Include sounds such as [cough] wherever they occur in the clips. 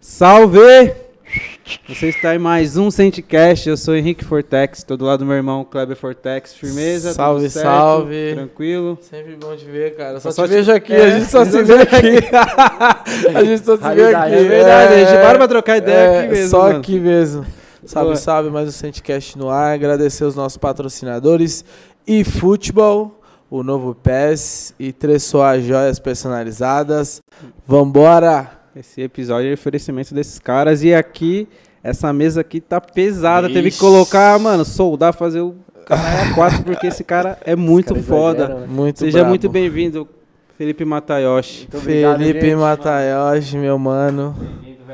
Salve! Você está em mais um Centcast, eu sou Henrique Fortex, tô do lado do meu irmão Kleber Fortex, firmeza, Salve, tudo certo, salve. tranquilo. Sempre bom te ver, cara. Só Só, te- te vejo aqui, É, a gente só [laughs] se vê [laughs] aqui. a gente só se vê aqui. é verdade, a gente para pra trocar ideia aqui mesmo, Só mano. aqui mesmo. Salve, Boa. salve, mais um Centcast no ar. Agradecer os nossos patrocinadores e futebol, o novo PES e Tressoar Joias Personalizadas. Vambora! Esse episódio é oferecimento desses caras e aqui, essa mesa aqui tá pesada, teve que Ixi. colocar, mano, soldar, fazer o a quatro, porque esse cara é muito caras foda. exageram, né? Muito Seja brabo. muito bem-vindo, Felipe Matayoshi. Muito obrigado, Felipe gente. Matayoshi, meu mano.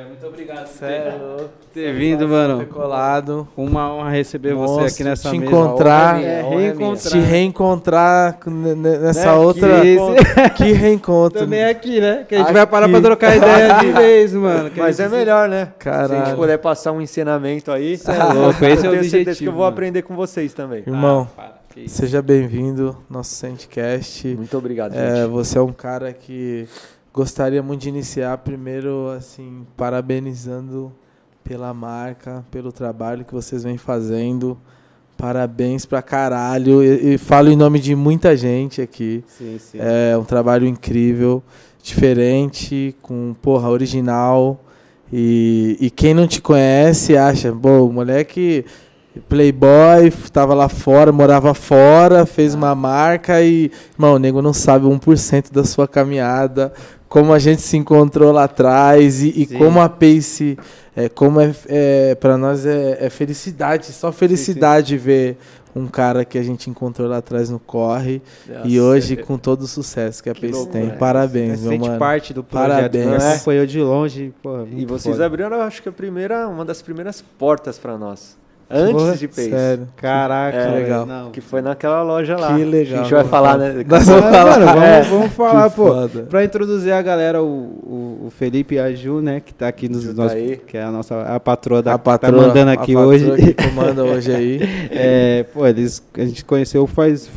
Muito obrigado por Sério, ter vindo, mano. ter colado. Uma honra receber você Monstro, aqui nessa te mesa. encontrar. É, é reencontrar. Te reencontrar nessa Né? outra. Que [laughs] Que reencontro. Também é aqui, né? Que a gente Aqui. vai parar pra trocar ideia de [laughs] vez, mano. Que Mas é melhor, né? Se a Caralho. gente puder passar um ensinamento aí, Cê é louco, esse é o eu tenho certeza objetivo, que eu vou mano. aprender com vocês também. Irmão, Ah, seja bem-vindo ao nosso Sandcast. Muito obrigado, É, gente. você é um cara que gostaria muito de iniciar primeiro, assim, parabenizando pela marca, pelo trabalho que vocês vêm fazendo. Parabéns pra caralho. E, e falo em nome de muita gente aqui. Sim, sim. É um trabalho incrível, diferente, com porra original. E, e quem não te conhece acha, pô, o moleque playboy, tava lá fora, morava fora, fez uma marca e, irmão, o nego não sabe 1% da sua caminhada, como a gente se encontrou lá atrás e, e Sim. como a Pace, é, como é, é para nós é, é felicidade, só felicidade ver um cara que a gente encontrou lá atrás no corre e Nossa, hoje é- com todo o sucesso que a Que Pace louco, tem. né? Parabéns, meu Sente mano. parte do projeto. Parabéns. Parabéns. É. Acompanhou de longe. Pô, E vocês foda. abriram, eu acho que a primeira, uma das primeiras portas pra nós. Antes Porra, de Pace. Sério. Caraca, É, legal. Não. Que foi naquela loja lá. Que legal, A gente vai falar, né? Nós vamos falar. mano, vamos, [laughs] É. vamos falar, pô. foda. Pra introduzir a galera, o, o, o Felipe e a Ju, né, que tá aqui nos tá nossos, aí. que é a nossa a patroa da a que patroa, tá mandando a aqui patroa hoje. que [laughs] comanda hoje aí. É, pô, eles a gente conheceu faz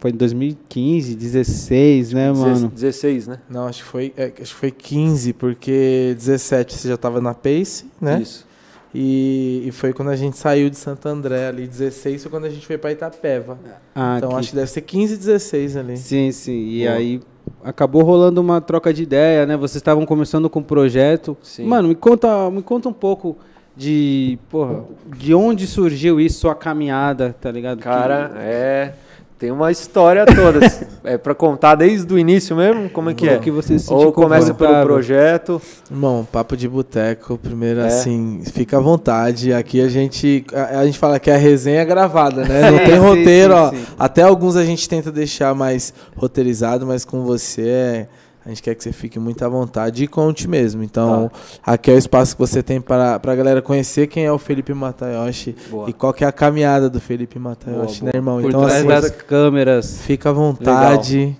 foi em 2015, 16, né, mano? 16, né? Não, acho que foi, é, acho que foi 15, porque 17 você já tava na Pace, né? Isso. E, e foi quando a gente saiu de Santo André ali, 16 foi quando a gente foi pra Itapeva. Ah, então aqui. acho que deve ser 15, 16 ali. Sim, sim. E Boa. aí acabou rolando uma troca de ideia, né? Vocês estavam começando com o projeto. Sim. Mano, me conta, me conta um pouco de, porra, de onde surgiu isso, sua caminhada, tá ligado? Cara, é. Tem uma história toda. [laughs] é pra contar desde o início mesmo? Como é que que, é? que você se Ou começa pelo projeto. Irmão, papo de boteco, primeiro É. assim, fica à vontade. Aqui a gente, a, a gente fala que a resenha é gravada, né? [laughs] Não tem sim, roteiro, sim, ó. sim. Até alguns a gente tenta deixar mais roteirizado, mas com você é- a gente quer que você fique muito à vontade e conte mesmo. Então, Tá. aqui é o espaço que você tem para a galera conhecer quem é o Felipe Matayoshi Boa. e qual que é a caminhada do Felipe Matayoshi, Boa, né, irmão? Por então, trás assim, das câmeras. fica à vontade.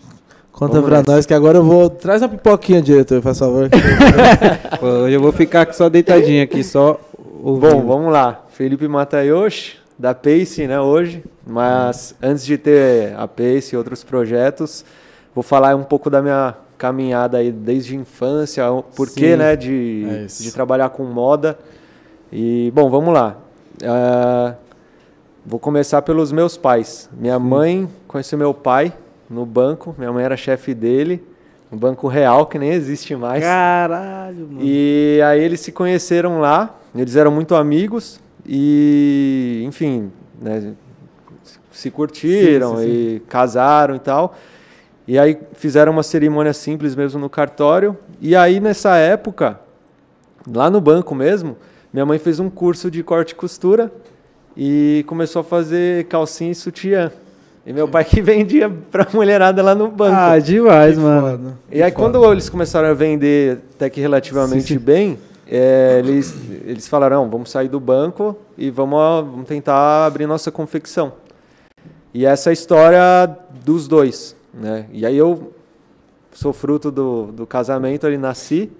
Conta Vamos pra nessa. nós que agora eu vou. Traz uma pipoquinha, diretor, faz favor. [laughs] Hoje eu vou ficar só deitadinho aqui, só ouvindo. Bom, vamos lá. Felipe Matayoshi, da Pace, né, hoje. Mas antes de ter a Pace e outros projetos, vou falar um pouco da minha caminhada aí desde a infância, o porquê, Sim. né, de, É de trabalhar com moda. E, bom, vamos lá. Ah, vou começar pelos meus pais. Minha mãe conheceu meu pai no banco, minha mãe era chefe dele, no Banco Real, que nem existe mais. Caralho, mano. E aí eles se conheceram lá, eles eram muito amigos e, enfim, né, se curtiram Sim, sim, e casaram e tal. E aí fizeram uma cerimônia simples mesmo no cartório. E aí nessa época, lá no banco mesmo, minha mãe fez um curso de corte e costura e começou a fazer calcinha e sutiã. E meu pai que vendia pra mulherada lá no banco. Ah, demais, Que mano. foda. E aí, quando eles começaram a vender até que relativamente Sim, sim. bem, é, eles, eles falaram: "Não, vamos sair do banco e vamos, vamos tentar abrir nossa confecção. E essa é a história dos dois. Né? E aí, eu sou fruto do, do casamento, ali nasci.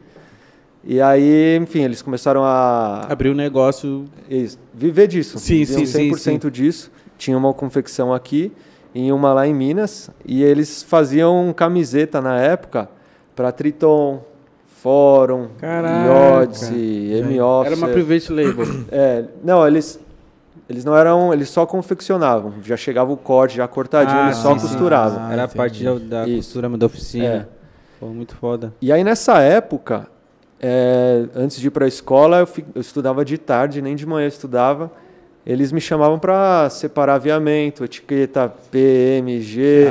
E aí, enfim, eles começaram a Abrir o negócio. eles- viver disso. Sim, sim, sim, 100% disso. Tinha uma confecção aqui e uma lá em Minas. E eles faziam camiseta na época para Triton, Fórum, Caraca. Odyssey, M-Officer. Era uma private label. É, não, eles eles não eram, eles só confeccionavam, já chegava o corte já cortadinho, Ah, eles só sim, costuravam. Ah, Era a parte da, da costura da oficina. É. Pô, muito foda. E aí nessa época, é, antes de ir para a escola, eu, fi- eu estudava de tarde, nem de manhã eu estudava. Eles me chamavam para separar aviamento, etiqueta PMG,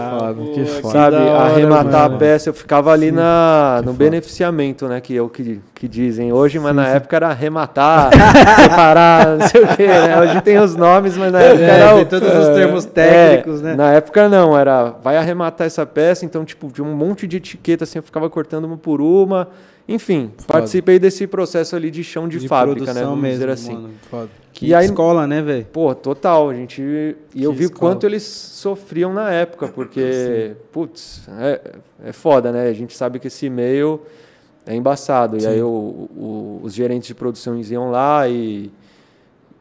foda. sabe, hora, arrematar mano. a peça. Eu ficava ali na, no foda. beneficiamento, né, que é o que, que dizem hoje, mas na época era arrematar, [laughs] separar, não sei o quê, né? Hoje tem os nomes, mas na época É, era o, tem todos os termos é, técnicos, né? Na época não, era vai arrematar essa peça, então tipo, de um monte de etiqueta assim, eu ficava cortando uma por uma. Enfim, Foda. participei desse processo ali de chão de, fábrica, né, vamos mesmo, dizer assim. mano. Foda. Que E aí- escola, né, velho? Pô, total, a gente e eu Que vi o escola. quanto eles sofriam na época, porque [laughs] putz, é, é foda, né? A gente sabe que esse e-mail é embaçado. E Sim. aí o- o- os gerentes de produção iam lá e,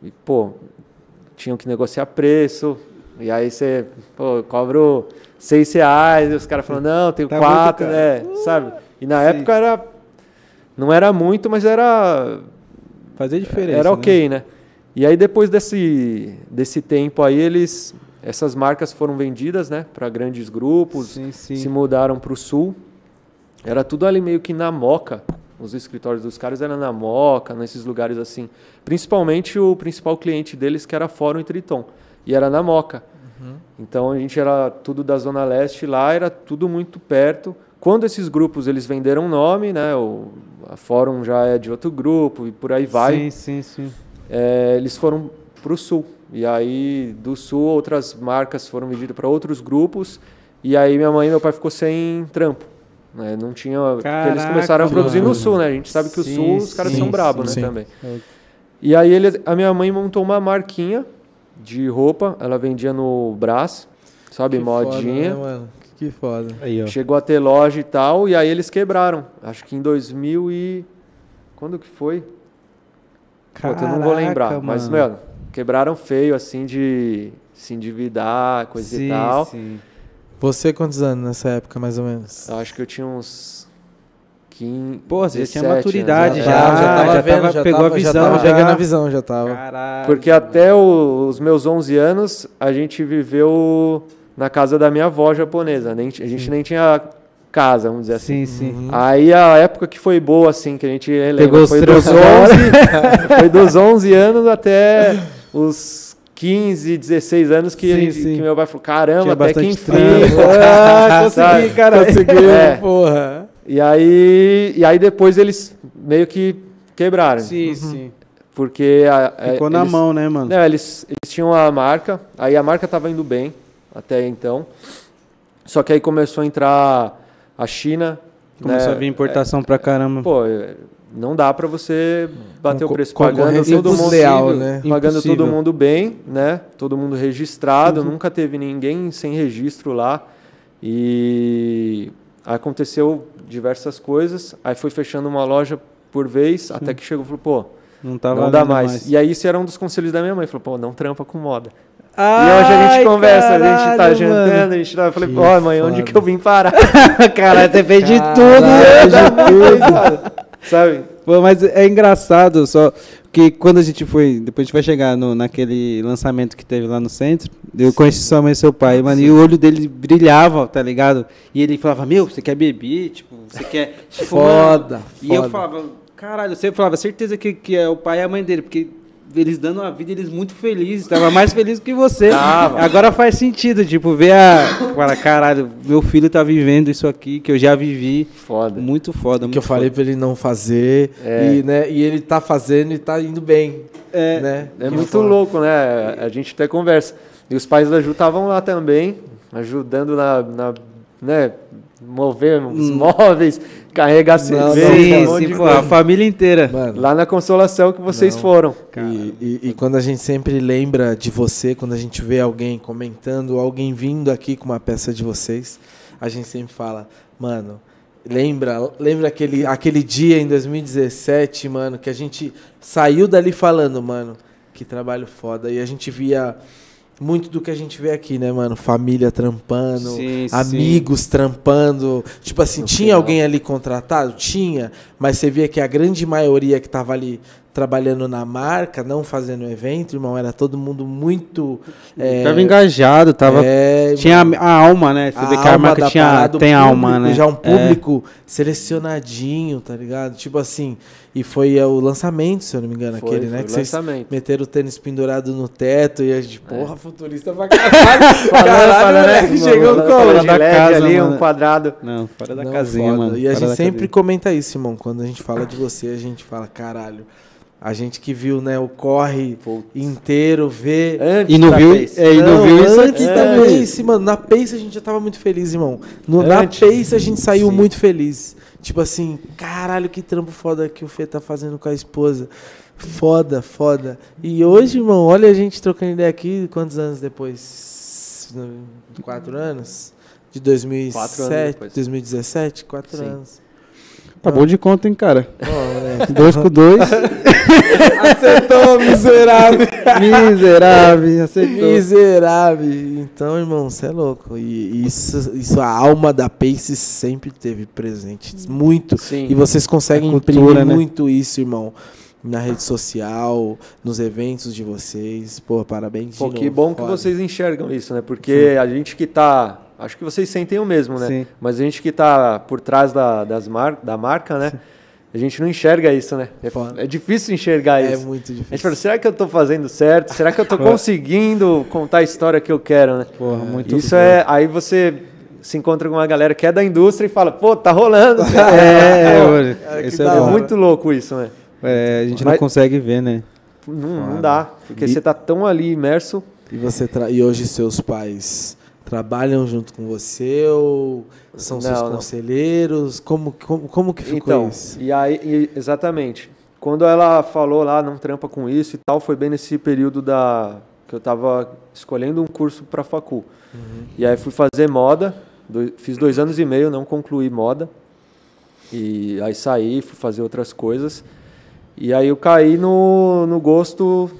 e, pô, tinham que negociar preço. E aí você, pô, eu cobro seis reais, e os caras falam, não, tenho Tá quatro, né? Sabe? E na Sim. época era. Não era muito, mas era. Fazer diferença. Era né? ok, né? E aí depois desse, desse tempo aí, eles. Essas marcas foram vendidas, né? Para grandes grupos, Sim, sim. se mudaram para o sul. Era tudo ali meio que na Moca. Os escritórios dos caras eram na Moca, nesses lugares assim. Principalmente o principal cliente deles, que era Fórum e Triton. E era na Moca. Então a gente era tudo da Zona Leste lá, era tudo muito perto. Quando esses grupos eles venderam nome, né? O, a Fórum já é de outro grupo e por aí vai. Sim, sim, sim. É, eles foram para o sul. E aí, do sul, outras marcas foram vendidas para outros grupos. E aí, minha mãe e meu pai ficou sem trampo. Né? Não tinha. porque eles Caraca, começaram a produzir no mano. sul, né? A gente sabe que o Sim, sul, os caras sim, são brabos, sim. né? Também. É. E aí, eles, a minha mãe montou uma marquinha de roupa. Ela vendia no Brás, sabe? Que Modinha. Foda, né, mano? Que foda. Aí, ó. Chegou a ter loja e tal, e aí eles quebraram. Acho que em 2000 e... Quando que foi? Puta, eu não vou lembrar. Caraca, Mas, mano. mano, quebraram feio, assim, de se endividar, coisa sim, e tal. Sim. Você quantos anos nessa época, mais ou menos? Eu acho que eu tinha uns 15, Pô, você já tinha 17 maturidade anos. já, tava- já tava vendo, vendo, pegou a visão já. Tava já. pegando a visão, já tava. Caralho. Porque até o- os meus 11 anos, a gente viveu na casa da minha avó japonesa. Nem, a gente nem tinha casa, vamos dizer assim. Sim, sim. Uhum. Aí a época que foi boa, assim, que a gente relembra, [laughs] foi dos, trocos da hora. 11, foi dos 11 anos até os 15, 16 anos que, a Sim, gente- sim. que meu pai falou, caramba, Tinha até que enfim. trampo. [laughs] Ah, [laughs] consegui, cara. Conseguiu, É. porra. E aí, e aí depois eles meio que quebraram. Sim, sim. Porque a- a- Ficou na eles- mão, né, mano? Não, eles, eles tinham a marca, aí a marca estava indo bem até então. Só que aí começou a entrar a China. Começou né? a vir importação pra caramba. Pô, é, não dá para você bater o Conco- preço pagando todo mundo desleal, né? pagando Impossível. todo mundo bem, né? Todo mundo registrado, nunca teve ninguém sem registro lá. E aconteceu diversas coisas, aí foi fechando uma loja por vez, até que chegou e falou, pô, Não tá não dá mais. E aí isso era um dos conselhos da minha mãe, falou, pô, não trampa com moda. E Ai, hoje a gente conversa, a gente tá caralho, jantando, mano. a gente tá, eu falei, pô, mãe, onde foda. que eu vim parar? [laughs] Caralho, você fez de Caralho, tudo, né? de tudo. Sabe? Pô, mas é engraçado só que quando a gente foi, depois a gente vai chegar no, naquele lançamento que teve lá no centro, eu conheci sua mãe e seu pai, mano, e o olho dele brilhava, tá ligado? E ele falava, meu, você quer beber? Tipo, você quer. Tipo, [laughs] mano, Foda, E eu foda. falava, caralho, sempre falava, certeza que, que é o pai e a mãe dele, porque eles dando a vida, eles muito felizes, tava mais feliz que você. Tava. Agora faz sentido, tipo, ver a. Fala, caralho, meu filho tá vivendo isso aqui que eu já vivi. Foda. Muito foda, muito que eu falei pra ele não fazer. É. E, né, e ele tá fazendo e tá indo bem. É, né? É Que muito foda. louco, né? A gente até conversa. E os pais da Ju estavam lá também, ajudando na, na né, mover os móveis, carregar cerveja, um Sim, sim, a família inteira. Mano, Lá na Consolação que vocês Não. foram. E, e- e quando a gente sempre lembra de você, quando a gente vê alguém comentando, alguém vindo aqui com uma peça de vocês, a gente sempre fala, mano, lembra, lembra aquele, aquele dia em 2017, mano, que a gente saiu dali falando, mano, que trabalho foda. E a gente via muito do que a gente vê aqui, né, mano? Família trampando, Sim, sim. amigos trampando. Tipo assim, No tinha final. alguém ali contratado? Tinha. Mas você via que a grande maioria que tava ali trabalhando na marca, não fazendo evento, irmão, era todo mundo muito. É, Tava engajado, tava. é, tinha mano, a, a alma, né? Você vê que a marca tinha, parada, o tem público, alma, né? Já um É. público selecionadinho, tá ligado? Tipo assim, e foi é, o lançamento, se eu não me engano, Foi, aquele, foi né? o Que vocês lançamento. meteram o tênis pendurado no teto e a gente, É. porra, futurista pra [laughs] caralho. caralho, moleque, Mano, chegou mano, como? fora de da LED casa, ali, mano. um quadrado. Não, fora da Não, casinha, foda. mano. E a gente sempre casinha. comenta isso, irmão. Quando a gente fala de você, a gente fala, caralho. A gente que viu, né, o corre Putz. inteiro, vê. Antes E não da viu, Pace. é, e não, viu isso antes da também. Pace, mano. Na Pace a gente já tava muito feliz, irmão. No, na. Pace a gente saiu Sim. muito feliz. Tipo assim, caralho, que trampo foda que o Fê tá fazendo com a esposa. Foda, foda. E hoje, irmão, olha a gente trocando ideia aqui, quantos anos depois? Quatro anos? De Quatro anos 2007, depois. 2017? Quatro Sim. anos. Tá bom de conta, hein, cara? Moleque. Dois com dois. Acertou, miserável. Miserável, aceitou. Miserável. Então, irmão, você é louco. E isso, isso, a alma da Pace sempre teve presente. Muito. Sim. E vocês conseguem A cultura, imprimir né? muito isso, irmão. Na rede social, nos eventos de vocês. Pô, parabéns. Pô, de que novo, bom que foda. vocês enxergam isso, né? Porque a gente que tá. Acho que vocês sentem o mesmo, né? Sim. Mas a gente que tá por trás da, das mar, da marca, né? A gente não enxerga isso, né? É, é difícil enxergar É isso. muito A gente difícil. fala, será que eu tô fazendo certo? Será que eu tô [laughs] conseguindo contar a história que eu quero, né? Porra, muito Isso foda. é. Aí você se encontra com uma galera que é da indústria e fala, pô, tá rolando. cara. É, Isso da é é bom. muito louco isso, né? É, a gente não Mas- consegue ver, né? Não, não dá. Porque E- você tá tão ali imerso. E, você tra- e hoje seus pais trabalham junto com você ou são seus Não, não. conselheiros? Como, como, como que ficou Então, isso? e aí, e- exatamente. Quando ela falou lá, não trampa com isso e tal, foi bem nesse período da que eu tava escolhendo um curso para facu. E aí fui fazer moda, fiz dois anos e meio, não concluí moda. E aí saí, fui fazer outras coisas. E aí eu caí no, no gosto,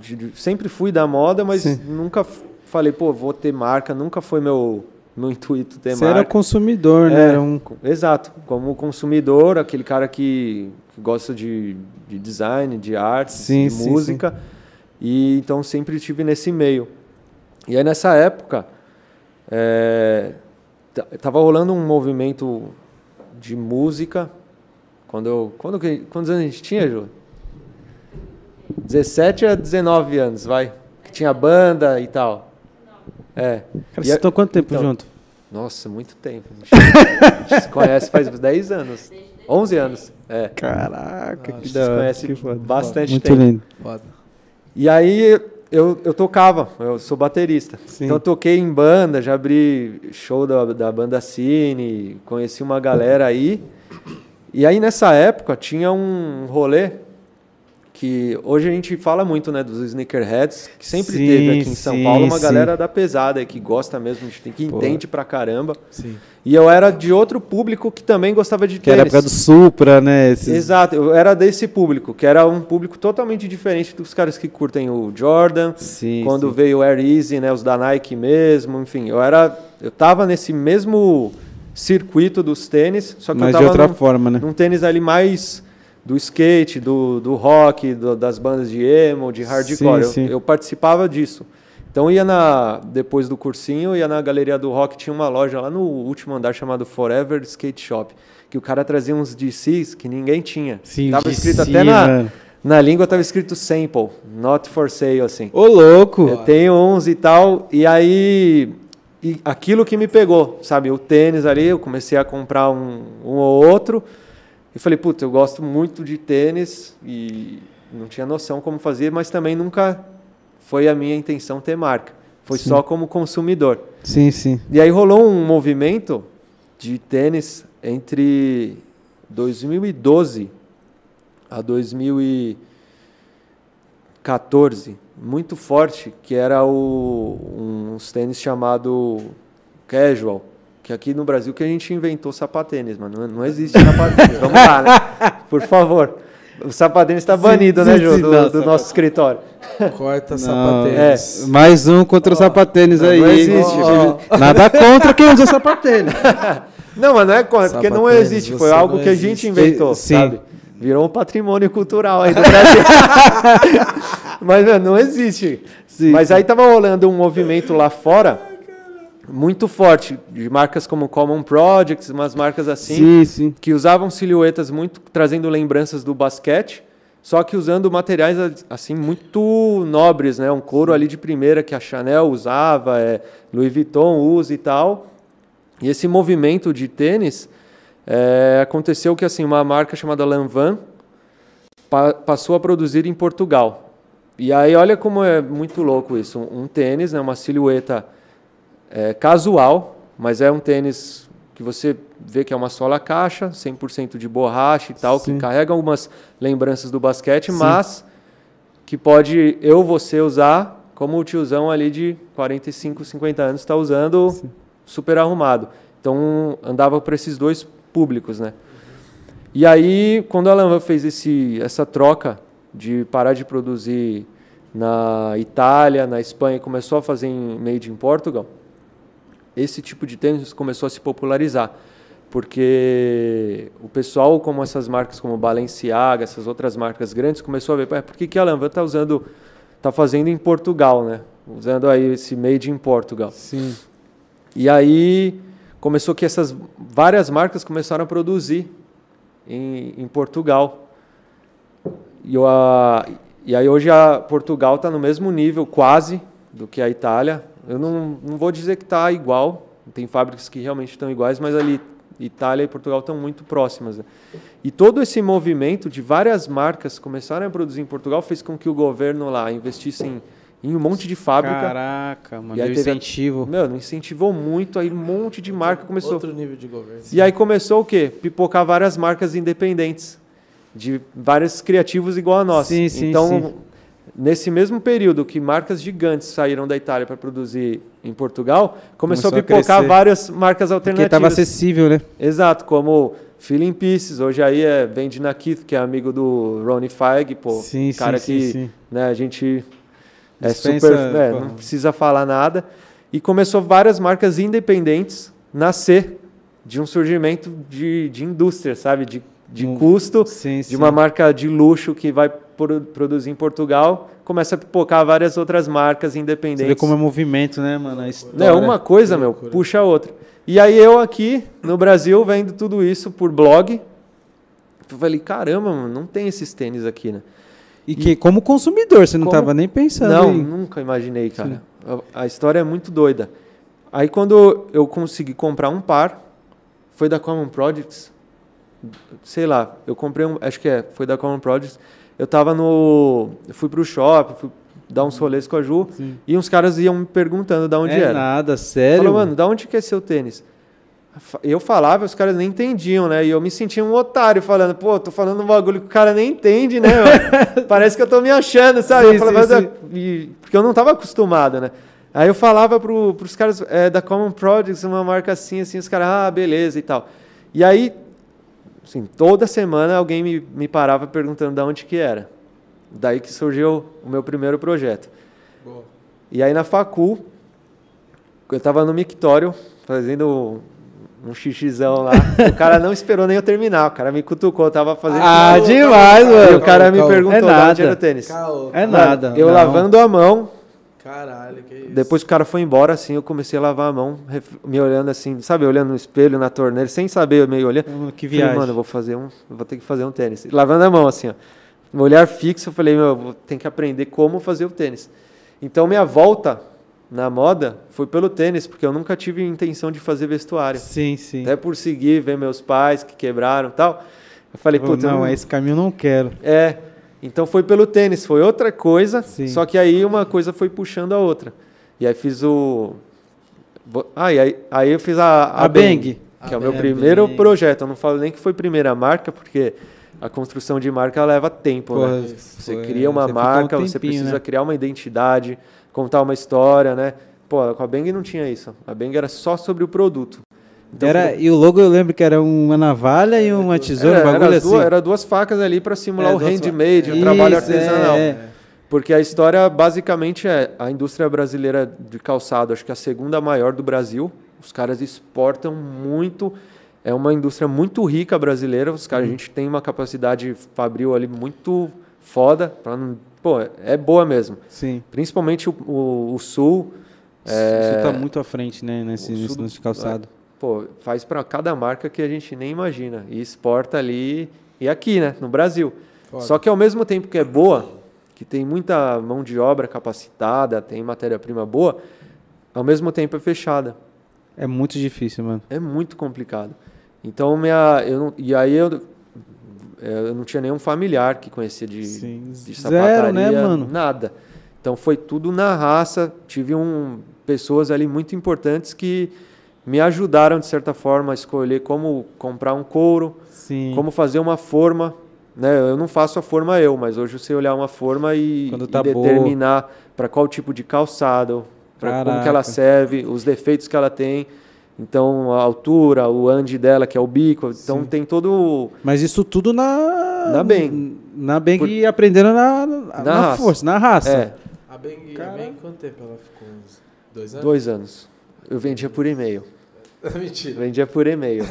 de, de- sempre fui da moda, mas Sim. nunca falei, pô, vou ter marca, nunca foi meu, meu intuito ter Você marca. era consumidor, né? É, Era um... Exato. Como consumidor, aquele cara que, que gosta de, de design, de artes, Sim, de sim, música. E então sempre estive nesse meio. E aí nessa época, é, ta- tava rolando um movimento de música. Quando eu, quando, quantos anos a gente tinha, Ju? 17 a 19 anos, vai. Que tinha banda e tal. É. Cara, E vocês estão quanto tempo então, junto? nossa, muito tempo. A gente se conhece faz 10 anos. 11 anos. É. Caraca, A que gente da se hora. conhece foda. bastante Muito tempo. lindo. Foda. E aí eu, eu tocava, eu sou baterista. Sim. Então eu toquei em banda, já abri show da, da banda Cine, conheci uma galera aí. E aí nessa época tinha um rolê que hoje a gente fala muito, né, dos sneakerheads, que sempre Sim, teve aqui em São sim, Paulo uma sim. galera da pesada que gosta mesmo, de- que Pô. entende pra caramba. E eu era de outro público que também gostava de Que era tênis. época do Supra, né? Esses... Exato, eu era desse público, que era um público totalmente diferente dos caras que curtem o Jordan, quando veio o Air Easy, né, os da Nike mesmo, enfim, eu era, eu tava nesse mesmo circuito dos tênis, só que Mas eu de tava outra num, forma, né? num tênis ali mais do skate, do, do rock, do- das bandas de emo, de hardcore, Sim, eu, sim. eu participava disso. Então ia na depois do cursinho, ia na galeria do rock, tinha uma loja lá no último andar chamado Forever Skate Shop, que o cara trazia uns DCs que ninguém tinha. Sim, tava de escrito até na, mano. na língua tava escrito sample, not for sale assim. Ô, louco! Eu tenho uns e tal, e aí e aquilo que me pegou, sabe? O tênis ali, eu comecei a comprar um, um ou outro, e falei, puta, eu gosto muito de tênis, e não tinha noção como fazer, mas também nunca foi a minha intenção ter marca. Foi Sim. só como consumidor. Sim, sim. E aí rolou um movimento de tênis entre 2012 a 2014, muito forte, que era o, uns tênis chamado casual, que aqui no Brasil que a gente inventou sapatênis, mano. Não, não existe sapatênis. [laughs] Vamos lá, né? Por favor. O sapatênis está banido, Sim, né, sim, Ju, sim, do, não, do nosso escritório. Corta Não, sapatênis. Mais um contra o sapatênis aí. não existe, Ó, Nada contra quem usa sapatênis. [laughs] Não, mas não é contra, porque não existe. Foi algo não que a existe. gente inventou, Sim. sabe? Virou um patrimônio cultural aí do Brasil. [laughs] mas, mano, não existe. Sim, mas aí tava rolando um movimento lá fora muito forte, de marcas como Common Projects, umas marcas assim, Sim, sim. que usavam silhuetas muito trazendo lembranças do basquete, só que usando materiais assim muito nobres, né? Um couro ali de primeira que a Chanel usava, é, Louis Vuitton usa e tal. E esse movimento de tênis é, aconteceu que assim uma marca chamada Lanvin pa passou a produzir em Portugal. E aí olha como é muito louco isso, um, tênis, né? Uma silhueta é, casual, mas é um tênis que você vê que é uma sola caixa, 100% de borracha e tal, Sim. que carrega algumas lembranças do basquete, Sim. mas que pode eu, você usar como o tiozão ali de 45, 50 anos está usando super arrumado. Então andava para esses dois públicos, né? E aí, quando a Lanvin fez esse, essa troca de parar de produzir na Itália, na Espanha, começou a fazer em made in Portugal, esse tipo de tênis começou a se popularizar. Porque o pessoal, como essas marcas como Balenciaga, essas outras marcas grandes, começou a ver, "Pô, por que, que a Lanvin está usando, está fazendo em Portugal, né? Usando aí esse made in Portugal. Sim. E aí começou que essas várias marcas começaram a produzir em, em Portugal. E, eu, a, e aí hoje a Portugal está no mesmo nível, quase, do que a Itália. Eu não, não vou dizer que está igual, tem fábricas que realmente estão iguais, mas ali Itália e Portugal estão muito próximas. né? E todo esse movimento de várias marcas começarem a produzir em Portugal fez com que o governo lá investisse em, em um monte de fábrica. Caraca, mano. E aí teve a- incentivo. Meu, incentivou muito, aí um monte de marca começou. Outro nível de governo. E aí começou o quê? Pipocar várias marcas independentes, de vários criativos igual a nós. Sim, sim, então, sim. Nesse mesmo período que marcas gigantes saíram da Itália para produzir em Portugal, começou, Começou a a pipocar crescer. várias marcas Porque alternativas. tava acessível, né? Exato, como Feeling Pieces, hoje aí é vende na Keith, que é amigo do Ronnie Feig, pô, Sim, cara sim, que sim, né, a gente é Dispensa, super, é, pô. não precisa falar nada. E começou várias marcas independentes nascer de um surgimento de, de indústria, sabe? De, de Um- custo, Sim, de uma marca de luxo que vai pro- produzir em Portugal, começa a pipocar várias outras marcas Você independentes. vê como é movimento, né, mano? A história. Né, uma coisa, meu, puxa a outra. E aí eu aqui no Brasil vendo tudo isso por blog, eu falei, caramba, mano, não tem esses tênis aqui, né? E que, como consumidor, você não Como- tava nem pensando Não, em... nunca imaginei, cara. A, a história é muito doida. Aí quando eu consegui comprar um par, foi da Common Projects. Sei lá, eu comprei um, acho que é, foi da Common Projects. Eu tava no, eu fui pro shopping, fui dar uns rolês com a Ju, Sim. e uns caras iam me perguntando de onde é era. nada, sério. Falou, mano, da onde que é seu tênis? Eu falava, os caras nem entendiam, né? E eu me sentia um otário falando, pô, tô falando um bagulho que o cara nem entende, né? [laughs] Parece que eu tô me achando, sabe? Sim, eu falava, sim, "Mas sim. é-" e- porque eu não tava acostumado, né? Aí eu falava pro, pros caras é, da Common Projects, uma marca assim, assim, os caras, ah, beleza e tal. E aí, assim, toda semana alguém me, me parava perguntando de onde que era. Daí que surgiu o meu primeiro projeto. Boa. E aí na facul, eu tava no mictório fazendo um xixizão lá. o cara não esperou nem eu terminar. O cara me cutucou, eu tava fazendo. Ah, Calma, demais, calma, mano. E o cara calma, me calma. perguntou É de onde nada. era o tênis. Caô. É Mano, nada. Eu não. lavando a mão, Caralho, que isso. depois que o cara foi embora, assim, eu comecei a lavar a mão, me olhando assim, sabe, olhando no espelho, na torneira, sem saber, meio olhando. Hum, Que Falei, viagem. mano, eu vou fazer um, eu vou ter que fazer um tênis. Lavando a mão, assim, ó. Um olhar fixo, eu falei, meu, eu vou ter que aprender como fazer o tênis. Então, minha volta na moda foi pelo tênis, porque eu nunca tive intenção de fazer vestuário. Sim, sim. Até por seguir, ver meus pais que quebraram e tal. Eu falei, Pô, não, não, esse caminho eu não quero. é. Então foi pelo tênis, foi outra coisa, Sim. só que aí uma coisa foi puxando a outra. E aí fiz o. Ah, e aí, aí eu fiz a, A Bang. que é A o meu Bang. primeiro projeto. Eu não falo nem que foi primeira marca, porque a construção de marca leva tempo. Pô, né? Você foi- cria uma você ficou um marca, você tempinho, precisa né? criar uma identidade, contar uma história, né? Pô, com a Bang não tinha isso. A Bang era só sobre o produto. Então, Era, foi- e o logo eu lembro que era uma navalha e uma tesoura, era, um bagulho era, assim. duas, era duas facas ali para simular É, o handmade, o trabalho Isso, artesanal. é. Porque a história basicamente é a indústria brasileira de calçado, acho que é a segunda maior do Brasil. Os caras exportam muito. É uma indústria muito rica brasileira. Os Uhum. caras, a gente tem uma capacidade fabril ali muito foda. Pra não, pô, é boa mesmo. Sim. Principalmente o, o- o sul. é, Isso tá muito à frente, né, nesse, o nesse sul- calçado. Pô, faz para cada marca que a gente nem imagina e exporta ali e aqui, né, no Brasil. Foda. Só que ao mesmo tempo que é boa, que tem muita mão de obra capacitada, tem matéria-prima boa, ao mesmo tempo é fechada. É muito difícil, mano. É muito complicado. Então minha, eu não, e aí eu, eu não tinha nenhum familiar que conhecia de, Sim, de zero, sapataria, né, mano? nada. Então foi tudo na raça. Tive um, pessoas ali muito importantes que me ajudaram de certa forma a escolher como comprar um couro, Sim. como fazer uma forma. Né? Eu não faço a forma eu, mas hoje eu sei olhar uma forma e, e tá boa. determinar para qual tipo de calçado, para como que ela serve, os defeitos que ela tem. Então, a altura, o ande dela, que é o bico. Então, Sim. tem todo. Mas isso tudo na. Na Bang. Na Bang Por- e aprendendo na, na, na raça. força, na raça. É, A Beng, a Cara. Quanto tempo ela ficou? Dois anos? dois anos. Eu vendia por e-mail. [laughs] Mentira. Vendia por e-mail.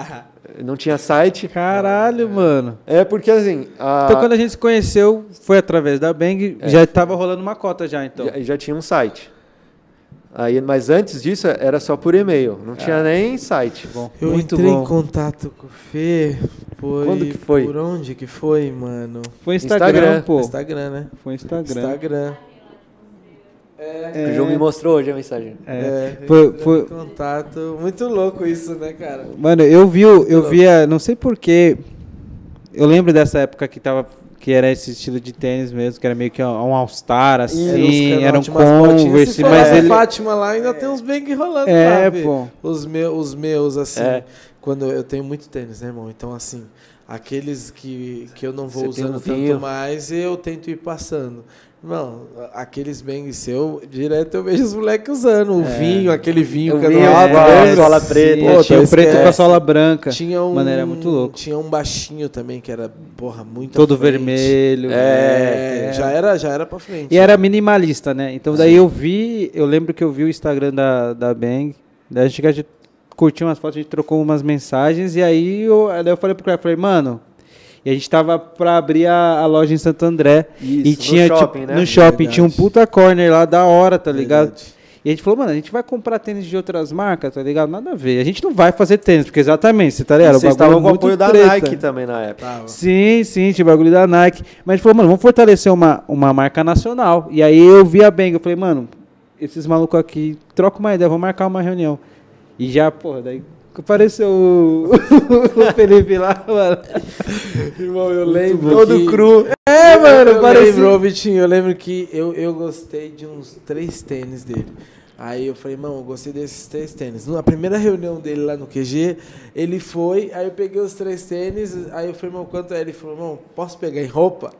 [laughs] Não tinha site. Caralho, mano. É porque assim. A... Então quando a gente se conheceu, foi através da Bang, É. já tava rolando uma cota já, então. já, já tinha um site. Aí, mas antes disso era só por e-mail. Não tinha nem site. Bom, Eu muito entrei bom. em contato com o Fê. Foi, Quando que foi? Por onde que foi, mano? Foi Instagram, Instagram. pô. Instagram, né? Foi Instagram. Instagram. É, O João me mostrou hoje a mensagem. é. É, Foi- foi- contato. Muito louco isso, né, cara? Mano, eu vi, eu via, não sei porquê, eu lembro dessa época que tava, que era esse estilo de tênis mesmo, que era meio que um All-Star, assim, era um. Converse, mas ele... Fátima lá ainda tem uns bang rolando É, lá. Os meus, os meus assim, É. quando eu tenho muito tênis, né, irmão? Então, assim, aqueles que, que eu não vou Você usando um vinho. tanto mais, eu tento ir passando. Irmão, aqueles bang seu, direto eu vejo os moleques usando. O vinho, aquele vinho que eu não é, sola preta. Sim, Pô, tinha o preto com a sola branca. Tinha um, Mano, era muito louco. Tinha um baixinho também, que era, porra, muito Todo vermelho. É, já era, já era pra frente. E era minimalista, né? Então daí eu vi, eu lembro que eu vi o Instagram da, da Bang, daí a gente curtiu umas fotos, a gente trocou umas mensagens, e aí eu, aí eu falei pro cara, falei, mano, e a gente tava pra abrir a, a loja em Santo André, Isso, e no tinha, shopping, tipo, né? no shopping, Verdade. tinha um puta corner lá da hora, tá ligado? Verdade. E a gente falou, mano, a gente vai comprar tênis de outras marcas, tá ligado? Nada a ver. A gente não vai fazer tênis, porque exatamente, você tá ligado? O Vocês estavam com o muito apoio da treta. Nike também na época. Sim, sim, tinha bagulho da Nike. Mas a gente falou, mano, vamos fortalecer uma, uma marca nacional. E aí eu vi a Bang, eu falei, mano, esses malucos aqui, troca uma ideia, vamos marcar uma reunião. E já, porra, daí apareceu o, [laughs] o Felipe lá, mano. Irmão, eu lembro. Todo que- cru. É, mano, eu parecia... Vitinho, eu lembro que eu, eu gostei de uns três tênis dele. Aí eu falei, irmão, eu gostei desses três tênis. Na primeira reunião dele lá no QG, ele foi, aí eu peguei os três tênis, aí eu falei, irmão, quanto é? Ele falou, irmão, posso pegar em roupa?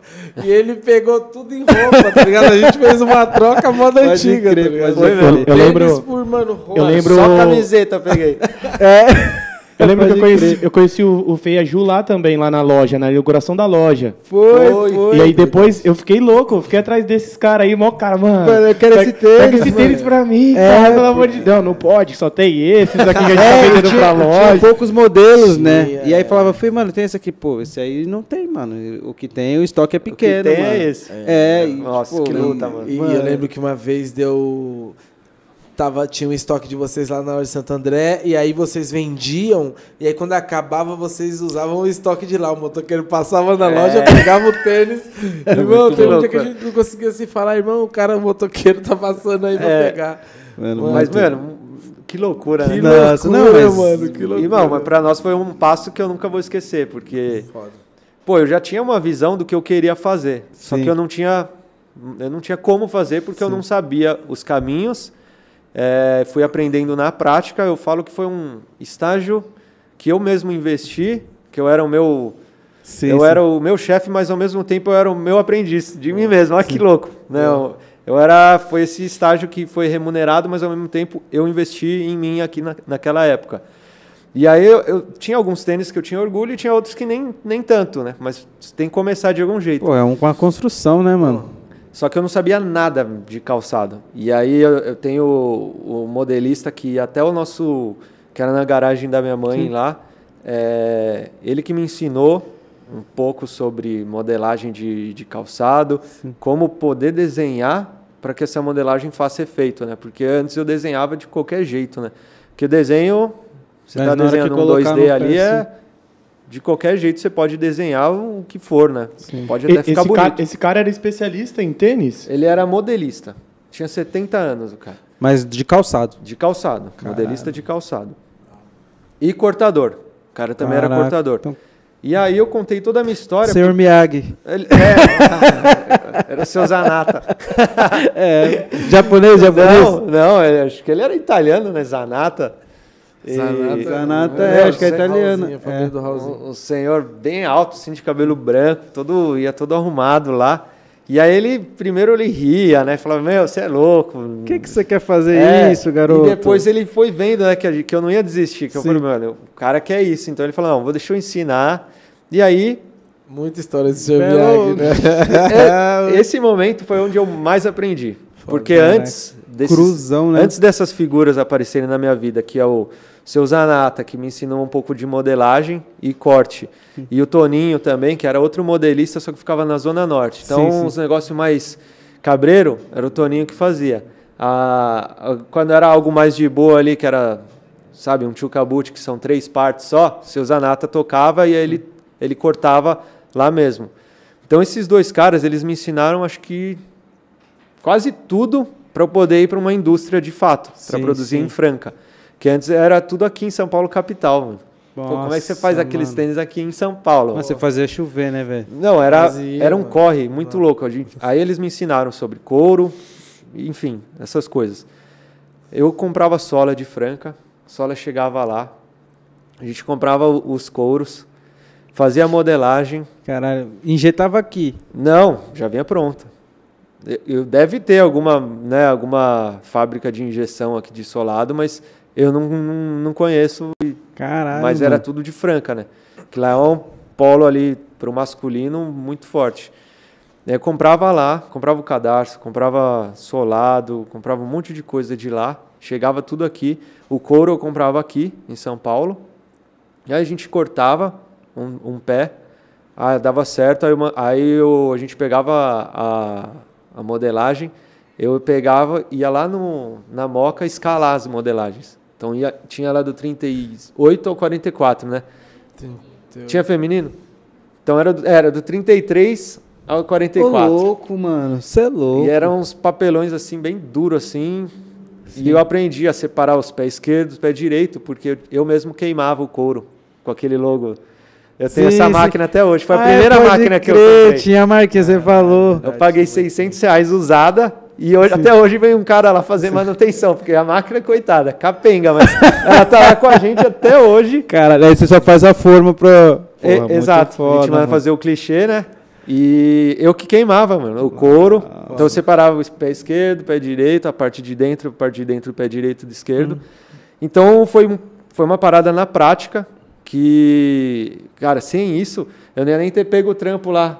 E ele pegou tudo em roupa, tá ligado? A gente fez uma troca moda Pode antiga, crer, tá ligado? Eu- Tênis eu lembro- por, mano, roupa. eu lembro- Só camiseta eu peguei. [laughs] [laughs] É. [laughs] Eu lembro que eu conheci, eu conheci o, o Fê e a Ju lá também, lá na loja, na inauguração da loja. Foi, Foi, foi. e aí depois eu fiquei louco, eu fiquei atrás desses caras aí, mó cara, mano. Mano, eu quero pega- esse tênis, Pega esse mano. tênis pra mim, É, cara, pelo pô. amor de Deus. Não pode, só tem esses aqui que a [laughs] gente É, tá e vendendo tinha, pra tinha loja. poucos modelos, né? Tinha, E aí é. falava, falei, mano, tem esse aqui, pô, esse aí não tem, mano. O que tem, o estoque é O que pequeno, tem mano. é esse. É, e, Nossa, tipo, que luta, mano. E Mano. eu lembro que uma vez deu. Tava, tinha um estoque de vocês lá na loja de Santo André, e aí vocês vendiam, e aí quando acabava, vocês usavam o estoque de lá. O motoqueiro passava na É. loja, pegava o tênis. [laughs] irmão, muito tem um dia que a é. gente não conseguia se falar, irmão, o cara, o motoqueiro tá passando aí pra É. pegar. Mano, Mas, muito- mano, que loucura, Que né? Nossa, loucura, não, mas- mano, que loucura. Irmão, mas pra nós foi um passo que eu nunca vou esquecer, porque, Foda. pô, eu já tinha uma visão do que eu queria fazer, só Sim. que eu não tinha, eu não tinha como fazer porque eu não sabia os caminhos. É, fui aprendendo na prática. Eu falo que foi um estágio que eu mesmo investi, que eu era o meu, Sim, eu sim. era o meu chefe, mas ao mesmo tempo eu era o meu aprendiz de mim mesmo. Olha que louco, né? Eu, eu era, foi esse estágio que foi remunerado, mas ao mesmo tempo eu investi em mim aqui na, naquela época. E aí eu, eu tinha alguns tênis que eu tinha orgulho e tinha outros que nem, nem tanto, né? Mas tem que começar de algum jeito. Pô, é um- uma construção, né, mano? Só que eu não sabia nada de calçado. E aí eu, eu tenho o, o modelista que até o nosso. que era na garagem da minha mãe lá. é, ele que me ensinou um pouco sobre modelagem de, de calçado, como poder desenhar para que essa modelagem faça efeito, né? Porque antes eu desenhava de qualquer jeito, né? Porque o desenho, você está desenhando um colocar 2D no ali, é. De qualquer jeito você pode desenhar o que for, né? Pode até E- ficar esse, bonito. cara, esse cara era especialista em tênis? Ele era modelista. Tinha 70 anos o cara. Mas de calçado. De calçado. Modelista de calçado. E cortador. O cara também era Caraca, cortador. então- E aí eu contei toda a minha história. Senhor Miyagi. Ele- é, [laughs] era o seu Zanata. [laughs] É. Japonês, japonês. Não, não, acho que ele era italiano, né? Zanata. E- Zanata, Zanata é, é, acho que é sei- italiano. Raulzinho, a família É. Um, um senhor bem alto, assim, de cabelo branco, todo, ia todo arrumado lá. E aí ele, primeiro ele ria, né? Falava, meu, você é louco. O que, que você quer fazer É, isso, garoto? E depois ele foi vendo, né, que, que eu não ia desistir. Que eu Sim. falei, mano, o cara quer isso. Então ele falou, não, vou deixar eu ensinar. E aí, Muita história de seu Miyagi, né? é, [laughs] esse momento foi onde eu mais aprendi. Porque Caraca. antes, desses, Cruzão, né? antes dessas figuras aparecerem na minha vida, que é o seu Zanata, que me ensinou um pouco de modelagem e corte. E o Toninho também, que era outro modelista, só que ficava na Zona Norte. Então, Sim, sim. os negócios mais cabreiro, era o Toninho que fazia. A- a- quando era algo mais de boa ali, que era, sabe, um chucaboot, que são três partes só, seu Zanata tocava e aí ele, ele cortava lá mesmo. Então, esses dois caras, eles me ensinaram, acho que quase tudo para eu poder ir para uma indústria de fato, para produzir sim. em Franca. Que antes era tudo aqui em São Paulo capital. Mano. Pô, como é que você faz Nossa, aqueles mano. tênis aqui em São Paulo? Mas você fazia chover, né, velho? Não, era, Fazia, era um mano. corre muito louco. A gente- aí eles me ensinaram sobre couro, enfim, essas coisas. Eu comprava sola de Franca, sola chegava lá, a gente comprava os couros, fazia a modelagem, Caralho, injetava aqui. não, já vinha pronta. Eu- Eu deve ter alguma, né, alguma fábrica de injeção aqui de solado, mas eu não, não, não conheço. Caralho. mas era tudo de Franca, né? Que lá é um polo ali para o masculino muito forte. Eu comprava lá, comprava o cadarço, comprava solado, comprava um monte de coisa de lá. Chegava tudo aqui. O couro eu comprava aqui em São Paulo. E aí a gente cortava um, um pé, ah, dava certo. Aí, uma- aí eu- a gente pegava a, a modelagem, eu pegava, ia lá no, na moca escalar as modelagens. Então ia, tinha lá do 38 ao 44, né? Tinha feminino? Então era, do- era do 33 ao Ô, 44. louco, mano. Você é louco. E eram uns papelões assim, bem duros assim. E eu aprendi a separar os pés esquerdos, pé direito, porque eu, mesmo queimava o couro com aquele logo. Eu tenho Sim, essa sim. máquina até hoje. Foi a Ah, primeira máquina que eu crer, comprei. Tinha a marquinha, você falou. Eu paguei 600 reais usada e hoje, até hoje vem um cara lá fazer manutenção, porque a máquina, coitada, capenga, mas ela tá lá com a gente até hoje. Cara, aí você só faz a forma pro. E- Porra, muito exato. a foda, gente manda fazer o clichê, né? E eu que queimava, mano, o couro. Então eu separava o pé esquerdo, pé direito, a parte de dentro, a parte de dentro, o pé direito do esquerdo. Então foi, foi uma parada na prática que, cara, sem isso, eu não ia nem ter pego o trampo lá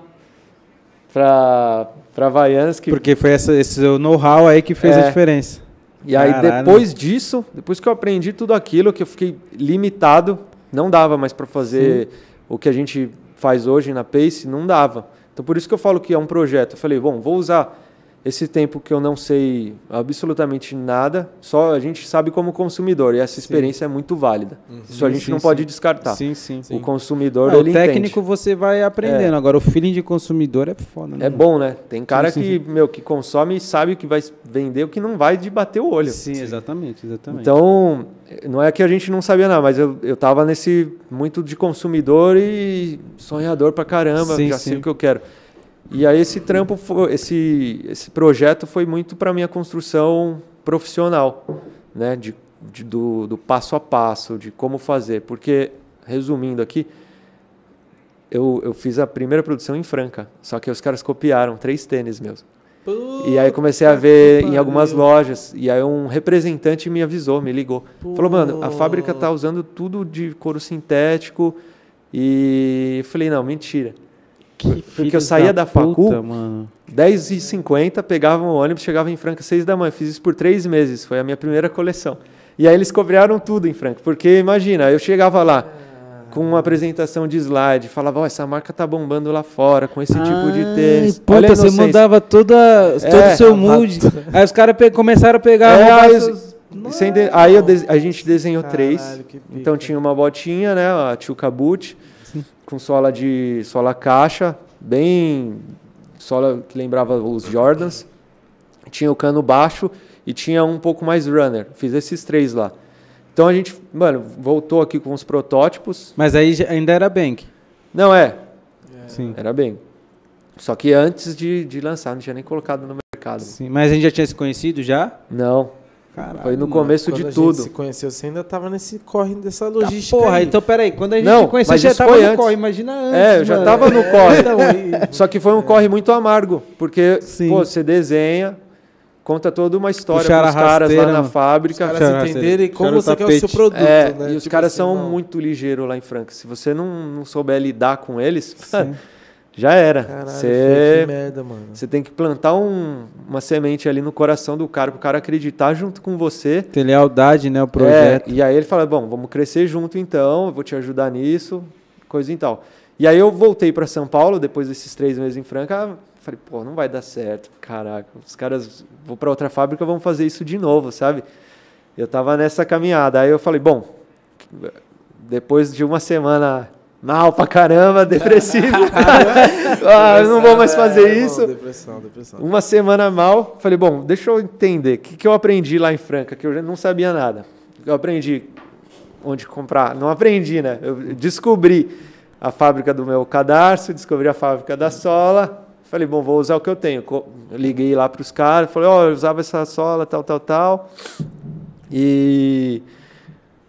pra, pra Havaianas. Que, Porque foi essa, esse know-how aí que fez É. a diferença. e aí Caralho. depois disso, depois que eu aprendi tudo aquilo, que eu fiquei limitado, não dava mais para fazer o que a gente faz hoje na Pace, não dava. Então por isso que eu falo que é um projeto. Eu falei, bom, vou usar esse tempo que eu não sei absolutamente nada, só a gente sabe como consumidor e essa experiência é muito válida. Isso a gente Sim, não sim. pode descartar. Sim, sim. O consumidor Ah, o ele técnico entende. você vai aprendendo. Agora o feeling de consumidor é foda, né? É bom, né? Tem cara Sim, que, meu, que consome e sabe o que vai vender, o que não vai de bater o olho. Sim, exatamente, exatamente. Então, não é que a gente não sabia nada, mas eu, eu tava nesse muito de consumidor e sonhador pra caramba, Sim, já sim. sei o que eu quero. E aí esse trampo, foi, esse, esse projeto foi muito para minha construção profissional, né? De, de- do, do passo a passo, de como fazer. Porque, resumindo aqui, eu, eu fiz a primeira produção em Franca, só que os caras copiaram três tênis meus. E aí comecei a ver em algumas lojas. E aí um representante me avisou, me ligou. Falou, mano, a fábrica tá usando tudo de couro sintético. E eu falei, não, mentira. Porque eu saía da, facu, puta, mano. 10h50, pegava um ônibus, chegava em Franca 6 da manhã. Fiz isso por três meses, foi a minha primeira coleção. E aí eles cobraram tudo em Franca, porque imagina, eu chegava lá com uma apresentação de slide, falava, ó, essa marca tá bombando lá fora, com esse tipo de tênis. Puta, Olha você mandava toda, todo É, o seu mood. Aí os caras começaram a pegar É, aí, seus- de- aí eu de- a gente desenhou Caralho, três. que. Então tinha uma botinha, né, a Chuka Boot, com sola de sola caixa, bem sola que lembrava os Jordans. Tinha o cano baixo e tinha um pouco mais runner. Fiz esses três lá. Então a gente, mano, voltou aqui com os protótipos. Mas aí ainda era Bank. Não é, Sim. era bem. Só que antes de, de lançar, não tinha nem colocado no mercado. Sim. Mas a gente já tinha se conhecido já? Não, Caralho. foi no mano. começo Quando de a gente tudo. se conheceu, você ainda tava nesse corre dessa Tá, logística. porra, aí. então peraí, quando a gente Não, se conheceu, já tava no antes. corre, imagina antes. É, eu já mano. tava no corre. [laughs] Então, e- Só que foi um corre muito amargo, porque Sim. pô, você desenha, conta toda uma história Puxaram pros a caras lá rasteira, na mano. Os fábrica. caras entenderem como puxaram você quer o seu produto, É, né? e os Tipo caras assim, são não. muito ligeiros lá em Franca. Se você não, não souber lidar com eles, [laughs] já era. Caralho, que Você, merda, mano. você tem que plantar um- uma semente ali no coração do cara, para o cara acreditar junto com você. Ter lealdade, né, o projeto. É, e aí ele fala, bom, vamos crescer junto então, eu vou te ajudar nisso, coisa e tal. E aí eu voltei para São Paulo, depois desses três meses em Franca, falei, pô, não vai dar certo, caraca, os caras, vou para outra fábrica, vão fazer isso de novo, sabe? Eu tava nessa caminhada, aí eu falei, bom, depois de uma semana mal pra caramba, [laughs] depressivo, ah, eu não vou mais fazer É, isso. Depressão, depressão. Uma semana mal, falei, bom, deixa eu entender. O que, que eu aprendi lá em Franca, que eu não sabia nada. Eu aprendi onde comprar. Não aprendi, né? Eu descobri a fábrica do meu cadarço, descobri a fábrica da sola. Falei, bom, vou usar o que eu tenho. Liguei lá para os caras, falei, ó, eu usava essa sola, tal, tal, tal. E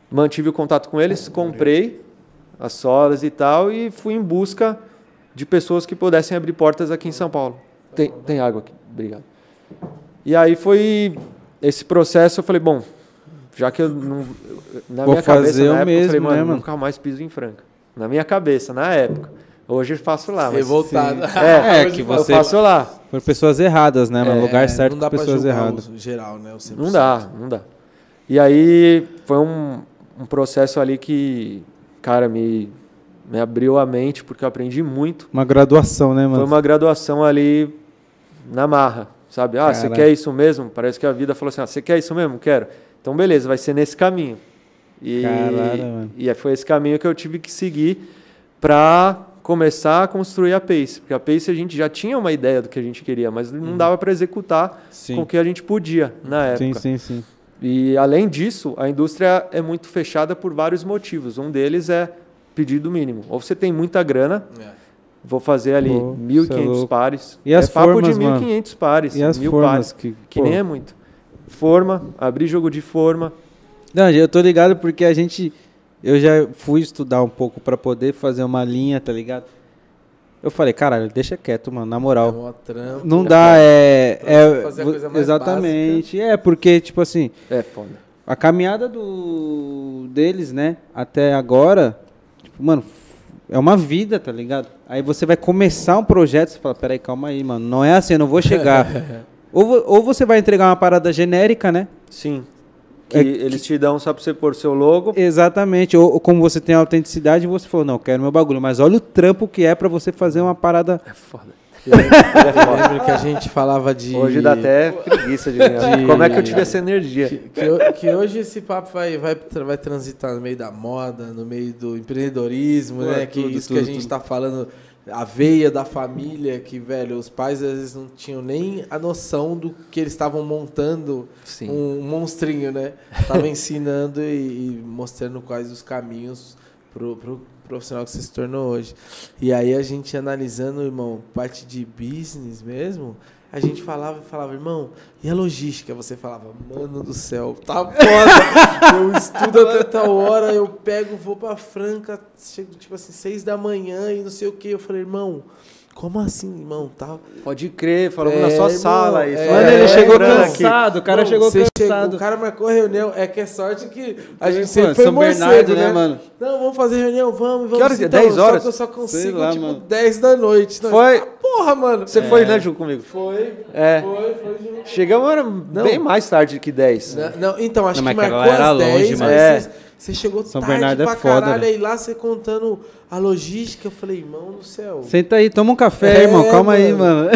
mantive o contato com eles, comprei as solas e tal, e fui em busca de pessoas que pudessem abrir portas aqui em São Paulo. Tem, tem água aqui, obrigado. E aí foi esse processo, eu falei, bom, já que eu não. Na Vou minha cabeça, fazer na o época, eu falei, mesmo, mano, né, mano? nunca mais piso em Franca. Na minha cabeça, na época. Hoje eu faço lá, mas. Revoltado. [laughs] É, É, que eu você- faço lá. Por pessoas erradas, né, mano? É, Lugar certo não dá pessoas erradas. o geral, né? O 100%. Não dá, não dá. E aí foi um, um processo ali que, cara, me, me abriu a mente, porque eu aprendi muito. Uma graduação, né, mano? Foi uma graduação ali na marra, sabe? Ah, você quer isso mesmo? Parece que a vida falou assim: ah, você quer isso mesmo? Quero. Então, beleza, vai ser nesse caminho. E, e aí foi esse caminho que eu tive que seguir para começar a construir a Pace. Porque a Pace a gente já tinha uma ideia do que a gente queria, mas não dava para executar Uhum. Sim. com o que a gente podia na Sim, época. sim, sim. E além disso, a indústria é muito fechada por vários motivos. Um deles é pedido mínimo. Ou você tem muita grana, É. vou fazer ali 1.500 é louco. pares. E as é papo formas, de mano? 1.500 pares, E as mil formas pares, que, que nem é muito. Forma, abrir jogo de forma. Não, eu tô ligado porque a gente. Eu já fui estudar um pouco pra poder fazer uma linha, tá ligado? Eu falei, caralho, deixa quieto, mano, na É moral. uma trampa. Não dá, é. Pra é fazer a coisa mais exatamente. É, porque, tipo assim, É foda. a caminhada do deles, né, até agora, tipo, mano, é uma vida, tá ligado? Aí você vai começar um projeto, você fala, peraí, calma aí, mano, não é assim, eu não vou chegar. [laughs] ou, ou você vai entregar uma parada genérica, né? Sim. Que É eles te dão só pra você pôr seu logo. Exatamente. Ou, ou como você tem a autenticidade, você falou, não, quero meu bagulho. Mas olha o trampo que é pra você fazer uma parada. É foda. Eu lembro [laughs] que a gente falava de. Hoje dá até preguiça de ganhar. de- Como é que eu tive essa energia? Que, que ho- que hoje esse papo vai, vai, vai transitar no meio da moda, no meio do empreendedorismo, Pô, né? Que tudo, isso tudo, que a gente tudo. tá falando, a veia da família, que, velho, os pais às vezes não tinham nem a noção do que eles estavam montando Sim. um monstrinho, né? Tava [laughs] ensinando e, e mostrando quais os caminhos pro, pro profissional que você se tornou hoje. E aí a gente analisando, irmão, parte de business mesmo, a gente falava e falava, irmão, e a logística? Você falava, mano do céu, tá foda. eu estudo até tal hora, eu pego, vou pra Franca, chego tipo assim, seis da manhã e não sei o que. Eu falei, irmão, Como assim, irmão? Tá... Pode crer, falamos É, na sua irmão, sala. é. Isso, Mano, É, ele chegou lembrando aqui. cansado, o cara Não, chegou cansado. chegou- o cara marcou a reunião. É que é sorte que a gente sempre foi São morcego, Bernardo, né? né, mano? Não, vamos fazer reunião, vamos, vamos. Que horas? então, 10 Só horas? que eu só consigo, lá, tipo, mano. 10 da noite. Não, Foi- ah, Porra, mano. Você foi, né, Ju, comigo? Foi, É. foi, foi. junto. Chegamos era bem mais tarde que 10. Não, não, então, acho Não, que marcou às 10, longe, mas mano. É. você, chegou São tarde Bernardo é pra foda, caralho, velho. aí lá você contando a logística, eu falei, irmão do céu. Senta aí, toma um café, É, irmão. Calma aí, mano. mano.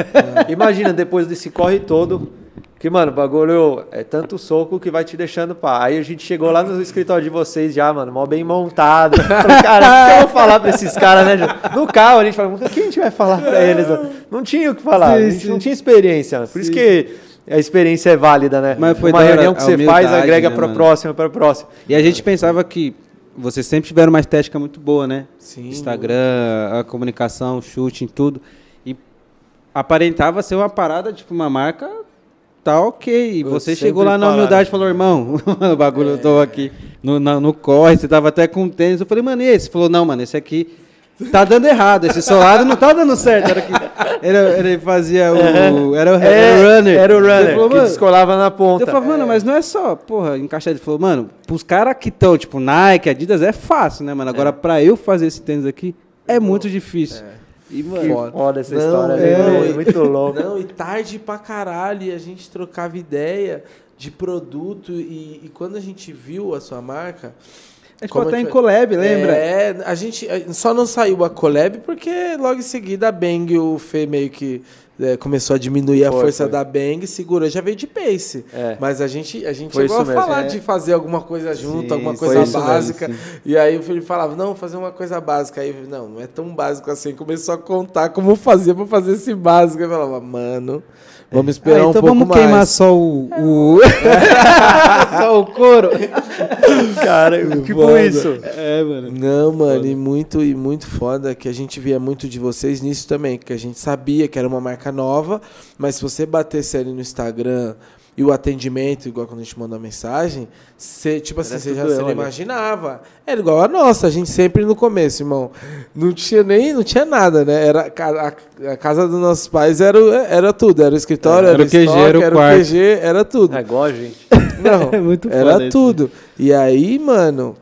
[laughs] Imagina, depois desse corre todo, que, mano, o bagulho é tanto soco que vai te deixando pá. Aí a gente chegou lá no escritório de vocês já, mano, mal bem montado. Falei, cara, o que eu vou falar pra esses caras, né? No carro a gente falou, o que a gente vai falar pra eles? mano? Não tinha o que falar, Sim, a gente sim. não tinha experiência. mano. Por isso que a experiência é válida, né? Mas foi Uma reunião que a você faz, agrega né, mano? próxima, pra próxima. E a gente pensava que vocês sempre tiveram uma estética muito boa, né? Sim. Instagram, a comunicação, shooting, tudo. E aparentava ser uma parada, tipo, uma marca tá ok. E você chegou lá na humildade e falou, irmão, [laughs] o bagulho eu tô aqui no, na- no corre, você tava até com tênis. Eu falei, mano, e esse? Você falou, não, mano, esse aqui tá dando errado. Esse solado não tá dando certo. Era que ele, ele fazia o. Era o, era o runner. Era o runner, falou, que mano, descolava na ponta. eu falava, mano, mas não é só, porra, encaixar. Ele falou, mano, pros caras que estão, tipo, Nike, Adidas, é fácil, né, mano? Agora, pra eu fazer esse tênis aqui, é muito difícil. E, Que mano, foda essa Não, história, é, né? e- Muito louco. Não, e tarde pra caralho, e a gente trocava ideia de produto, e, e quando a gente viu a sua marca... a gente como até a em collab, lembra? É, a gente a- só não saiu a collab porque logo em seguida a Bang, o Fê meio que é, começou a diminuir a Foi, força foi. da Bang, segurou, já veio de pace. É. Mas a gente, a gente Foi chegou a mesmo. falar É. de fazer alguma coisa junto, Sim, alguma coisa mesmo, básica. sim. e aí o Felipe falava, não, fazer uma coisa básica. Aí, não, não é tão básico assim. Começou a contar como fazia pra fazer esse básico. Eu falava, mano, vamos esperar Ah, um então pouco vamos mais. queimar só o. o... [laughs] só o couro. Cara, tipo Foda. isso. É, mano. Não, mano, e muito, e muito foda que a gente via muito de vocês nisso também, que a gente sabia que era uma marca nova, mas se você batesse ali no Instagram e o atendimento, igual quando a gente manda mensagem, você, tipo assim, você já não imaginava. Era igual a nossa, a gente sempre no começo, irmão. Não tinha nem, não tinha nada, né? Era, a a, a casa dos nossos pais era, era tudo, era o escritório, Era era, o QG, estoque, era o era quarto. o QG, era tudo. É igual a gente. Não, [laughs] É era isso, tudo. E aí, mano,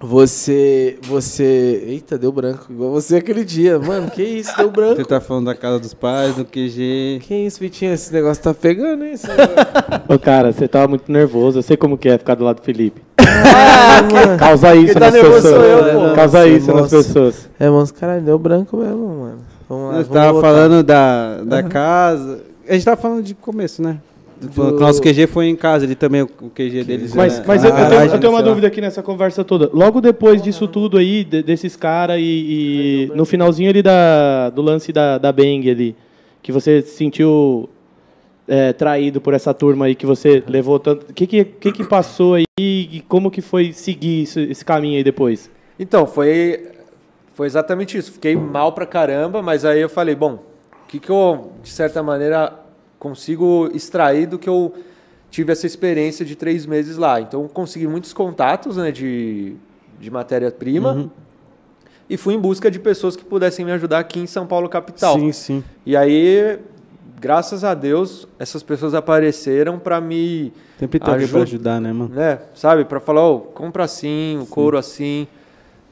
você. Você. Eita, deu branco. Igual você aquele dia. Mano, que isso, deu [laughs] Você branco. tá falando da casa dos pais, do QG. Que isso, Vitinho? Esse negócio tá pegando, hein? [laughs] Ô, cara, você tava muito nervoso. Eu sei como que é ficar do lado do Felipe. [laughs] Ah, mano. Causa isso tá nas pessoas. eu. Causa Nossa, isso nas nossa. pessoas. É, mano, caralho, deu branco mesmo, mano. Vamos lá. Vamos tava voltar. falando da, da casa. A gente tava falando de começo, né? Do- O nosso QG foi em casa, ele também, o QG deles. Mas, mas eu, eu tenho, eu tenho uma dúvida aqui nessa conversa toda. Logo depois disso tudo aí, de- desses caras e, e no finalzinho ali da, do lance da, da Bang ali, que você se sentiu é, traído por essa turma aí, que você levou tanto... O que que, que que passou aí e como que foi seguir isso- esse caminho aí depois? Então, foi, foi exatamente isso. Fiquei mal pra caramba, mas aí eu falei, bom, o que, que eu, de certa maneira, consigo extrair do que eu tive essa experiência de três meses lá? Então, eu consegui muitos contatos né, de, de matéria-prima e fui em busca de pessoas que pudessem me ajudar aqui em São Paulo, capital. Sim, sim. E aí, graças a Deus, essas pessoas apareceram para me Sempre tem alguém pra Ajuda. ajudar, né, mano? né, sabe, para falar, ó, compra assim, o couro assim.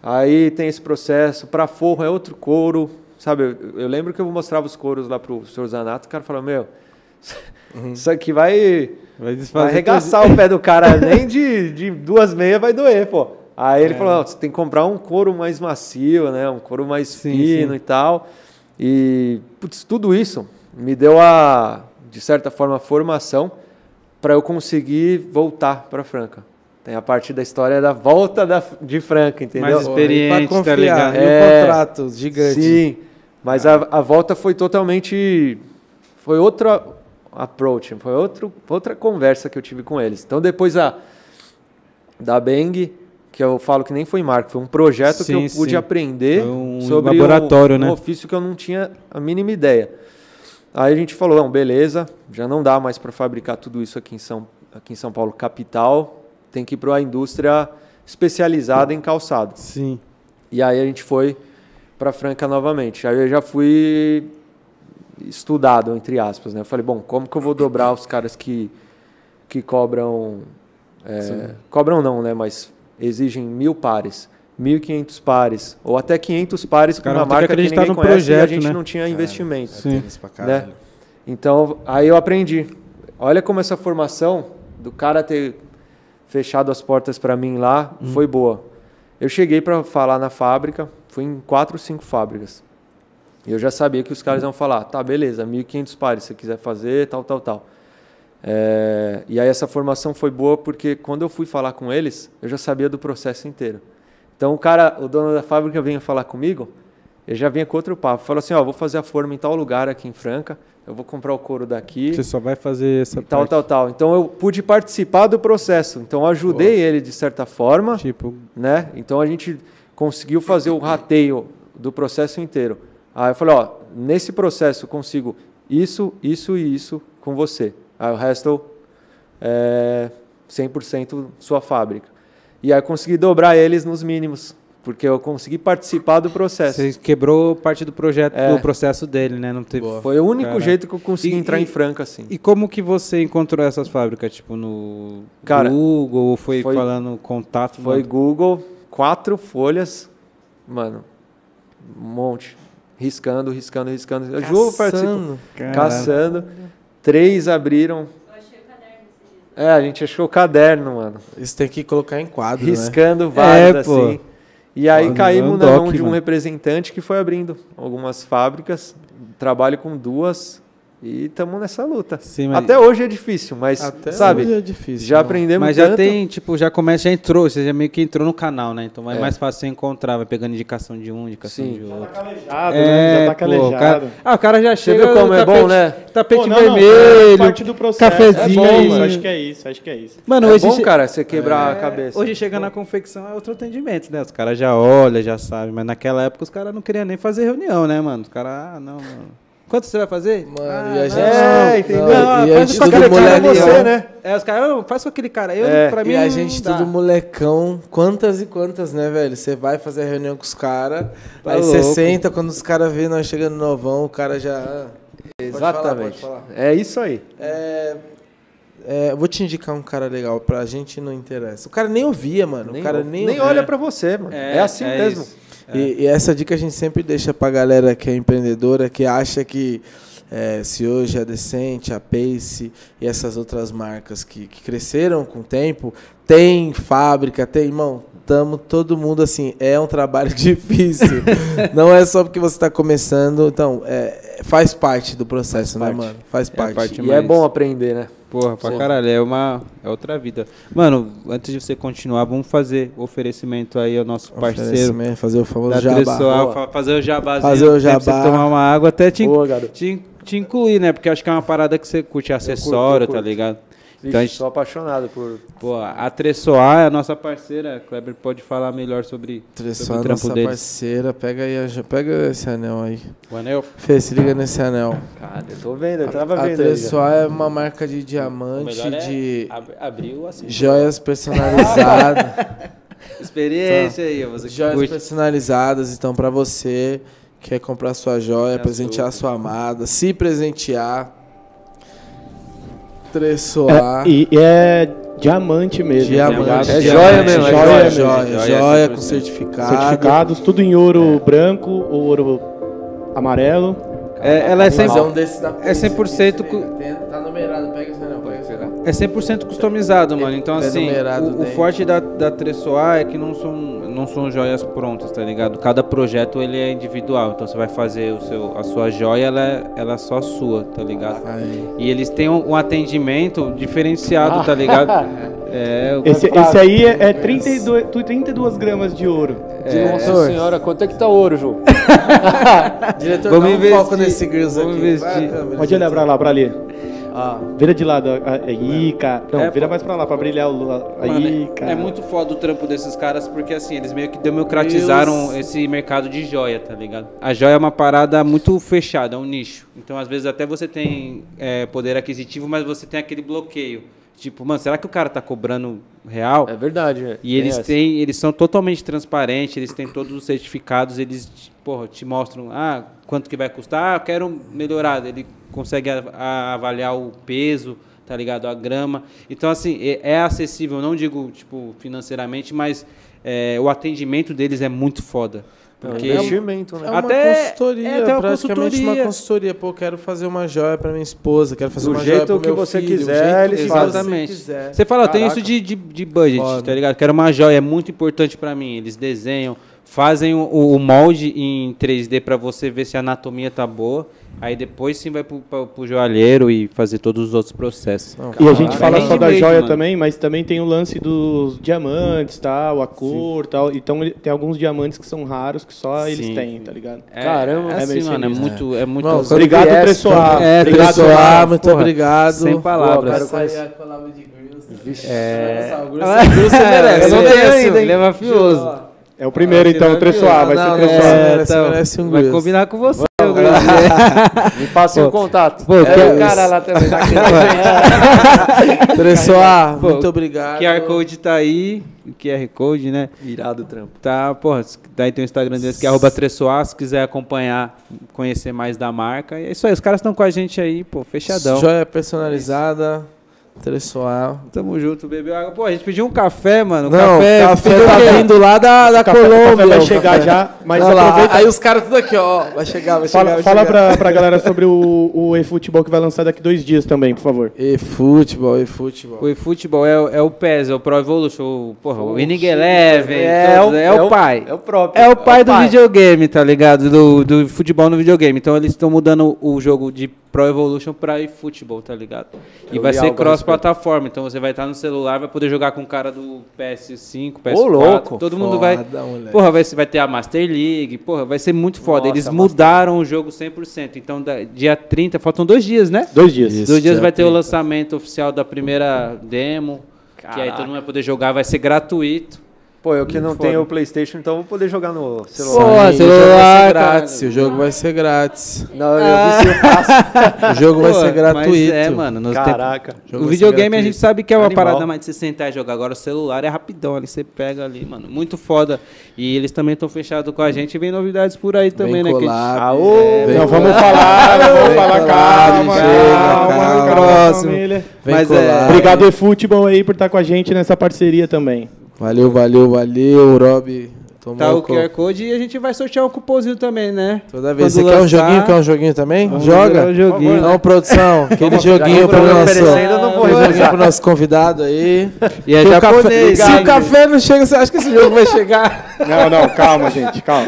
Aí tem esse processo, para forro é outro couro, sabe? Eu, eu lembro que eu mostrava os couros lá pro senhor Zanato, o cara falou: "Meu, isso aqui vai Vai vai arregaçar o pé do cara, [laughs] nem de, de duas meias vai doer, pô". Aí ele falou: "Não, você tem que comprar um couro mais macio, né? Um couro mais Sim, fino sim. e tal". E putz, tudo isso me deu a de certa forma a formação para eu conseguir voltar para Franca. Tem a parte da história da volta da, de Franca, entendeu? Mais experiente, Pra tá confiar. ligado? E É. o contrato gigante. Sim, mas a, a volta foi totalmente. Foi outra approach, foi outro, outra conversa que eu tive com eles. Então, depois a, da Bang, que eu falo que nem foi marca, foi um projeto que Sim, eu pude sim. aprender Foi um sobre laboratório, um, né? um ofício que eu não tinha a mínima ideia. Aí a gente falou, não, beleza, já não dá mais para fabricar tudo isso aqui em São, aqui em São Paulo, capital, tem que ir para a indústria especializada em calçado. Sim. E aí a gente foi para Franca novamente. Aí eu já fui estudado, entre aspas, né? Eu falei, bom, como que eu vou dobrar os caras que, que cobram... é, cobram não, né? Mas exigem mil pares, 1.500 pares, ou até 500 pares com caras uma que marca que, acreditar ninguém no conhece e a projeto, gente né? não tinha investimento. É Sim. tênis pra caralho. Então, aí eu aprendi. Olha como essa formação do cara ter fechado as portas para mim lá Hum. foi boa. Eu cheguei para falar na fábrica, fui em quatro, cinco fábricas. E eu já sabia que os caras iam falar, tá, beleza, 1.500 pares, se você quiser fazer, tal, tal, tal. É, e aí essa formação foi boa porque quando eu fui falar com eles, eu já sabia do processo inteiro. Então o cara, o dono da fábrica vinha falar comigo, eu já vinha com outro papo. Falou assim, ó, vou fazer a forma em tal lugar aqui em Franca, eu vou comprar o couro daqui, Você só vai fazer essa tal, parte, tal, tal. Então eu pude participar do processo. Então eu ajudei ele de certa forma, tipo, né? Então a gente conseguiu fazer o rateio do processo inteiro. Aí eu falei, ó, nesse processo eu consigo isso, isso e isso com você. Aí o resto é 100% sua fábrica. E aí eu consegui dobrar eles nos mínimos, porque eu consegui participar do processo. você quebrou parte do projeto, É. do processo dele, né? Não teve... Boa. Foi o único Cara. jeito que eu consegui E- entrar e- em Franca, assim. E como que você encontrou essas fábricas? Tipo, no Cara, Google? Ou foi, foi- falando contato? Foi mano? Google, quatro folhas, mano, um monte. Riscando, riscando, riscando. Eu juro, participou. Caçando. Caçando. Três abriram. É, a gente achou o caderno, mano. Isso tem que colocar em quadro, né? Riscando vários, É, assim. E aí Pô, caímos na mão de um mano. representante que foi abrindo algumas fábricas. Trabalho com duas e estamos nessa luta. Sim, mas- Até hoje é difícil, mas, Até sabe, hoje é difícil. já não. aprendemos Mas já tanto. tem, tipo, já começa, já entrou, você já meio que entrou no canal, né? Então é, É. mais fácil você encontrar, vai pegando indicação de um, indicação Sim. de outro. Calejado, né? Já tá pô, calejado. o cara, ah, o cara já Você chega. viu como é bom, tapete- né? Tapete Pô, não, não, vermelho. é parte do processo. cafezinho. É bom, acho que é isso, acho que é isso. Mano, É hoje bom, che- cara, você quebrar a É, cabeça. Hoje chega na confecção é outro atendimento, né? Os caras já olham, já sabem. Mas naquela época os caras não queriam nem fazer reunião, né, mano? Os caras, ah, não, mano. Quanto você vai fazer? Mano, ah, e a não. gente. É, entendeu? Não, e a faz gente tudo molequinho. você, né? É, os caras, "Não, faz com aquele cara. Eu, É, pra mim, E a gente dá. tudo molecão, quantas e quantas, né, velho? Você vai fazer a reunião com os caras, Tá aí você senta, quando os caras vêem nós chegando novão, o cara já. ah, pode falar, Exatamente. pode falar. É isso aí. É, é, vou te indicar um cara legal, pra gente não interessa. O cara nem ouvia, mano. o cara nem, nem olha pra você, mano. É, assim é mesmo. isso. E, e essa dica a gente sempre deixa pra galera que é empreendedora, que acha que é, se hoje a Decente, a Pace e essas outras marcas que, que cresceram com o tempo, tem fábrica, tem, irmão, tamo todo mundo assim, é um trabalho [laughs] difícil. Não é só porque você está começando, então, é, faz parte do processo, né, parte. mano? Faz É a parte. parte E é mais- bom aprender, né? Porra, pra caralho, é uma é outra vida. Mano, antes de você continuar, vamos fazer oferecimento aí ao nosso parceiro fazer o famoso jabá. Fa- fazer o jabazinho. Fazer o pra Você jabá. tomar uma água, até te, Boa, te, te incluir, né? Porque acho que é uma parada que você curte acessório, eu curto. tá ligado? Vixe, Então a gente- sou apaixonado por. Pô, a Tressoar é a nossa parceira. Kleber pode falar melhor sobre, sobre Tressor, o trampo nossa deles. parceira, pega aí, a- pega esse anel aí. O anel? Fê, se liga nesse anel. Cara, eu tô vendo, eu tava a vendo. Tressor é uma marca de diamante, de abriu assim. joias personalizadas. [laughs] Experiência aí, você que joias curte. personalizadas, então pra você que quer comprar sua joia, É presentear sua amada, se presentear. Tressoar. É, e, é diamante mesmo. Diamante? É diamante, joia mesmo, é joia, joia joia, mesmo. joia, Joia com 100%. certificado. Certificados, tudo em ouro branco ou ouro amarelo. É, ela é Mas é 100%, um desses da é 100% cu- Tem- Tá numerado, pega esse é 100% customizado, mano. Então, É assim, o, o forte da, da Tressoar é que não são, não são joias prontas, tá ligado? Cada projeto ele é individual. Então, você vai fazer o seu, a sua joia, ela é, ela é só sua, tá ligado? E eles têm um, um atendimento diferenciado, tá ligado? [laughs] É, o- Esse, esse aí é, é 32, tu- 32 gramas de ouro. Nossa senhora, quanto é que tá ouro, Ju? [laughs] [laughs] Diretor, Vamos dá um investir, foco nesse vamos aqui. investir. Vai, câmera, Pode olhar pra lá, pra ali. Ah, Vira de lado. Aí, cara. Não, É, vira mais pra lá, pra brilhar o. Aí, Mano, cara. é muito foda o trampo desses caras, porque assim, eles meio que democratizaram Deus. esse mercado de joia, tá ligado? A joia é uma parada muito fechada, é um nicho. Então, às vezes, até você tem é, poder aquisitivo, mas você tem aquele bloqueio. Tipo, mano, será que o cara tá cobrando real? É verdade. é. E eles têm, eles são totalmente transparentes, eles têm todos os certificados, eles, porra, te mostram, ah, quanto que vai custar, ah, eu quero melhorar. Ele consegue a- a- avaliar o peso, tá ligado? A grama. Então, assim, é, é acessível, não digo, tipo, financeiramente, mas é, o atendimento deles é muito foda. É um Porque investimento, É né? uma Até- consultoria, é, até uma praticamente consultoria. uma consultoria. Pô, quero fazer uma joia pra minha esposa, quero fazer Do uma jeito joia pro meu você filho, quiser, do jeito eles que você Exatamente. quiser. Você fala, tem isso de, de, de budget, Foda. tá ligado? Quero uma joia, é muito importante pra mim. Eles desenham, fazem o, o molde em 3D pra você ver se a anatomia tá boa. Aí depois sim vai pro, pro, pro joalheiro e fazer todos os outros processos. Não, E a gente fala É só da joia mano. também, mas também tem o lance dos diamantes, tal, a cor, tal. Então tem alguns diamantes que são raros que só eles Sim. têm, tá ligado? É, Caramba. é É assim, meio mano, é muito, é muito. Não, Sem Obrigado, Tressoar. É, Obrigado, Pessoal, Tressoar. muito Porra, obrigado. palavras. Pô, cara, Essa aí é a palavra de Grills. É. Você merece. Não Você merece, hein? ele é mafioso. É o primeiro, Ah, então, tirando Tressoar. Vai Não, ser Tressoar. É, então, merece um vai combinar com você. Vamos, Grills. [laughs] Me passe o contato. Pô, é o cara lá também. tá [laughs] Pô, muito obrigado. QR Code tá aí, o QR Code, né? Irado o trampo. Tá, porra, daí tem o Instagram deles que é arroba Tressoar, se quiser acompanhar, conhecer mais da marca. E é isso aí, os caras estão com a gente aí, pô, fechadão. Joia personalizada, Tressoar. Tamo junto, bebeu água. Pô, a gente pediu um café, mano. Não, café, café tá o vindo lá da, da O café, o Colômbia. café vai o chegar já, mas Olha lá, aproveita. Aí os caras tudo aqui, ó. Vai chegar, vai chegar, Fala, vai fala chegar. pra, pra galera sobre o, o eFootball que vai lançar daqui dois dias também, por favor. E futebol, e futebol. O eFootball é, o- é o PES, é o Pro Evolution, o, porra, o Winning Eleven, É, todos, o, é, o pai. É o próprio. É o pai do videogame, tá ligado? Do, do futebol no videogame. Então eles estão mudando o jogo de Pro Evolution pra eFootball, tá ligado? E Eu vai ser cross-plataforma. Então você vai estar no celular, vai poder jogar com o cara do PS5, PS4. Ô, louco. Todo mundo vai. Moleque. Porra, vai, vai ter a Master League. Porra, vai ser muito foda. Nossa, Eles a Master mudaram o jogo 100%. Então, da- dia 30, faltam dois dias, né? Dois dias. Isso. Dois dias dia vai ter o 30. lançamento oficial da primeira demo. Que aí Caraca. todo mundo vai poder jogar, vai ser gratuito. Pô, eu que não Foda. tenho o PlayStation, então vou poder jogar no Pô, celular. Sim, celular, o jogo vai ser cara. grátis. O jogo vai ser grátis. Não, eu Ah. vicio fácil. [laughs] O jogo vai Pô, ser mas gratuito. é, mano. Nos Caraca. O vai ser videogame a gente sabe que é uma Animal. parada mais de você sentar e jogar. Agora o celular é rapidão ali, você pega ali, mano. Muito foda. E eles também estão fechados com a gente e vem novidades por aí também, né? que a gente- collab, Aô, vem Não, vamos falar, vamos Vem falar, collab, calma, calma, calma. calma, Próximo. família. Vem Mas é- collab. Obrigado, eFootball, aí, por estar com a gente nessa parceria também. Valeu, valeu, valeu, Rob. Tomou Tá o co- QR Code e a gente vai sortear um cupomzinho também, né? Toda vez. Quando Você quer um lançar- joguinho? Quer um joguinho também? Vamos Joga. o joguinho. Então, produção, [laughs] aquele joguinho pro programa nosso, aquele [laughs] joguinho pro nosso convidado aí. E é Se o café-. Se o café não chega, você acha que esse jogo vai chegar? Não, não, calma, gente, calma.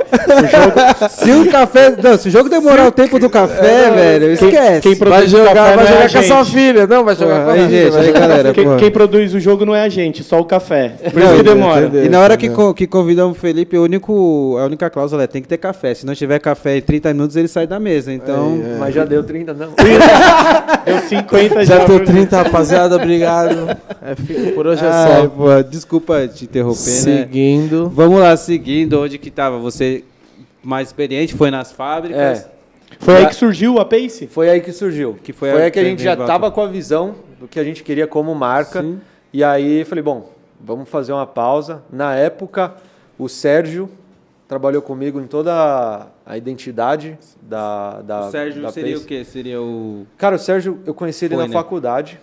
[laughs] Se o café. Não, se o jogo demorar o tempo do café, velho, esquece. quem Vai Produz jogar, café vai é jogar a com a sua filha. Não, vai jogar com a gente, aí, galera. Quem, quem produz o jogo não é a gente, só o café. Por isso que demora. entendeu? E na hora que convidamos o Felipe, o único, a única cláusula é tem que ter café. Se não tiver café em 30 minutos, ele sai da mesa. Então. É, é. Mas já deu 30, não. [laughs] Deu 50 Já já. viu? 30, rapaziada. Obrigado. É, por hoje é Ai, só. pô, desculpa te interromper, né? Seguindo. Vamos lá, seguindo, onde que tava? Você mais experiente, foi nas fábricas. É. Foi aí que surgiu a Pace? Foi aí que surgiu. Que foi foi a- aí que a gente já volta. tava com a visão do que a gente queria como marca. Sim. E aí falei, bom, vamos fazer uma pausa. Na época, o Sérgio trabalhou comigo em toda a- identidade da, da O Sérgio da seria Pace. o quê? Seria o. Cara, o Sérgio, eu conheci ele Foi, na né? faculdade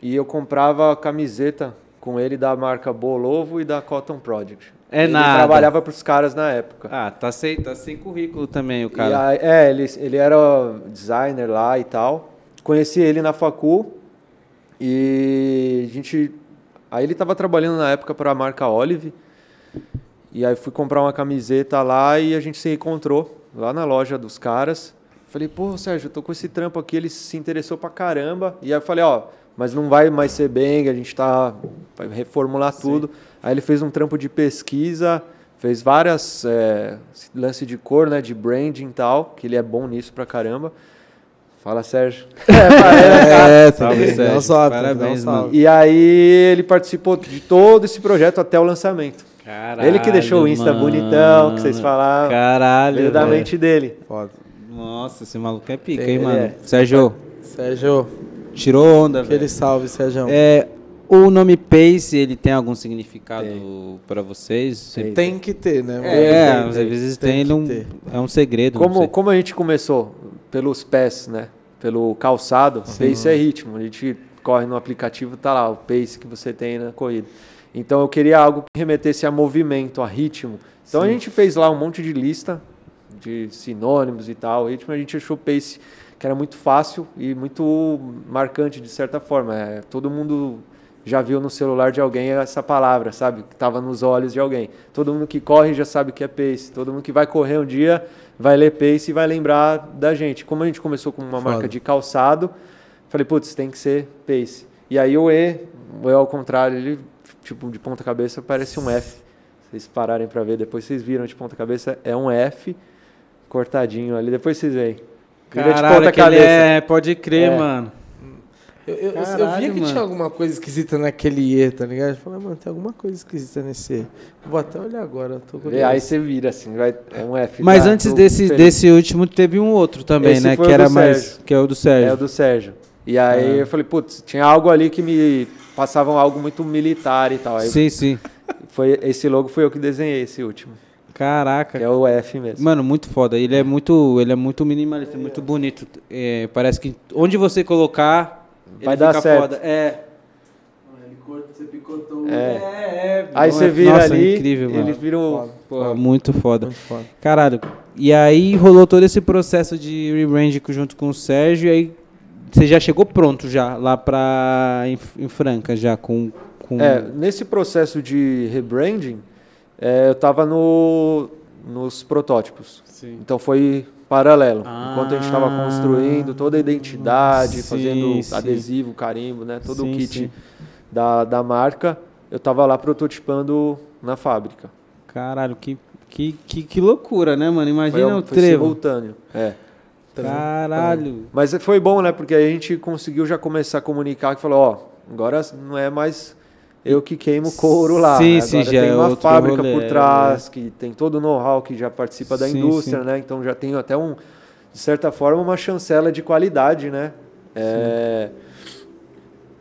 e eu comprava camiseta com ele da marca Bolovo e da Cotton Project. É ele nada. trabalhava para os caras na época. Ah, tá sem, tá sem currículo também, o cara. aí- é, ele, ele era designer lá e tal. Conheci ele na facu e a gente. Aí ele estava trabalhando na época para a marca Olive. E aí fui comprar uma camiseta lá e a gente se encontrou lá na loja dos caras. Falei, pô, Sérgio, eu tô com esse trampo aqui, ele se interessou pra caramba. E aí eu falei, ó, mas não vai mais ser bem, a gente tá. Vai reformular tudo. Aí ele fez um trampo de pesquisa, fez várias é, lance de cor, né? De branding e tal, que ele é bom nisso pra caramba. Fala, Sérgio. [laughs] É, [laughs] tá Salve. Sérgio. Um salve, Parabéns, salve. mano. E aí ele participou de todo esse projeto até o lançamento. Caralho, ele que deixou o Insta mano. bonitão, que vocês falaram. Caralho. Veio da velho. mente dele. Foda. Nossa, esse maluco é pica, Tem- hein, mano? é. Sérgio, Sérgio, tirou onda, velho. aquele salve, Sérgio. É, o nome Pace, ele tem algum significado pra vocês? Você- Tem que ter, né? É, Tem, às tem, vezes tem tem, ter. é um segredo. não Como, sei. como a gente começou pelos pés, né? Pelo calçado, pace é ritmo. A gente corre no aplicativo, tá lá o pace que você tem na corrida. Então eu queria algo que remetesse a movimento, a ritmo. Então a gente fez lá um monte de lista de sinônimos e tal. Ritmo a gente achou pace que era muito fácil e muito marcante de certa forma. É, todo mundo já viu no celular de alguém essa palavra, sabe? Que estava nos olhos de alguém. Todo mundo que corre já sabe o que é pace. Todo mundo que vai correr um dia vai ler pace e vai lembrar da gente. Como a gente começou com uma Foda. marca de calçado, falei, putz, tem que ser pace. E aí o E, o E ao contrário, ele, tipo, de ponta cabeça parece um F. Vocês pararem para ver, depois vocês viram de ponta cabeça, é um F cortadinho ali. Depois vocês veem. Vira de Caralho, ponta aquele cabeça. é, pode crer, É. mano. Eu, eu, eu Caralho, via que mano. tinha alguma coisa esquisita naquele E, tá ligado? Eu falei, mano, tem alguma coisa esquisita nesse E. Vou até olhar agora, eu curioso. aí você vira assim, vai, é um F. Mas tá? antes desse, desse último, teve um outro também, Esse né? foi Que o era do mais. Sérgio. Que é o do Sérgio. É o do Sérgio. E aí Ah. eu falei, putz, tinha algo ali que me passavam algo muito militar e tal. Aí Sim, sim. foi, esse logo foi eu que desenhei, esse último. Caraca. Que é o F mesmo. Mano, muito foda. Ele é muito, ele é muito minimalista, muito bonito. É, parece que onde você colocar, Vai ele dar fica certo. foda. É. Você picotou. É. é, Aí Não, você é- vira nossa, ali, incrível, mano. ele vira o... Pô, muito foda. Muito foda. Caralho. E aí rolou todo esse processo de rebrand junto com o Sérgio, e aí você já chegou pronto já lá pra em, em Franca já com com É, nesse processo de rebranding, é, eu estava no, nos protótipos. Sim. Então foi paralelo. Ah. Enquanto a gente estava construindo toda a identidade, Sim, fazendo sim. adesivo, carimbo, né, todo Sim, o kit sim. da, da marca, eu estava lá prototipando na fábrica. Caralho, que, que, que, que loucura, né, mano? Foi, Imagina o foi trevo. simultâneo. É. Caralho. Mas foi bom, né? Porque a gente conseguiu já começar a comunicar que falou, ó, agora não é mais eu que queimo couro lá. Sim, né? sim, Agora já tem é uma outro fábrica rolê, por é, trás, que tem todo o know-how que já participa da Sim, indústria, sim. né? Então já tem até um, de certa forma, uma chancela de qualidade, né? É,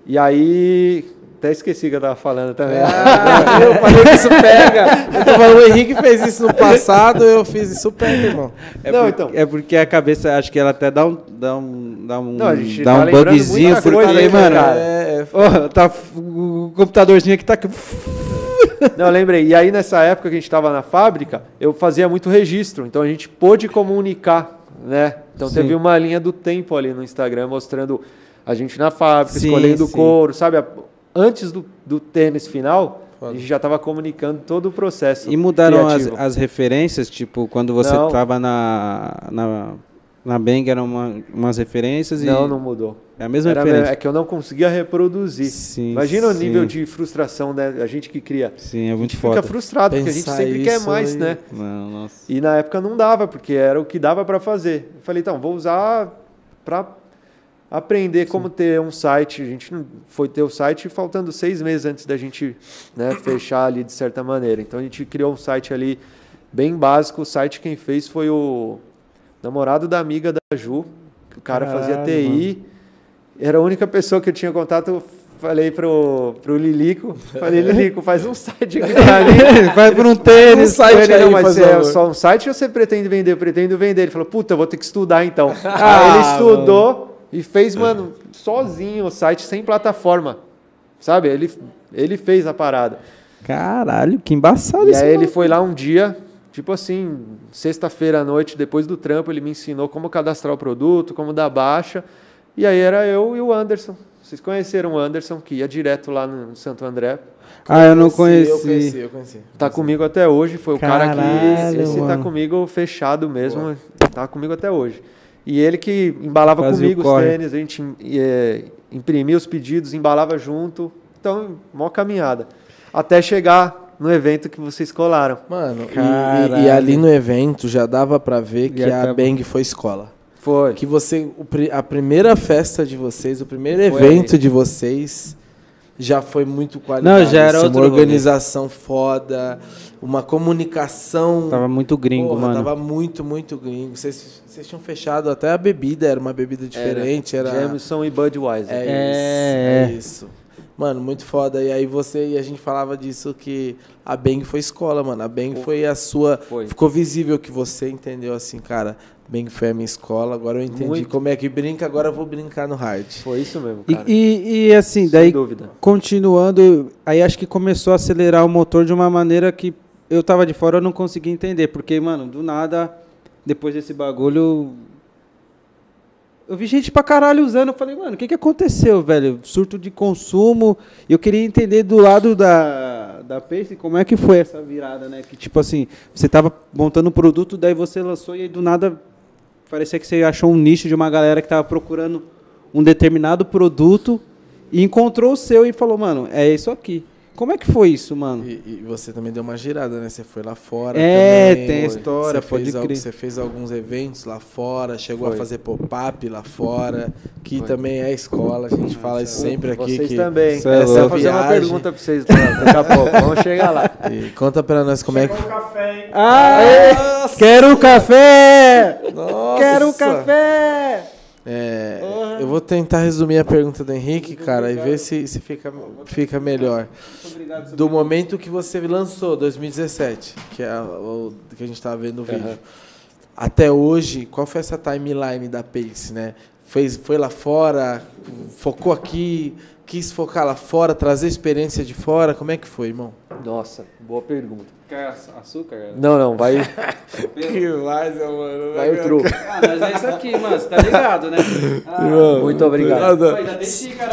E aí. Até esqueci que eu tava falando também. Ah, [laughs] eu falei que isso pega. Eu tô falando, o Henrique fez isso no passado, eu fiz isso pega, irmão. É Não, por- então. É porque a cabeça, acho que ela até dá um. Dá um, dá um, Não, a gente dá tá um bugzinho, coisa aí, mano. cara. É, é, ó, tá, o computadorzinho aqui tá aqui. [laughs] Não, eu lembrei. E aí, nessa época que a gente estava na fábrica, eu fazia muito registro. Então, a gente pôde comunicar, né? Então, Sim. teve uma linha do tempo ali no Instagram mostrando a gente na fábrica, Sim, escolhendo sim. couro, sabe? A- Antes do, do tênis final, Foda. a gente já estava comunicando todo o processo E mudaram as, as referências, tipo, quando você Não. tava na, na, na Bang eram uma, umas referências e. Não, não mudou. É a mesma Era, referência. é que eu não conseguia reproduzir. Sim, Imagina o sim. nível de frustração, né? A gente que cria. Sim, é A muito gente foda. fica frustrado, porque a gente Pensar sempre quer mais, aí. né? Não, nossa. E na época não dava, porque era o que dava para fazer. Eu falei, então, vou usar para aprender como ter um site. A gente foi ter o site faltando seis meses antes da gente né, fechar ali de certa maneira. Então a gente criou um site ali bem básico. O site quem fez foi o namorado da amiga da Ju, que o cara fazia Caralho, TI. Era a única pessoa que eu tinha contato. Falei pro, pro Lilico, falei, [laughs] Lilico, faz um site [laughs] aqui. Vai por um tênis. Um site Ele, aí, não, mas é favor. só um site ou você pretende vender? Eu pretendo vender. Ele falou, puta, eu vou ter que estudar então. [laughs] Ah, Aí ele estudou e fez, mano, sozinho o site, sem plataforma. Sabe? Ele, ele fez a parada. Caralho, que embaçado E isso. aí ele foi lá um dia, tipo assim, sexta-feira à noite, depois do trampo, ele me ensinou como cadastrar o produto, como dar baixa. E aí era eu e o Anderson. Vocês conheceram o Anderson, que ia direto lá no Santo André. Ah, eu não Eu conheci. conheci, eu conheci. Tá comigo até hoje, foi o cara Caralho, que esse tá mano. comigo fechado mesmo, tá comigo até hoje. E ele que embalava Fazia comigo os tênis, a gente é, imprimia os pedidos, embalava junto. Então, mó caminhada. Até chegar no evento que vocês colaram. Mano, e- e, ali no evento já dava pra ver que a. Bang foi escola. Foi. Que você, a primeira festa de vocês, o primeiro Foi evento de vocês já foi muito qualidade. Não, já era assim, rolê. organização foda, uma comunicação. Tava muito gringo, Porra, mano. Tava muito, muito gringo. Vocês, vocês tinham fechado até a bebida, era uma bebida diferente. Era, Jameson e Budweiser. É, É. isso, é isso. Mano, muito foda. E aí você e a gente falava disso que a Bang foi escola, mano. A Bang foi a sua. Foi. Ficou visível que você entendeu assim, cara. Bang foi a minha escola. Agora eu entendi Muito. como é que brinca. Agora eu vou brincar no hard. Foi isso mesmo, E, cara. e, e, assim, Sem daí dúvida. continuando, aí acho que começou a acelerar o motor de uma maneira que eu tava de fora eu não conseguia entender, porque, mano, do nada, depois desse bagulho, eu vi gente pra caralho usando, eu falei, mano, o que que aconteceu, velho? Surto de consumo, eu queria entender do lado da, da Pace como é que foi essa virada, né? Que tipo assim, você tava montando um produto, daí você lançou e aí do nada parecia que você achou um nicho de uma galera que tava procurando um determinado produto e encontrou o seu e falou, mano, é isso aqui. Como é que foi isso, mano? E, e você também deu uma girada, né? Você foi lá fora. É, também. tem a história, Você pode fez, al- crer. você fez alguns eventos lá fora, chegou Foi. a fazer pop-up lá fora, que Foi. também é escola. A gente fala isso sempre aqui. Vocês que também. É Essa eu louco. vou fazer uma pergunta pra vocês daqui a pouco. [laughs] Vamos chegar lá. E conta pra nós como é que. café, hein? Ah, quero um café! Nossa! Quero um café! É, eu vou tentar resumir a pergunta do Henrique, cara, e ver se, se fica, fica melhor. Do momento que você lançou, 2017, que é o que a gente estava vendo no vídeo, Aham. até hoje, qual foi essa timeline da Pace, né? Fez, foi lá fora, focou aqui, quis focar lá fora, trazer experiência de fora, como é que foi, irmão? Nossa, boa pergunta. Quer açúcar? Não, não, vai, [laughs] Que mais, mano? vai o truco. Ah, mas é isso aqui, mano, você tá ligado, né? [laughs] Ah, Muito obrigado. pô.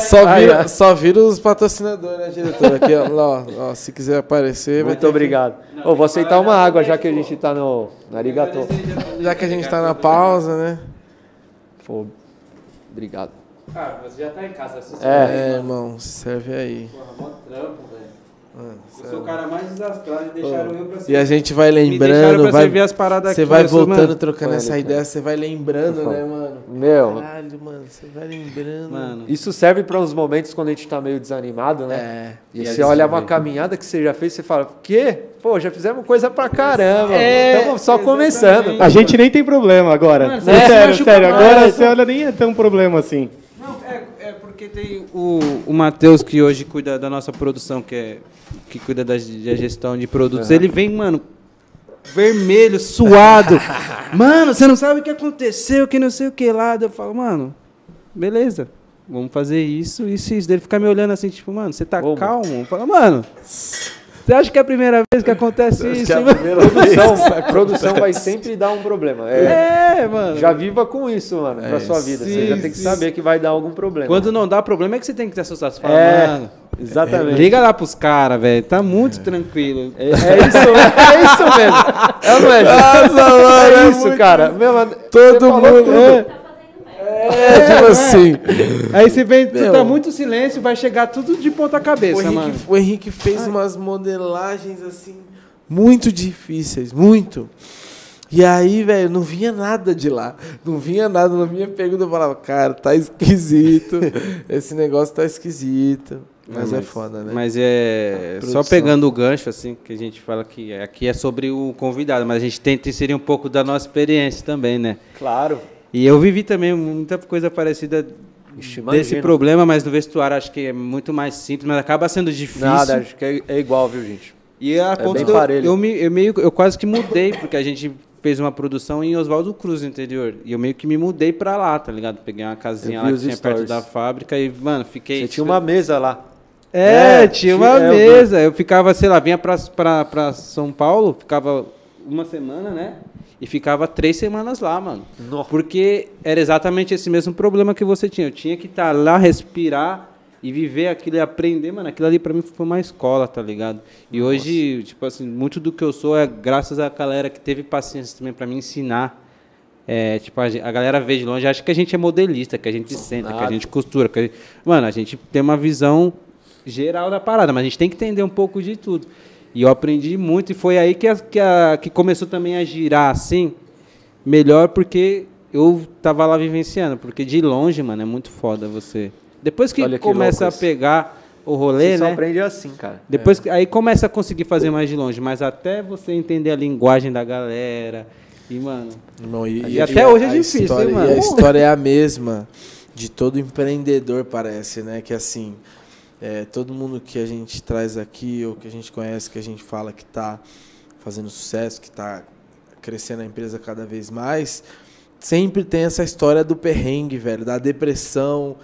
Só Aí, vira, só vira os patrocinadores, né, diretor? Aqui, ó, ó, se quiser aparecer, vai Muito ter que- obrigado. Ô, vou aceitar uma água já que a gente tá no Arigato. Já que a gente tá na pausa, né? Pô, obrigado. Ah, você já tá em casa, você É. É, irmão, se serve aí. Porra, mó trampo, velho. Mano, Eu sou o cara mais desastrado e deixaram eu pra E a gente vai lembrando, vai, servir as paradas você aqui. vai voltando, mano, trocando Olha, essa cara. ideia, você vai lembrando, né, mano? Meu, Caralho, mano, você vai lembrando. Mano, isso serve para uns momentos quando a gente tá meio desanimado, né? É. E, E você olha uma caminhada que você já fez, você fala, quê? Pô, já fizemos coisa pra caramba. É, Estamos só exatamente. começando. A gente nem tem problema agora. Mano, É sério, sério. mais, Agora você olha, nem é tão problema assim. Porque tem o, o Matheus que hoje cuida da nossa produção, que é que cuida da, da gestão de produtos. Ele vem, mano, vermelho, suado. [laughs] mano, você não sabe o que aconteceu, que não sei o que lá. Eu falo, mano, beleza. Vamos fazer isso, isso e isso. Ele fica me olhando assim, tipo, mano, você tá Como? calmo? Eu falo, mano, você acha que é a primeira vez que acontece Acho isso? que é a primeira [laughs] vez. Produção, a produção vai sempre dar um problema. É, É, mano. Já viva com isso, mano, pra É, sua vida. sim, você já tem que sim. saber que vai dar algum problema. Quando não dá problema é que você tem que ter fala, É, mano, exatamente. liga lá pros caras, velho. Tá muito tranquilo. É, é isso, é isso mesmo. É, é, Nossa, mano, é é isso, muito- cara. Meu, mano, Todo mundo. É, é, tipo assim. Aí você vem, você Meu. tá muito silêncio, vai chegar tudo de ponta O cabeça, mano. Henrique, o Henrique fez umas modelagens assim muito difíceis, muito. E aí, velho, não vinha nada de lá. Não vinha nada. Na minha pergunta eu falava, cara, tá esquisito. [laughs] Esse negócio tá esquisito. Mas, é foda, né? Mas é. Só pegando o gancho, assim, que a gente fala que aqui é sobre o convidado, mas a gente tenta inserir um pouco da nossa experiência também, né? Claro. E eu vivi também muita coisa parecida Ixi, desse problema, mas no vestuário acho que é muito mais simples, mas acaba sendo difícil. Nada, acho que é, é igual, viu, gente? E a É ponto de eu- parelho. eu, me, eu meio eu quase que mudei, porque a gente fez uma produção em Oswaldo Cruz, no interior. E eu meio que me mudei pra lá, tá ligado? Peguei uma casinha lá que tinha perto da fábrica e, mano, fiquei. Você tinha uma mesa lá. É, É, tinha uma é, mesa. Eu ficava, sei lá, vinha pra, pra, pra São Paulo, ficava uma semana, né? E ficava três semanas lá, mano. Nossa. Porque era exatamente esse mesmo problema que você tinha. Eu tinha que estar lá, respirar e viver aquilo e aprender, mano. Aquilo ali pra mim foi uma escola, tá ligado? E hoje, tipo assim, muito do que eu sou é graças à galera que teve paciência também pra me ensinar. É, tipo, a, a galera vê de longe, acha que a gente é modelista, que a gente senta, que a Nada. gente costura. Que a gente- Mano, a gente tem uma visão geral da parada, mas a gente tem que entender um pouco de tudo. E eu aprendi muito, e foi aí que, a, que, a- que começou também a girar assim, melhor, porque eu tava lá vivenciando. Porque de longe, mano, é muito foda você. Depois que que começa a pegar o rolê, Você só né? aprende assim, cara. Depois que- aí começa a conseguir fazer mais de longe, mas até você entender a linguagem da galera. E, mano, Irmão, e, E até hoje é a difícil, história, hein, mano? E a história é a mesma de todo empreendedor, parece, né? Que assim, é, todo mundo que a gente traz aqui, ou que a gente conhece, que a gente fala que está fazendo sucesso, que está crescendo a empresa cada vez mais, sempre tem essa história do perrengue, velho, da depressão,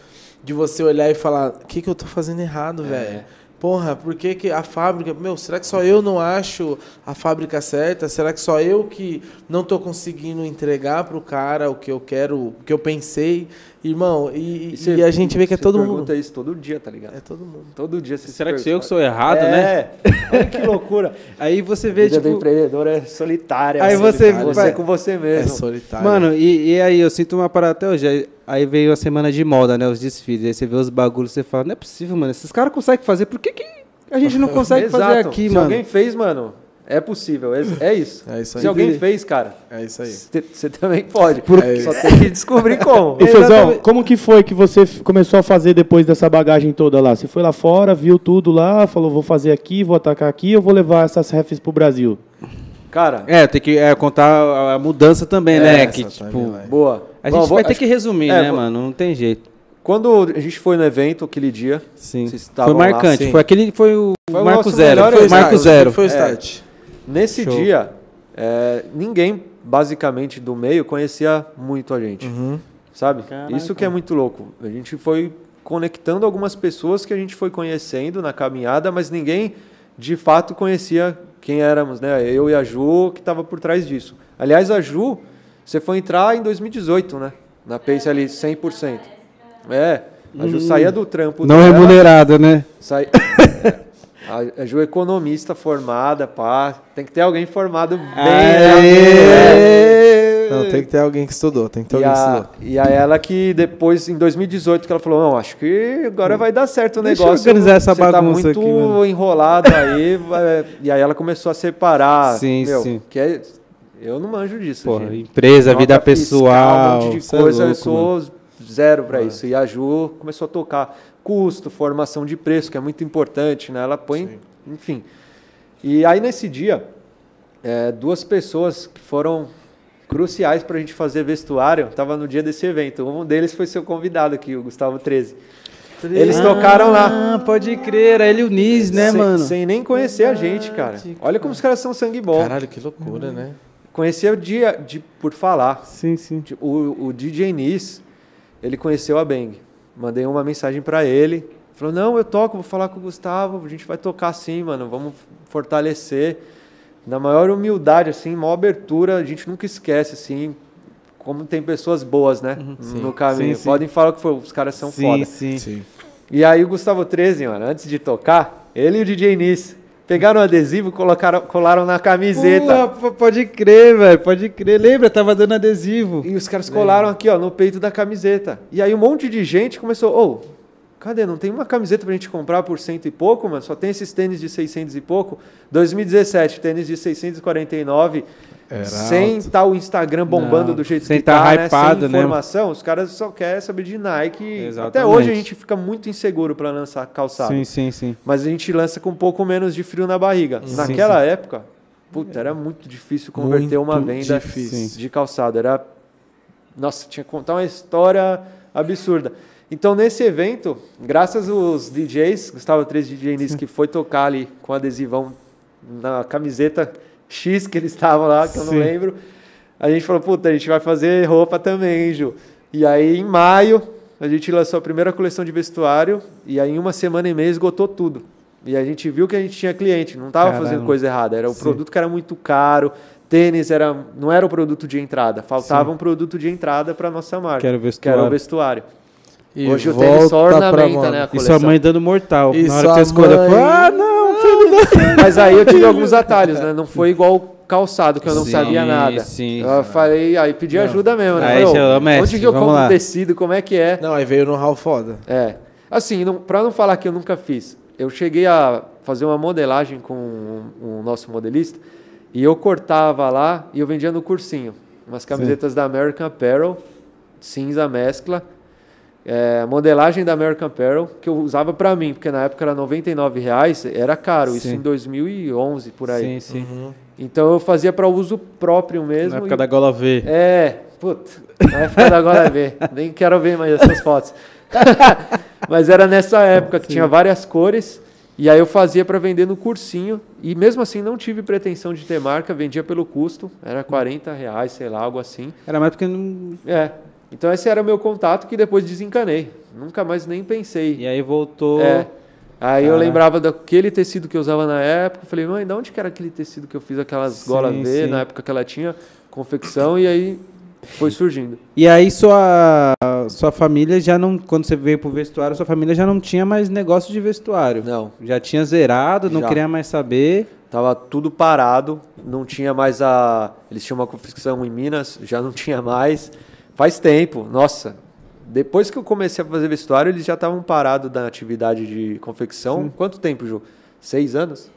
de você olhar e falar, o que, que eu tô fazendo errado, velho? Porra, por que, que a fábrica. Meu, será que só eu não acho a fábrica certa? Será que só eu que não tô conseguindo entregar pro cara o que eu quero, o que eu pensei? Irmão, e, e, e a gente vê que é todo pergunta mundo. isso todo dia, tá ligado? É todo mundo. Todo dia você Será se que sou eu que pergunta. sou errado, é. né? Olha que loucura. [laughs] Aí você A vê, vida do tipo. empreendedor é solitária. Aí é você Você com você É mesmo. solitário. Mano, e, e aí eu sinto uma parada até hoje. Aí, veio a semana de moda, né? Os desfiles. Aí você vê os bagulhos, você fala, não é possível, mano. Esses caras conseguem fazer, por que, que a gente não [laughs] consegue fazer aqui, Se mano? alguém fez, mano, é possível. É, é isso. É isso aí. Se alguém fez, cara, É isso aí. você também pode. É Só tem que descobrir como. E Fezão, como que foi que você começou a fazer depois dessa bagagem toda lá? Você foi lá fora, viu tudo lá, falou, vou fazer aqui, vou atacar aqui, eu vou levar essas refs pro Brasil? Cara, É, tem que é, contar a, mudança também, É, né? essa Que, tipo, timeline. boa. a Bom, gente vou- vai ter acho- que resumir, é, né, vou- mano? Não tem jeito. Quando a gente foi no evento aquele dia, Sim. Vocês Foi lá, marcante. sim. Foi aquele, foi o Foi o Marco Zero. Foi o. Marco Zero. Foi o É. nesse Show. dia, é, ninguém basicamente do meio conhecia muito a gente. Uhum. Sabe? Caraca. Isso que é muito louco. A gente foi conectando algumas pessoas que a gente foi conhecendo na caminhada, mas ninguém de fato conhecia quem éramos, né? Eu e a Ju que estava por trás disso. Aliás, a Ju, você foi entrar em 2018, né? Na Pace ali 100%. É, a Ju saía do trampo Não dela, remunerado, né? Sai... [laughs] A a Ju é economista formada, pá. Tem que ter alguém formado bem. né? Não, tem que ter alguém que estudou, tem que ter E alguém que estudou. e a ela que depois, em 2018, que ela falou, não, acho que agora vai dar certo o Deixa eu negócio. organizar essa você tá bagunça muito aqui, mano." enrolado aí. [laughs] e aí ela começou a separar. Sim, meu, sim. Que é, eu não manjo disso, Porra, gente. empresa, Nota vida fiscal, pessoal. Um monte de é coisa, eu louco, mano. sou zero pra isso. E a Ju começou a tocar custo, formação de preço, que é muito importante, né? Ela põe, enfim. E aí nesse dia, é, duas pessoas que foram cruciais pra gente fazer vestuário, tava no dia desse evento. Um deles foi seu convidado aqui, o Gustavo 13. Eles tocaram lá. Ah, pode crer, era ele e o Nis, né, sem, mano? sem nem conhecer a gente, cara. Olha como os caras são sangue bom. Caralho, que loucura, né? Conhecia de, de, por falar. Sim, sim. Tipo, O, o DJ Nis, ele conheceu a Bang. Mandei uma mensagem pra ele. Falou, não, eu toco, vou falar com o Gustavo, a gente vai tocar sim, mano, vamos fortalecer. Na maior humildade, assim, maior abertura, a gente nunca esquece, assim, como tem pessoas boas, né, no caminho. Uhum. Sim, sim. Podem falar que foi, os caras são sim, foda. sim. Sim. E aí o Gustavo 13, mano, antes de tocar, ele e o DJ Nis pegaram o adesivo, colocaram, colaram na camiseta. Pô, p- pode crer, velho, pode crer. Lembra, tava dando adesivo. E os caras colaram aqui, ó, no peito da camiseta. E aí um monte de gente começou, ô, cadê? Não tem uma camiseta pra gente comprar por cento e pouco, mano? Só tem esses tênis de 600 e pouco. 2017, tênis de 649. Era sem estar o Instagram bombando Não, do jeito sem que tá tá, né? hypado, sem né? informação, os caras só querem saber de Nike. Exatamente. Até hoje a gente fica muito inseguro para lançar calçado. Sim, sim, sim. Mas a gente lança com um pouco menos de frio na barriga. Sim, Naquela época, puta, era muito difícil converter uma Muito venda difícil. de calçado. Era. Nossa, tinha que contar uma história absurda. Então, nesse evento, graças aos DJs, Gustavo 3 DJ Nis, que foi tocar ali com adesivão na camiseta X que eles estavam lá, que eu não Sim. lembro, a gente falou, puta, a gente vai fazer roupa também, hein, Ju. E aí, em maio, a gente lançou a primeira coleção de vestuário, e aí, em uma semana e meia, esgotou tudo. E a gente viu que a gente tinha cliente, não estava fazendo coisa errada, era o Sim. produto que era muito caro, tênis era, não era o produto de entrada, faltava um produto de entrada para nossa marca, Que era o que era vestuário. o vestuário. E Hoje o tênis só ornamenta, né, a E sua mãe dando mortal. E Na hora sua que você escolheu, mãe- falou, ah, não, filho da... [laughs] Mas aí eu tive [laughs] alguns atalhos, né? Não foi igual calçado, que eu não Sim, sabia nada. sim. Eu falei, aí pedi ajuda mesmo, né? Aí, Falei, "Ô, mestre, onde que eu compro lá." tecido, como é que é? Não, aí veio no Hall foda. É. Assim, não, pra não falar que eu nunca fiz, eu cheguei a fazer uma modelagem com o nosso modelista e eu cortava lá e eu vendia no cursinho. Umas camisetas da American Apparel, cinza mescla, é, modelagem da American Apparel, que eu usava pra mim, porque na época era 99 reais, era caro, isso Sim. em 2011, por aí. Sim, sim. Então eu fazia para uso próprio mesmo. Na época e- da gola V. É, Puta, na época da Glória B. [laughs] Nem quero ver mais essas fotos. [laughs] Mas era nessa época que tinha várias cores. E aí eu fazia para vender no cursinho. E mesmo assim não tive pretensão de ter marca, vendia pelo custo. Era 40 reais, sei lá, algo assim. Era mais porque não. É. Então esse era o meu contato que depois desencanei. Nunca mais nem pensei. E aí voltou. É. Aí eu Caraca. lembrava daquele tecido que eu usava na época. Falei, mãe, de onde que era aquele tecido que eu fiz aquelas Sim, gola V sim. na época que ela tinha confecção? E aí foi surgindo. E aí sua, sua família já não. Quando você veio pro vestuário, sua família já não tinha mais negócio de vestuário. Não. Já tinha zerado, não Já. queria mais saber. Tava tudo parado, não tinha mais a. Eles tinham uma confecção em Minas, já não tinha mais. Faz tempo, nossa. Depois que eu comecei a fazer vestuário, eles já estavam parados da atividade de confecção. Quanto tempo, Ju? Seis anos?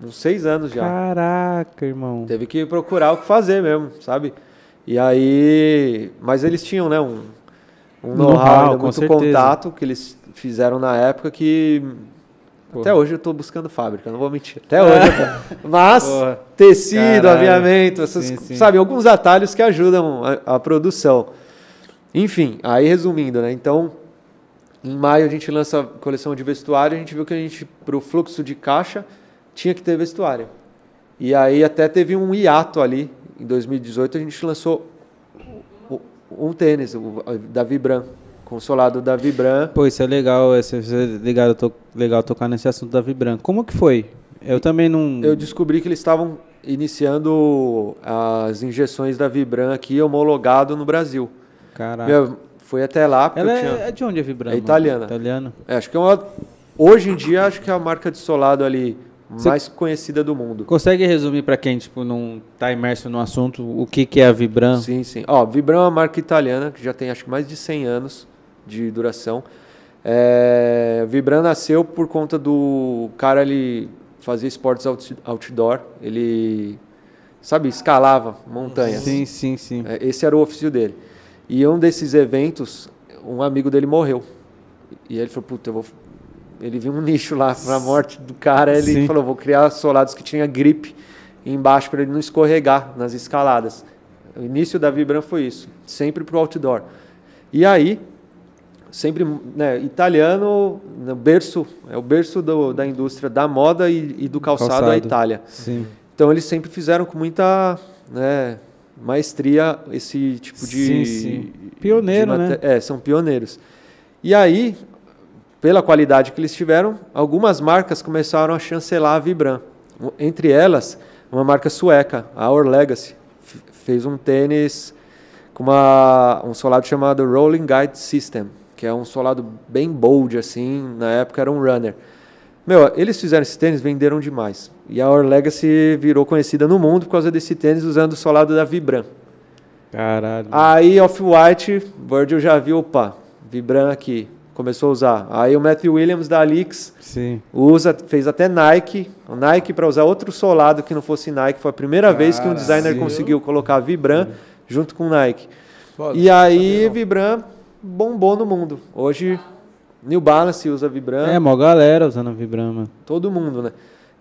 Uns seis anos já. Caraca, irmão. Teve que procurar o que fazer mesmo, sabe? E aí. Mas eles tinham, né? Um, um Know-how, ainda com muito certeza. contato que eles fizeram na época que. Pô. Até hoje eu tô buscando fábrica, não vou mentir. Até hoje. tô- [laughs] Mas, Porra. tecido, Caralho. aviamento, essas, Sim, sim. sabe, alguns atalhos que ajudam a, a produção. Enfim, aí resumindo, né? Então, em maio a gente lança a coleção de vestuário, a gente viu que a gente, pro fluxo de caixa, tinha que ter vestuário. E aí até teve um hiato ali, em 2018 a gente lançou o- um tênis, o da Vibram, consolado da Vibram. Pô, isso é legal, isso é legal, to, legal tocar nesse assunto da Vibran. Como que foi? Eu também não. Eu descobri que eles estavam iniciando as injeções da Vibram aqui homologado no Brasil. Caraca. Meu, foi até lá porque Ela eu é, tinha... é de onde a Vibran? É italiana. Italiano. É, acho que é uma... Hoje em dia, acho que é a marca de solado ali Você- mais conhecida do mundo. Consegue resumir pra quem tipo não tá imerso no assunto o que que é a Vibran? Sim, sim. Ó, Vibram é uma marca italiana que já tem acho que mais de 100 anos de duração. É, Vibram nasceu por conta do cara ele fazia esportes out- outdoor, ele sabe escalava montanhas. Sim, sim, sim. É, Esse era o ofício dele. E um desses eventos, um amigo dele morreu. E ele falou, puta, eu vou. Ele viu um nicho lá pra morte do cara. Ele Sim. falou, vou criar solados que tinha gripe embaixo para ele não escorregar nas escaladas. O início da Vibram foi isso, sempre pro outdoor. E aí, sempre né, italiano, no berço, é o berço do- da indústria da moda e, e do calçado, a Calçado. Itália. Sim. Então eles sempre fizeram com muita né, maestria esse tipo de. Sim, sim. Pioneiro, de né? É, são pioneiros. E aí, pela qualidade que eles tiveram, algumas marcas começaram a chancelar a Vibram. Entre elas, uma marca sueca, a Our Legacy, fez um tênis com uma, um solado chamado Rolling Guide System, que é um solado bem bold, assim, na época era um runner. Meu, eles fizeram esse tênis, venderam demais. E a Our Legacy virou conhecida no mundo por causa desse tênis usando o solado da Vibram. Caralho. Aí Off-White, Virgil já viu, opa, Vibram aqui, começou a usar. Aí o Matthew Williams da Alix Sim. usa, fez até Nike, o Nike para usar outro solado que não fosse Nike, foi a primeira vez que um designer Caralho. conseguiu colocar Vibram junto com Nike. Foda, E aí. Vibram bombou no mundo. Hoje New Balance usa Vibram, É, mó galera usando a Vibram, mano. todo mundo, né?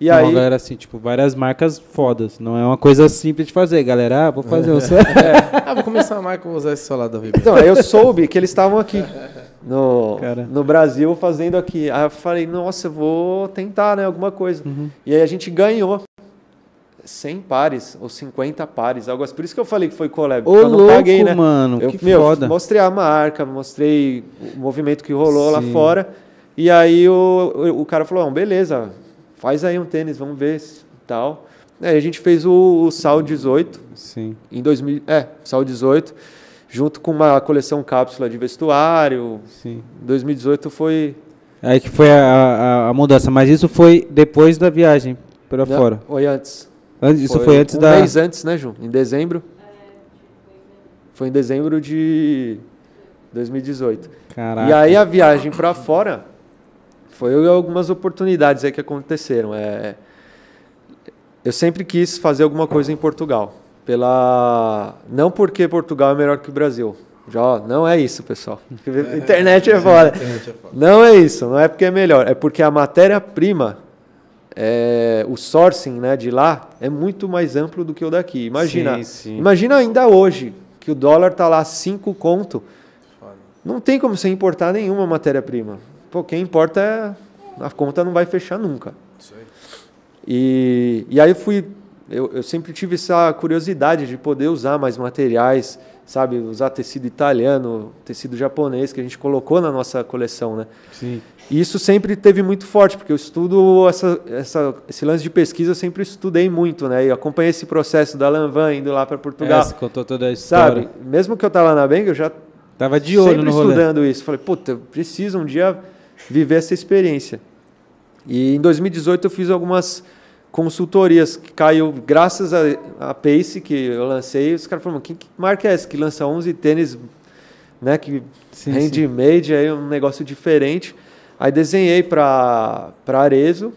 E Mó aí galera assim, tipo, várias marcas fodas. Não é uma coisa simples de fazer, galera. Ah, vou fazer o seu. [laughs] Ah, vou começar a marca, vou usar esse solado da Vibra. Então, eu soube que eles estavam aqui [laughs] no, Cara. no Brasil fazendo aqui. Aí eu falei, nossa, eu vou tentar, né, alguma coisa. Uhum. E aí a gente ganhou 100 pares ou 50 pares, algo assim. Por isso que eu falei que foi collab, Ô, eu não louco, paguei, né? mano. Eu, que meu, foda. mostrei a marca, mostrei o movimento que rolou lá Sim. fora. E aí o, o, cara falou, "Não, beleza, faz aí um tênis, vamos ver tal. Aí a gente fez o, o Sal 18, Sim. em 2000, é, Sal 18, junto com uma coleção cápsula de vestuário. Sim. Em 2018 foi Aí que foi a, a, a mudança. Mas isso foi depois da viagem Não, fora. Foi antes. Antes- Isso foi, antes um da. mês antes, né, Ju? Em dezembro. Foi em dezembro de 2018. Caraca. E aí a viagem para fora foi algumas oportunidades aí que aconteceram. É, eu sempre quis fazer alguma coisa em Portugal. Pela não porque Portugal é melhor que o Brasil. Já, não é isso, pessoal. [laughs] Internet é foda. Não é isso, não é porque é melhor, é porque a matéria-prima, é, o sourcing né, de lá é muito mais amplo do que o daqui. Imagina, Sim, sim. imagina ainda hoje que o dólar tá lá 5 conto, não tem como você importar nenhuma matéria-prima. Pô, quem importa é. A conta não vai fechar nunca. E, e aí eu fui. Eu, eu sempre tive essa curiosidade de poder usar mais materiais, sabe? Usar tecido italiano, tecido japonês, que a gente colocou na nossa coleção, né? Sim. E isso sempre teve muito forte, porque eu estudo essa, essa, esse lance de pesquisa, eu sempre estudei muito, né? E acompanhei esse processo da Lanvan indo lá para Portugal. É, você contou toda a história. Sabe? Mesmo que eu estava na Bang, eu já Tava de olho sempre no rolê. estudando isso. Falei, puta, eu preciso um dia viver essa experiência. E em 2018 eu fiz algumas consultorias que caiu graças a, a Pace que eu lancei. Os caras falaram, que, que marca é essa que lança 11 tênis, né, que Sim, handmade, aí um negócio diferente. Aí desenhei para para Arezo.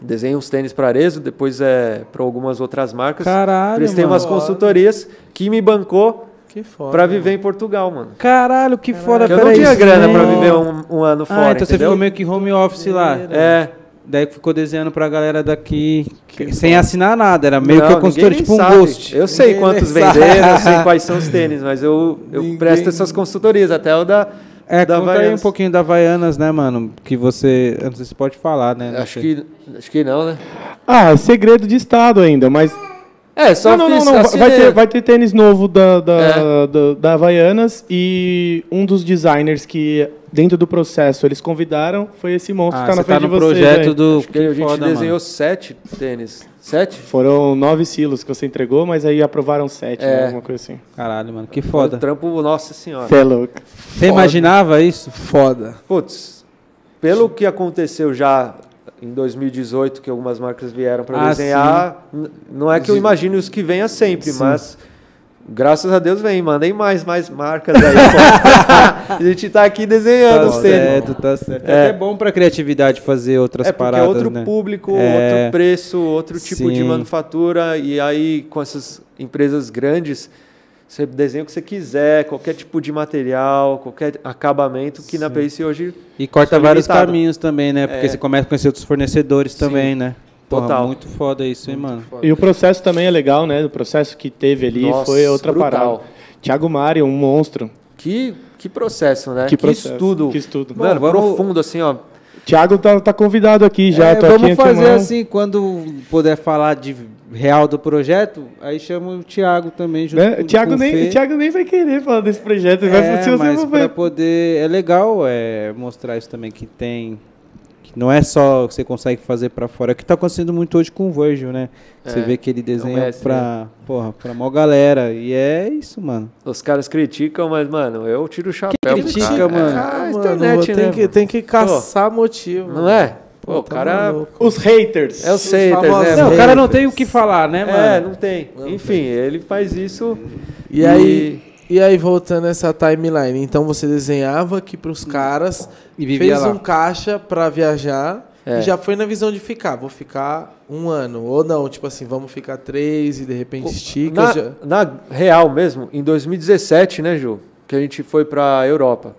Desenhei uns tênis para Arezo, depois é para algumas outras marcas. Caralho, Prestei mano. umas consultorias que me bancou Que foda. para viver em Portugal, mano. Caralho, que foda. Porque eu não tinha isso grana pra viver um, um ano fora, Ah, então você entendeu? ficou meio que home office lá. É, Daí ficou desenhando pra galera daqui, sem assinar nada. Era meio que não, a consultora, ninguém tipo um ghost. Eu sei Ninguém quantos [laughs] venderam, eu sei quais são os tênis, mas eu, eu Ninguém- presto essas consultorias, até o da, É, da conta aí um Havaianas. pouquinho da Havaianas, né, mano? Que você. Eu não sei se pode falar, né? Não Acho sei. que, acho que não, né? Ah, é segredo de Estado ainda, mas. É, só não, não, fiz não, não. Vai né? ter, vai ter tênis novo da, da, É. da, da Havaianas e um dos designers que, dentro do processo, eles convidaram foi esse monstro Ah, que tá na tá frente no de vocês. projeto aí. do. Acho que a gente foda, desenhou mano. sete tênis. Sete? Foram nove silos que você entregou, mas aí aprovaram sete, É. né? Alguma coisa assim. Caralho, mano, que foda. um trampo, nossa senhora. Você é louco. Você imaginava isso? Foda. Putz, pelo que aconteceu já em 2018, que algumas marcas vieram para Ah, desenhar, n- não é que eu Sim. imagine os que venha sempre, Sim. mas graças a Deus vem, mandem mais, mais marcas aí. [laughs] a gente tá aqui desenhando Tá os tênis. certo, tá certo. É. É, bom pra criatividade fazer outras É porque é paradas, outro né? público, É. outro preço, outro tipo de Sim. manufatura, e aí com essas empresas grandes, você desenha o que você quiser, qualquer tipo de material, qualquer acabamento, que na Pace hoje E corta Sou vários limitado. caminhos também, né? Porque É. você começa a conhecer outros fornecedores Sim. também, né? Porra, Total. muito foda isso, hein, mano? E o processo também é legal, né? O processo que teve ali Nossa, foi outra brutal. parada. Thiago Mário, um monstro. Que, que processo, né? Que processo, estudo. que estudo. Mano, Bom, vamos- profundo, assim, ó. Thiago tá, tá convidado aqui já. É, tô vamos aqui fazer assim, quando puder falar de real do projeto, aí chama o Thiago também junto Né? com, Thiago nem, o Thiago nem vai querer falar desse projeto. É, vai, se você mas ver. poder... É legal é, mostrar isso também, que tem... Que não é só o que você consegue fazer pra fora, é o que tá acontecendo muito hoje com o Virgil, né? Você É, vê que ele desenha mestre, pra, porra, pra mó galera, e é isso, mano. Os caras criticam, mas, mano, eu tiro o chapéu. pro critica, cara. mano? Ah, Mano, internet, tem, né? que, tem que caçar motivo. Não é? Pô, Pô, o tá cara. Os haters. É o haters, famosos né? Não, o mano? cara não tem o que falar, né, mano? É, não tem. Enfim, ele faz isso. E aí, e aí, voltando essa timeline, então você desenhava aqui pros caras, E fez lá. um caixa pra viajar É. e já foi na visão de ficar, vou ficar um ano. Ou não, tipo assim, vamos ficar três e de repente estica. Na, já- na real mesmo, em 2017, né, Ju? Que a gente foi pra Europa.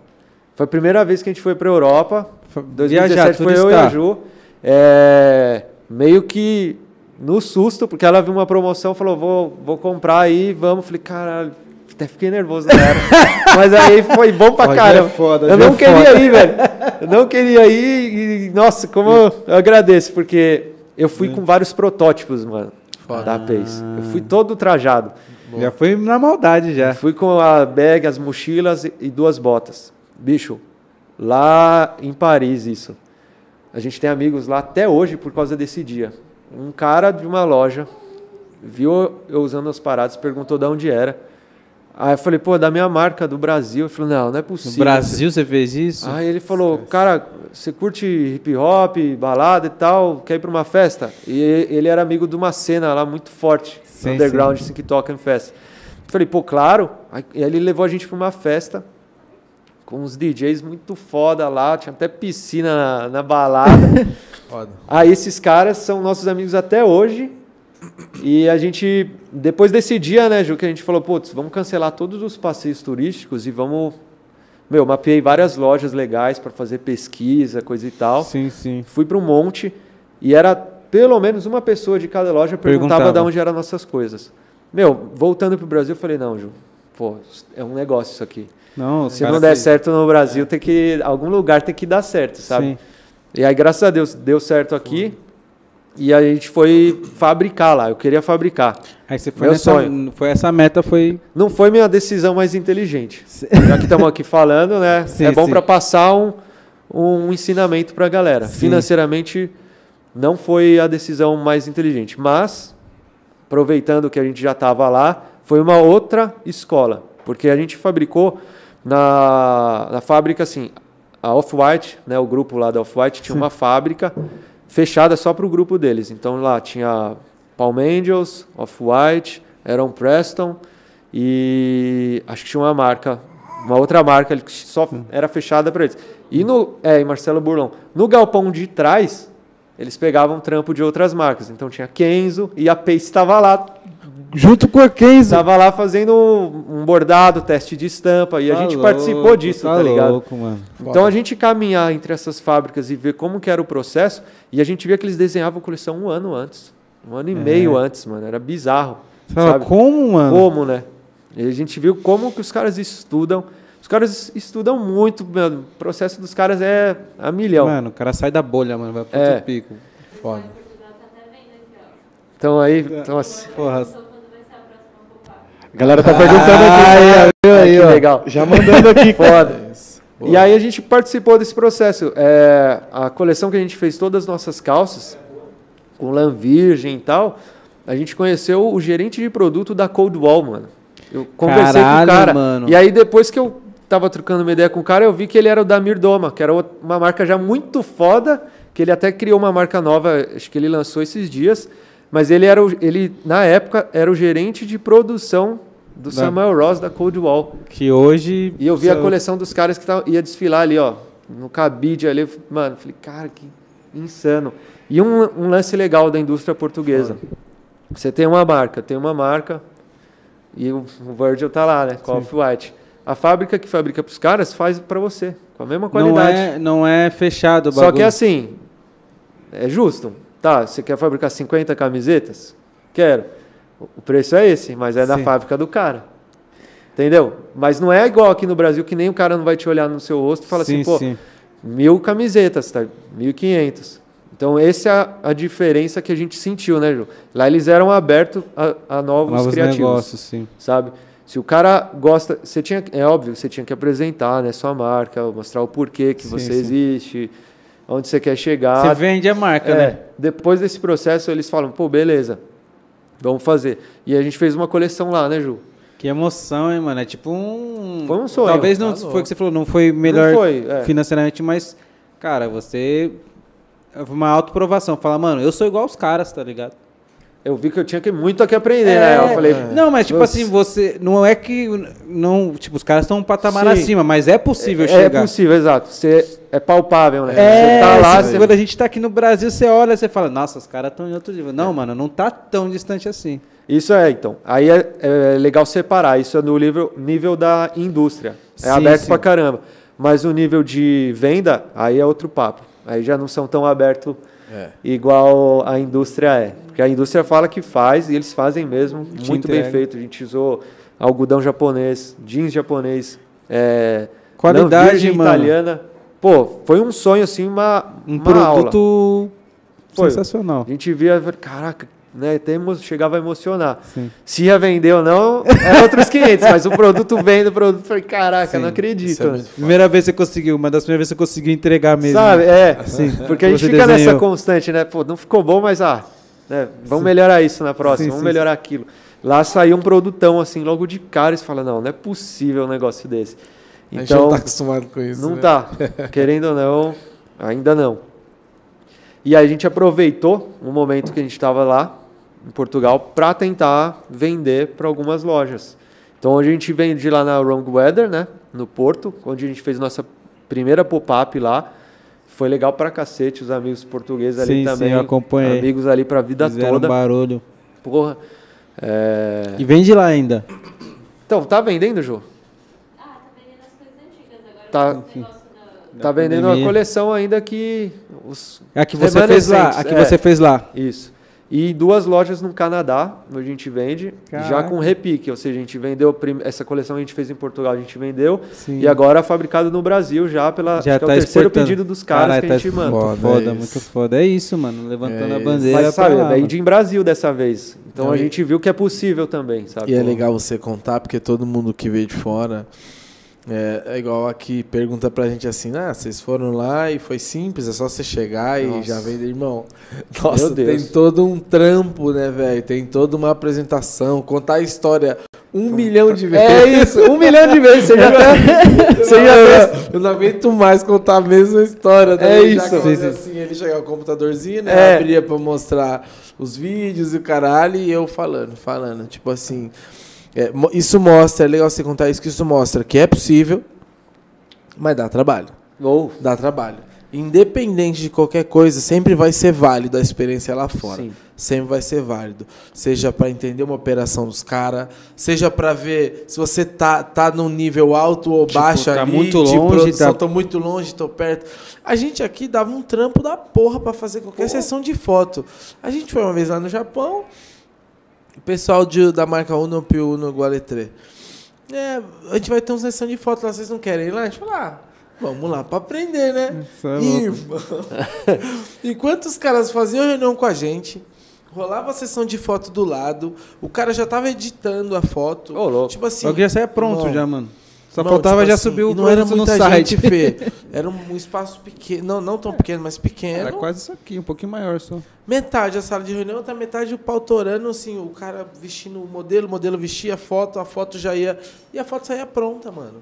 Foi a primeira vez que a gente foi pra Europa. F- 2017 Viajar, foi eu e turistar. a Ju. É, meio que no susto, porque ela viu uma promoção, falou, vou, vou comprar aí, vamos. Falei, caralho, até fiquei nervoso na hora. [laughs] Mas aí foi bom pra Hoje caramba. é foda, eu não é queria foda. ir, velho. Eu não queria ir e, nossa, como eu, eu agradeço, porque eu fui com vários protótipos, mano, da Pace. Eu fui todo trajado. Já foi na maldade, já. Fui com a bag, as mochilas e duas botas. Bicho, lá em Paris isso. A gente tem amigos lá até hoje por causa desse dia. Um cara de uma loja viu eu usando as paradas, perguntou de onde era. Aí eu falei, pô, da minha marca, do Brasil. Ele falou, não, não é No possível. Brasil você fez isso? Aí ele falou, cara, você curte hip hop, balada e tal, quer ir pra uma festa? E ele era amigo de uma cena lá muito forte, Sim, underground, assim, que toca em festa. Falei, pô, claro. Aí ele levou a gente pra uma festa com uns DJs muito foda lá, tinha até piscina na, na balada. [laughs] Foda. Aí esses caras são nossos amigos até hoje. E a gente, depois desse dia, né, Ju, que a gente falou, putz, vamos cancelar todos os passeios turísticos e vamos. Meu, mapeei várias lojas legais para fazer pesquisa, coisa e tal. Sim, sim. Fui para um monte e era pelo menos uma pessoa de cada loja perguntava Perguntava. de onde eram nossas coisas. Meu, voltando pro Brasil, eu falei, não, Ju, pô, é um negócio isso aqui. Não, Se não der se- certo no Brasil, tem que. Algum lugar tem que dar certo, sabe? Sim. E aí, graças a Deus, deu certo aqui. E a gente foi fabricar lá. Eu queria fabricar. Aí você foi Meu nessa, sonho. foi essa meta foi Não foi minha decisão mais inteligente. [laughs] Já que estamos aqui falando, né? [laughs] Sim, é bom para passar um, um ensinamento para a galera. Sim. Financeiramente, não foi a decisão mais inteligente. Mas, aproveitando que a gente já estava lá, foi uma outra escola. Porque a gente fabricou na, na fábrica, assim, a Off-White, né, o grupo lá da Off-White, tinha uma fábrica fechada só para o grupo deles. Então lá tinha Palm Angels, Off-White, Aaron Preston e acho que tinha uma marca, uma outra marca que só era fechada para eles. E no, é, Marcelo Burlon. No galpão de trás, eles pegavam trampo de outras marcas. Então tinha Kenzo e a Pace estava lá, junto com a Kenzo. estava lá fazendo um bordado, teste de estampa e a Tá gente louco, participou disso, tá, ligado? louco, mano. Então a gente caminhar entre essas fábricas e ver como que era o processo, e a gente via que eles desenhavam a coleção um ano antes. Um ano e meio antes, mano. Era bizarro. Fala, sabe? como, mano? Como, né? E a gente viu como que os caras estudam. Os caras estudam muito, mano. O processo dos caras é a milhão. Mano, o cara sai da bolha, mano, vai pro É. pico. Foda. Então aí, então, assim, Porra. A galera tá perguntando aqui. Aí, ó, viu aí, que ó. legal. Já mandando aqui. [laughs] Foda. E aí a gente participou desse processo. É, a coleção que a gente fez todas as nossas calças, com lã virgem e tal, a gente conheceu o gerente de produto da Cold Wall, mano. Eu conversei Caralho, com o cara. mano. E aí depois que eu tava trocando uma ideia com o cara, eu vi que ele era o da Mirdoma, que era uma marca já muito foda, que ele até criou uma marca nova, acho que ele lançou esses dias, mas ele era o, ele na época era o gerente de produção do Da- Samuel Ross da Cold Wall. Que hoje. E eu vi a coleção dos caras que tavam, ia desfilar ali, ó, no cabide ali. Mano, falei, cara, que insano. E um, um lance legal da indústria portuguesa. Você tem uma marca, tem uma marca, e o, o Virgil tá lá, né, com a Off-White. A fábrica que fabrica pros caras faz para você, com a mesma Não qualidade. é, não é fechado o Só bagulho. que assim, é justo. Tá, você quer fabricar 50 camisetas? Quero. O preço é esse, mas é da Sim. fábrica do cara. Entendeu? Mas não é igual aqui no Brasil que nem o cara não vai te olhar no seu rosto e fala sim, assim, pô, sim. mil camisetas, tá? 1.500. Então, essa é a, a diferença que a gente sentiu, né, Ju? Lá eles eram abertos a, a novos, Novos criativos negócios, sim. sabe? Se o cara gosta, você tinha, é óbvio, você tinha que apresentar, né, sua marca, mostrar o porquê que Sim, você existe, onde você quer chegar. Você vende a marca, É, né? Depois desse processo, eles falam, pô, beleza, vamos fazer. E a gente fez uma coleção lá, né, Ju? Que emoção, hein, mano? É tipo um. Foi um sonho. Talvez não Tá foi o que você falou, não foi melhor Não foi, é. financeiramente, mas, cara, você. Foi uma autoprovação. Fala, mano, eu sou igual os caras, tá ligado? Eu vi que eu tinha que muito aqui aprender, né? Eu falei, Não, mas tipo Nossa. assim, você. Não é que. Não, tipo, os caras estão um patamar Sim. acima, mas é possível é, chegar. é possível, exato. Você é palpável, né? É, você tá lá, se- você quando a gente tá aqui no Brasil, você olha, você fala, nossa, os caras estão em outro nível. Não, mano, não tá tão distante assim. Isso é, então. Aí é, é legal separar. Isso é no nível, nível da indústria. É Sim, aberto sim. pra caramba. Mas o nível de venda, aí é outro papo. Aí já não são tão abertos É. igual a indústria é. Porque a indústria fala que faz e eles fazem mesmo. Te muito bem entrega. feito. A gente usou algodão japonês, jeans japonês, é, Qualidade, italiana. Pô, foi um sonho assim, uma, Um uma aula. produto Foi. sensacional. A gente via, caraca, né, até emo- chegava a emocionar. Sim. Se ia vender ou não, é outros [laughs] 500, mas o produto vende, o produto, falei, caraca, Sim, não acredito. é né? Primeira vez que você conseguiu, uma das primeiras vezes você conseguiu entregar mesmo. Sabe, é, Sim. [laughs] porque a gente fica nessa desenhou. constante, né, pô, não ficou bom, mas ah, né, vamos melhorar isso na próxima, Sim, vamos melhorar aquilo. Lá saiu um produtão, assim, logo de cara, e você fala, não, não é possível um negócio desse. A gente não Então, tá acostumado com isso. Não né? tá. [laughs] Querendo ou não, ainda não. E aí a gente aproveitou o momento que a gente estava lá em Portugal para tentar vender para algumas lojas. Então a gente vende lá na Wrong Weather, né, no Porto, onde a gente fez nossa primeira pop-up lá. Foi legal pra cacete, os amigos portugueses ali Sim, sim, também. eu acompanhei. Amigos ali pra vida Fizeram toda. barulho. Porra. É... E vende lá ainda. Então, tá vendendo, Jô? Ah, tá vendendo as coisas antigas agora. Tá. Tá vendendo pandemia. uma coleção ainda que os A que você fez lá, a que é. você fez lá. Isso. E duas lojas no Canadá, onde a gente vende, já Caraca. com repique. Ou seja, a gente vendeu, essa coleção a gente fez em Portugal, a gente vendeu. Sim. E agora fabricado no Brasil já pela. Já acho que tá é o terceiro exportando. pedido dos caras Caralho, que a tá gente manda. Muito Foda foda, isso. muito foda. É isso, mano. Levantando É a isso. bandeira. Mas sabe, pra lá, é de em Brasil dessa vez. Então Não, a e- gente viu que é possível também, sabe? E é Pô, legal você contar, porque todo mundo que veio de fora é, é igual aqui, pergunta pra gente assim, ah, vocês foram lá e foi simples, é só você chegar e Nossa. já vender, irmão. [laughs] Nossa, tem todo um trampo, né, velho? Tem toda uma apresentação, contar a história um milhão de vezes. É isso, um milhão de vezes. Você já [laughs] tá. Você já tá. Eu não aguento mais contar a mesma história. tá É? Já isso. eu sim. assim, ele chegava o computadorzinho, né? É. Abria pra mostrar os vídeos e o caralho, e eu falando, falando. Tipo assim, é, isso mostra, é legal você contar isso, que isso mostra que é possível, mas dá trabalho. Ou, Dá trabalho. Independente de qualquer coisa, sempre vai ser válido a experiência lá fora. Sim. Sempre vai ser válido. Seja para entender uma operação dos caras, seja para ver se você tá, tá num nível alto ou Tipo, baixo tá ali, muito de longe, produção, tá- tô muito longe, tô perto. A gente aqui dava um trampo da porra para fazer qualquer sessão de foto. A gente foi uma vez lá no Japão, o pessoal de- da marca Uno Pio Uno Gualetre. É, a gente vai ter uma sessão de foto lá, vocês não querem ir lá? A gente falou, ah, vamos lá para aprender, né? Isso é. Irmão. Enquanto [laughs] os caras faziam reunião com a gente, rolava a sessão de foto do lado, o cara já tava editando a foto. Ô, louco. Tipo assim. Só que já saia pronto irmão, já, mano. Só irmão, faltava tipo já assim, subir o e não era produto no muita site. gente, Fê. [laughs] Era um espaço pequeno, não, não tão pequeno, mas pequeno. Era quase isso aqui, um pouquinho maior só. Metade a sala de reunião, outra metade o pau torando, assim, o cara vestindo o modelo, o modelo vestia a foto, a foto já ia. E a foto saía pronta, mano.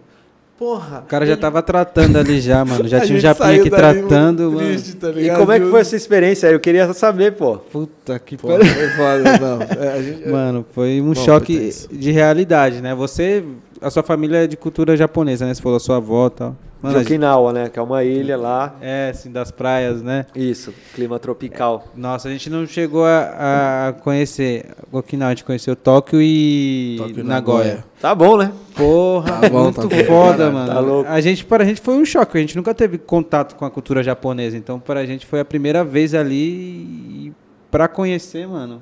Porra. O cara já tava tratando ali já, [laughs] mano. Já A tinha o gente Japinha aqui tratando, mano. triste, tá E ligado? como é que foi essa experiência? Eu queria saber, pô. Puta que pariu. foi foda, não. É, a gente- Mano, foi um Bom, choque de realidade, né? Você, a sua família é de cultura japonesa, né? Você falou sua avó e tal. Mano, de a gente- Okinawa, né? Que é uma ilha lá. é, assim, das praias, né? Isso, clima tropical. Nossa, a gente não chegou a, a conhecer Okinawa, a gente conheceu Tóquio e Tóquio e Nagoya. Nagoya. Tá bom, né? Porra, Tá bom, muito tá foda, Caralho, mano. tá louco. A gente, para a gente foi um choque, a gente nunca teve contato com a cultura japonesa, então para a gente foi a primeira vez ali e pra conhecer, mano.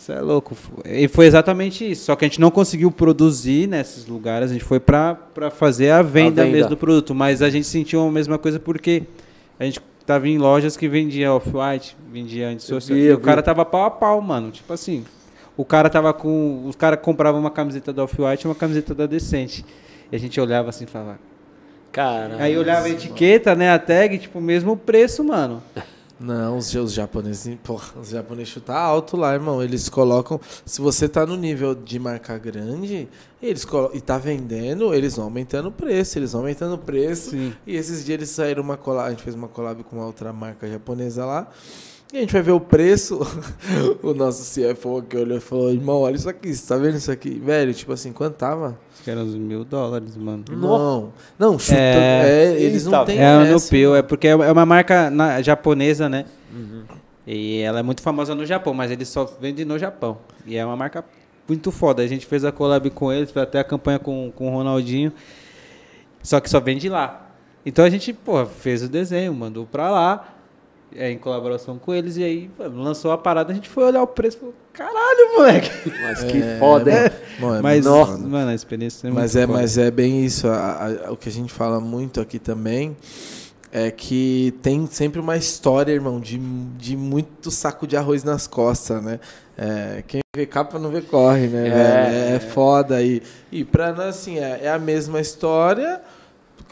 Isso é louco. E foi exatamente isso, só que a gente não conseguiu produzir nesses lugares, a gente foi pra pra fazer a venda, venda. mesmo do produto, mas a gente sentiu a mesma coisa porque a gente tava em lojas que vendia off-white, vendia antissocial, e o cara tava pau a pau, mano, tipo assim, o cara tava com. Os caras compravam uma camiseta da Off-White e uma camiseta da Decente. E a gente olhava assim e falava. Cara. Aí olhava a etiqueta, né? A tag, tipo, mesmo preço, mano. [laughs] Não, os, os japoneses, porra, os japoneses chutam alto lá, irmão. Eles colocam. Se você tá no nível de marca grande, eles e tá vendendo, eles vão aumentando o preço, eles vão aumentando o preço. Sim. E esses dias eles saíram uma collab, a gente fez uma collab com uma outra marca japonesa lá. E a gente vai ver o preço. [laughs] o nosso CFO que olhou e falou: irmão, olha isso aqui, você tá vendo isso aqui? Velho, tipo assim, quanto tava? Acho que eram uns mil dólares, mano. Não, não, chutando. É. É, eles não têm. É essa, Nupil, é porque é uma marca na- japonesa, né? E ela é muito famosa no Japão, mas eles só vendem no Japão. E é uma marca muito foda. A gente fez a collab com eles, fez até a campanha com, com o Ronaldinho. Só que só vende lá. Então a gente, pô, fez o desenho, mandou pra lá, é, em colaboração com eles, e aí pô, lançou a parada, a gente foi olhar o preço e falou, caralho, moleque! Mas que É, foda, hein? Mano, é Mas, foda. mano, a experiência é Mas muito é, foda. mas é bem isso. a- a- o que a gente fala muito aqui também é que tem sempre uma história, irmão, de, de muito saco de arroz nas costas, né? É, quem vê capa não vê corre, né? É. velho? É, foda. E, e pra nós, assim, é, é a mesma história,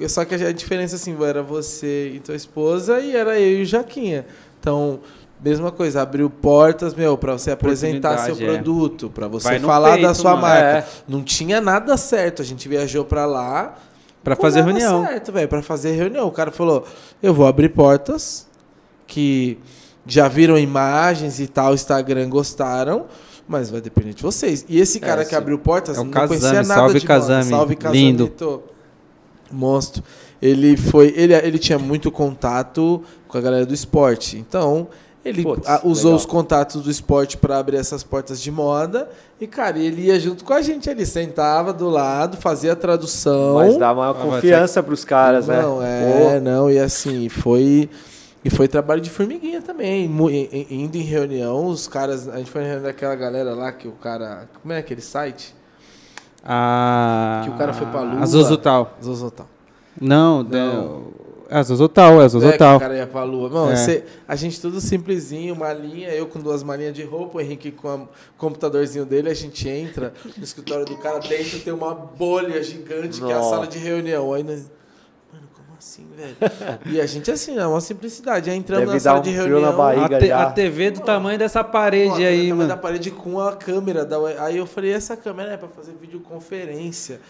só que a diferença, assim, era você e tua esposa e era eu e o Jaquinha. Então, mesma coisa, abriu portas, meu, pra você apresentar seu é. produto, pra você Vai no falar da peito, sua mano. marca. É. Não tinha nada certo. A gente viajou pra lá. Pra com fazer reunião. certo, velho. Pra fazer reunião. O cara falou: eu vou abrir portas que já viram imagens e tal, Instagram gostaram. Mas vai depender de vocês. E esse cara que sim. abriu portas É não Kazami, conhecia nada salve de Kazami. Salve Kazami. lindo. Monstro. Ele foi, ele, ele tinha muito contato com a galera do esporte. Então, ele Putz, a- usou legal. os contatos do esporte para abrir essas portas de moda. E, cara, ele ia junto com a gente ali, sentava do lado, fazia a tradução. Mas dá uma Ah, mas confiança pros caras, né? Não, é, não, e assim, foi. E foi trabalho de formiguinha também. Indo em reunião, os caras. A gente foi na reunião daquela galera lá que o cara. Como é aquele site? A... Que o cara foi pra Lua. A Zozotal. Zozotal. Não, Não. É a Zozotal, é a É, que Zozotal. o cara ia pra lua. Mano, É. cê- a gente tudo simplesinho, uma linha, eu com duas malinhas de roupa, o Henrique com o computadorzinho dele, a gente entra no escritório do cara, dentro tem uma bolha gigante que é a Nossa. sala de reunião. Aí nós, como assim, velho? E a gente assim, é uma simplicidade. Aí entramos Deve na sala um de reunião. na barriga. A, te- já. a TV do tamanho dessa parede Pô, aí, mano. da parede com a câmera. Da... Aí eu falei, essa câmera é pra fazer videoconferência.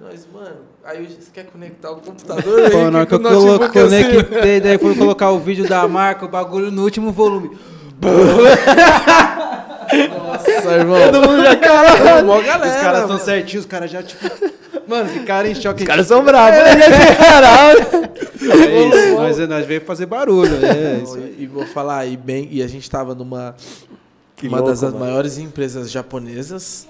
Nós, mano, aí você quer conectar o computador Pô, aí, na hora que eu com o notebook colo- assim. conectei, daí fui colocar o vídeo da marca, o bagulho no último volume. [laughs] Nossa, irmão. Todo mundo já caralho. Os caras são certinhos, os caras já, tipo. Mano, ficaram em [laughs] choque. Os caras são bravos. É [laughs] isso, nós, nós veio fazer barulho. É isso. E, vou falar, e, bem, e a gente tava numa Que uma louco, das mano. maiores empresas japonesas,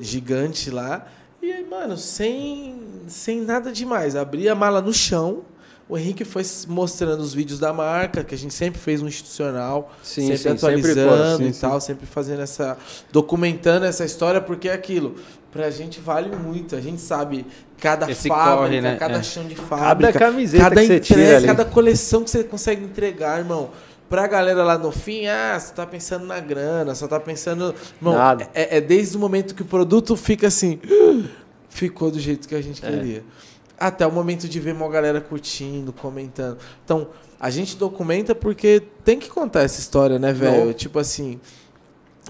gigante lá. E aí, mano, sem, sem nada demais. Abri a mala no chão. O Henrique foi mostrando os vídeos da marca, que a gente sempre fez um institucional, Sim, sempre sim, sempre atualizando sim, e tal, sempre fazendo essa. documentando essa história, porque é aquilo. Pra gente vale muito. A gente sabe cada Esse fábrica, corre, né? cada É. chão de Cada fábrica, camiseta cada que você entrega, cada coleção que você consegue entregar, irmão. Pra galera lá no fim, ah, você tá pensando na grana, só tá pensando. Irmão, Nada. É, é desde o momento que o produto fica assim. [gasps] Ficou do jeito que a gente É. queria. Até o momento de ver uma galera curtindo, comentando. Então, a gente documenta porque tem que contar essa história, né, velho? Tipo assim.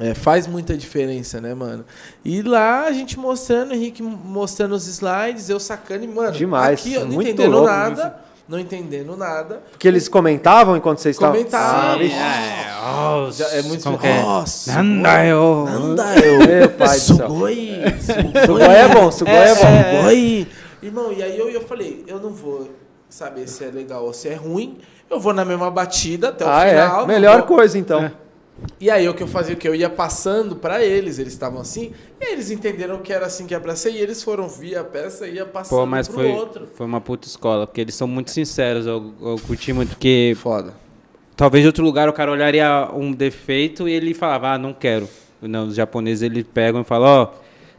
É, faz muita diferença, né, mano? E lá a gente mostrando, o Henrique mostrando os slides, eu sacando e, mano, Demais, aqui, ó, não muito entendendo louco nada, não entendendo nada. Porque eles comentavam enquanto vocês estavam. Comentavam. Ah. Já é muito é? Nossa, Nanda eu. Nanda eu. Meu pai do céu. Sugoi. Sugoi é bom, Sugoi é, bom. Sugoi. Irmão, e aí eu, eu falei, eu não vou saber se é legal ou se é ruim. Eu vou na mesma batida até o Ah, final. é. Melhor vou- coisa, então. E aí o que eu fazia, o que eu ia passando pra eles, eles estavam assim, e eles entenderam que era assim que era pra ser, e eles foram via a peça e ia passando Pô, mas pro foi, outro. foi uma puta escola, porque eles são muito sinceros. Eu, eu curti muito, porque Foda. talvez em outro lugar o cara olharia um defeito e ele falava, ah, não quero. Não, os japoneses eles pegam e falam, ó,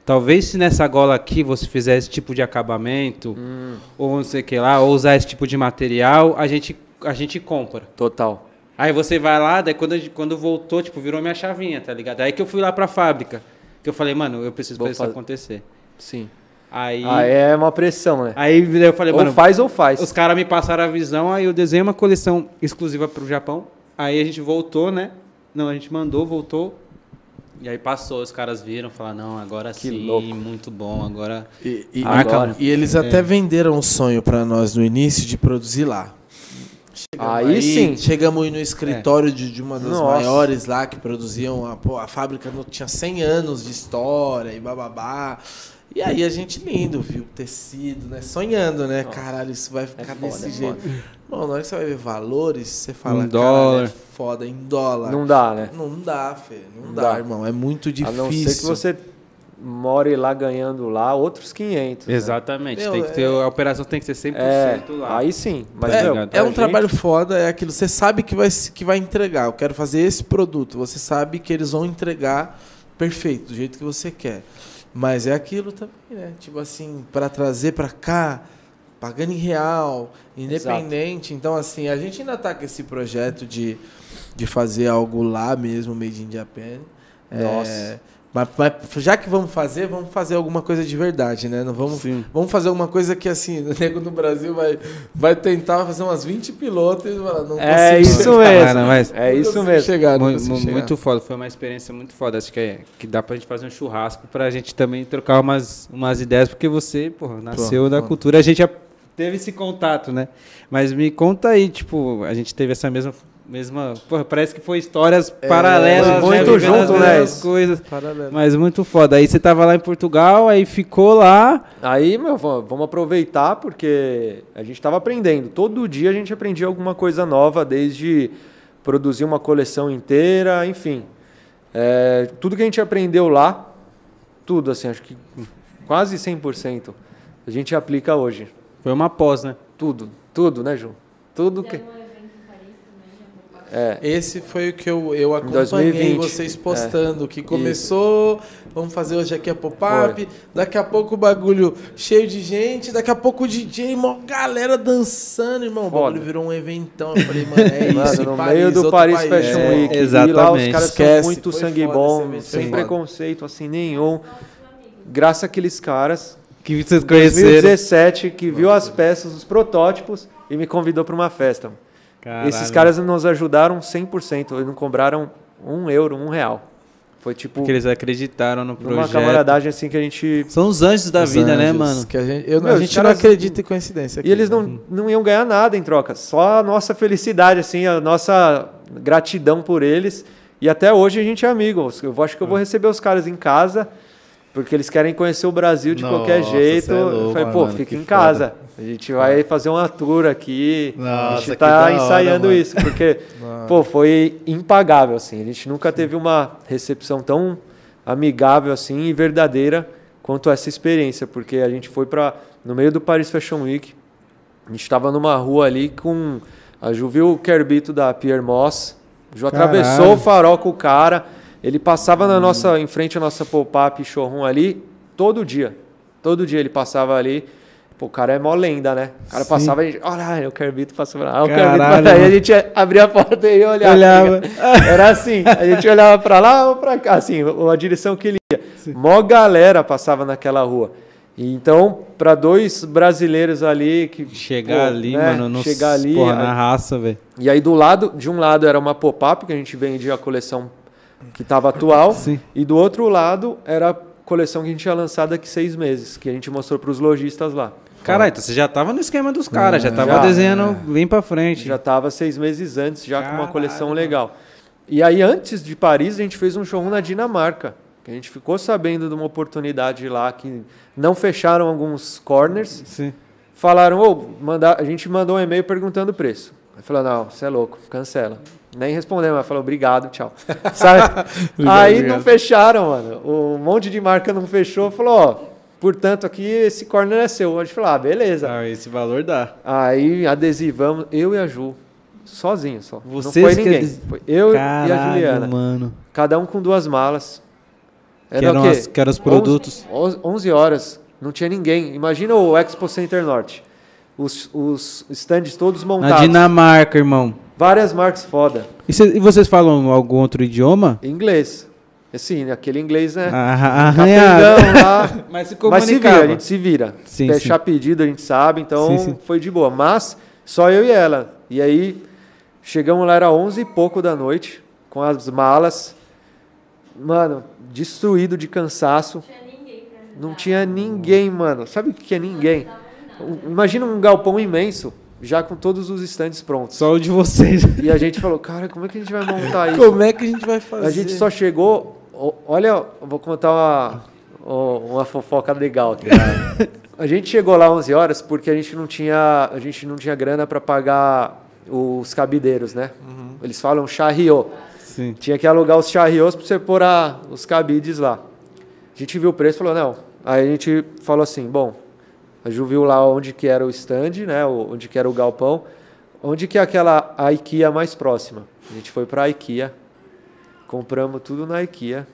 talvez se nessa gola aqui você fizer esse tipo de acabamento, Hum. ou não sei o que lá, ou usar esse tipo de material, a gente, a gente compra. Total. Aí você vai lá, daí quando, quando voltou, tipo, virou minha chavinha, tá ligado? Aí que eu fui lá pra fábrica. Que eu falei, mano, eu preciso Vou fazer fazer. isso acontecer. Sim. Aí, Ah, é uma pressão, né? aí eu falei, Ou mano, faz ou faz. os caras me passaram a visão, aí eu desenhei uma coleção exclusiva pro Japão. Aí a gente voltou, né? Não, a gente mandou, voltou. E aí passou, os caras viram, falaram, não, agora Que sim, louco. muito bom, agora... E, e- Agora. e eles até venderam um sonho pra nós no início de produzir lá. Chegamos Aí sim. Chegamos no escritório de, de uma das Nossa. maiores lá que produziam. A, pô, a fábrica não, tinha 100 anos de história e bababá. E aí a gente lindo, viu? Tecido, né? Sonhando, né? Caralho, isso vai ficar foda, desse é jeito. Bom, na hora que você vai ver valores, você fala, caralho, dólar. é foda, em dólar. Não dá, né? Não dá, Fê. Não, Não dá, dá. irmão. É muito difícil. A não ser que você more lá ganhando lá outros 500. né? Exatamente, Meu, tem que ter, é- a operação tem que ser 100% É, lá. aí sim. Mas, é, meu, é um gente- trabalho foda, é aquilo. Você sabe que vai, que vai entregar. Eu quero fazer esse produto. Você sabe que eles vão entregar perfeito, do jeito que você quer. Mas é aquilo também, né? Tipo assim, para trazer para cá, pagando em real, independente. Então, assim, a gente ainda tá com esse projeto de, de fazer algo lá mesmo, made in Japan. Nossa. É, mas, mas já que vamos fazer, vamos fazer alguma coisa de verdade, né? Não vamos Sim. Vamos fazer alguma coisa que, assim, [laughs] o nego no Brasil vai, vai tentar fazer umas 20 pilotos e falar, não É isso chegar. mesmo. Cara, mas- É isso mesmo. Chegar, não Mu- consigo mu- chegar. muito foda, foi uma experiência muito foda. Acho que, é, que dá pra gente fazer um churrasco pra gente também trocar umas, umas ideias, porque você, porra, nasceu da pô. cultura, a gente já teve esse contato, né? Mas me conta aí, tipo, a gente teve essa mesma. Mesma porra, parece que foi histórias paralelas, muito né? Junto, as né? mesmas coisas. Paralelo. Mas muito foda. Aí você tava lá em Portugal, aí ficou lá. Aí, meu, va- vamos aproveitar porque a gente estava aprendendo. Todo dia a gente aprendia alguma coisa nova, desde produzir uma coleção inteira, enfim. É, tudo que a gente aprendeu lá, tudo, assim, acho que quase 100%, a gente aplica hoje. Foi uma pós, né? Tudo, tudo, né, Ju? Tudo que. Fizeram um evento em Paris também. É. Esse foi o que eu, eu acompanhei 2020, vocês postando, que começou, vamos fazer hoje aqui a pop-up, daqui a pouco o bagulho cheio de gente, daqui a pouco o DJ, uma galera dançando, irmão, o Foda. bagulho virou um eventão, eu falei, mano, é [laughs] isso, Mano, em no Paris, meio do Paris país. Fashion É, Week. E lá os exatamente. caras Esquece, são muito sangue bom, sem foda. preconceito assim nenhum. Graças àqueles caras. Que vocês conheceram. 2017, que viu as peças, os protótipos e me convidou para uma festa. Caralho. Esses caras nos ajudaram 100%, eles não cobraram um euro, um real. Foi tipo Porque eles acreditaram no uma projeto. camaradagem assim que a gente. São os anjos da Os vida, né, anjos, mano? Que a gente, eu, Meu, a gente caras- não acredita em coincidência. E eles né? não, não iam ganhar nada em troca, só a nossa felicidade, assim, a nossa gratidão por eles. E até hoje a gente é amigo. Eu acho que eu vou receber os caras em casa, porque eles querem conhecer o Brasil de qualquer Nossa, jeito. é louco, eu falei, pô, mano, fica em foda. casa. A gente vai fazer uma tour aqui. a Nossa, gente que tá hora, ensaiando isso, porque, [laughs] pô, foi impagável, assim. A gente nunca teve uma recepção tão amigável, assim, e verdadeira quanto essa experiência, porque a gente foi para no meio do Paris Fashion Week, a gente estava numa rua ali com. A Ju viu o Kerbito da Pierre Moss. A Ju Caralho. atravessou o farol com o cara. Ele passava na nossa, em frente à nossa pop-up showroom ali todo dia. Todo dia ele passava ali. Pô, o cara é mó lenda, né? O cara Sim. passava e a gente, olha, o Kerbito passava. Ah, o Caralho, Kerbito. Aí a gente abria a porta e ia olhar. Olhava. Era assim. A gente olhava pra lá ou pra cá, assim, a direção que ele ia. Mó galera passava naquela rua. E então, para dois brasileiros ali que Chegar pô, ali, né, mano, no, chegar ali, porra, a- na raça, velho. e aí do lado, de um lado era uma pop-up que a gente vendia a coleção que estava atual, Sim. e do outro lado era a coleção que a gente tinha lançado daqui seis meses, que a gente mostrou para os lojistas lá. Caralho, então você já tava no esquema dos caras, já tava Já. desenhando bem pra frente. Já estava seis meses antes, já com uma Caralho, coleção legal. E aí antes de Paris a gente fez um showroom na Dinamarca, que a gente ficou sabendo de uma oportunidade lá que não fecharam alguns corners. Sim. falaram, ô, mandar, a gente mandou um e-mail perguntando o preço. Aí falou, não, você é louco, cancela. Nem respondemos, mas falou, obrigado, tchau. [laughs] Sabe? [laughs] Aí não fecharam, mano. Um monte de marca não fechou, falou, ó, portanto, aqui esse corner é seu. A gente falou, ah, beleza. Ah, esse valor dá. Aí adesivamos, eu e a Ju, sozinho só. Vocês não foi ninguém. Foi eu e a Caralho, Juliana. mano. Cada um com duas malas. Que eram, as- que eram os 11 produtos. 11, 11 horas, não tinha ninguém. Imagina o Expo Center Norte. Os, os stands todos Na montados. Dinamarca, irmão. Várias marcas foda. E, cê- e vocês falam algum outro idioma? Inglês. Assim, aquele inglês, né? Ah. Capengão lá. [laughs] Mas se Mas se vira, comunicava. a gente se vira. Sim, Fechar pedido a gente sabe, então Sim, sim. foi de boa. Mas só eu e ela. E aí chegamos lá, era 11 e pouco da noite, com as malas. Mano, destruído de cansaço. Tinha ninguém pra ajudar. Não tinha ninguém, mano. Sabe o que é ninguém? Imagina um galpão imenso, já com todos os estandes prontos. Só o de vocês. E a gente falou, cara, como é que a gente vai montar [laughs] isso? Como é que a gente vai fazer? A gente só chegou. Olha, vou contar uma, uma fofoca legal aqui. [laughs] A gente chegou lá 11 horas porque a gente não tinha, a gente não tinha grana para pagar os cabideiros, né? Eles falam charriot. Sim. Tinha que alugar os charriots para você pôr a- os cabides lá. A gente viu o preço e falou, não. Aí a gente falou assim, bom, a Ju viu lá onde que era o stand, né? Onde que era o galpão. Onde que é aquela a IKEA mais próxima? A gente foi para a IKEA, compramos tudo na IKEA.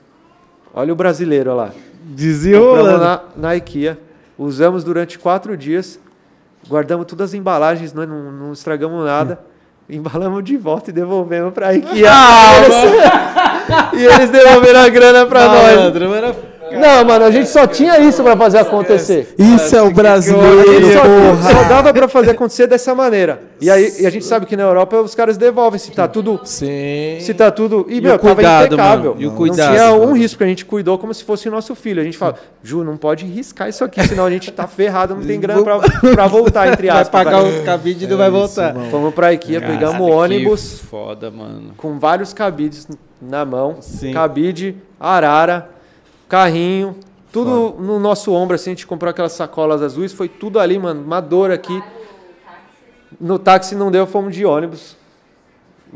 Olha o brasileiro lá. Compramos Desenrolando. na, na IKEA, usamos durante quatro dias, guardamos todas as embalagens, nós não, não estragamos nada, [laughs] embalamos de volta e devolvemos para a IKEA. [laughs] e eles devolveram a grana para nós. Malandro, Não, mano, a gente só tinha isso para fazer acontecer. Isso é o A gente brasileiro, só, porra. só dava para fazer acontecer dessa maneira. E aí e a gente sabe que na Europa os caras devolvem se tá tudo Sim. se tá tudo. E, o meu, tava cuidado, impecável. mano, e o Não cuidado, tinha um mano. risco, a gente cuidou como se fosse o nosso filho. A gente fala, Ju, não pode riscar isso aqui, senão a gente tá ferrado, não tem grana pra, pra voltar, entre Vai aspas. pagar vai. o cabide e não vai voltar. Fomos pra IKEA, pegamos o ônibus Que foda, mano. com vários cabides na mão. Sim. Cabide, arara, carrinho. Tudo no nosso ombro, assim, a gente comprou aquelas sacolas azuis, foi tudo ali, mano, uma dor aqui. No táxi não deu, fomos de ônibus.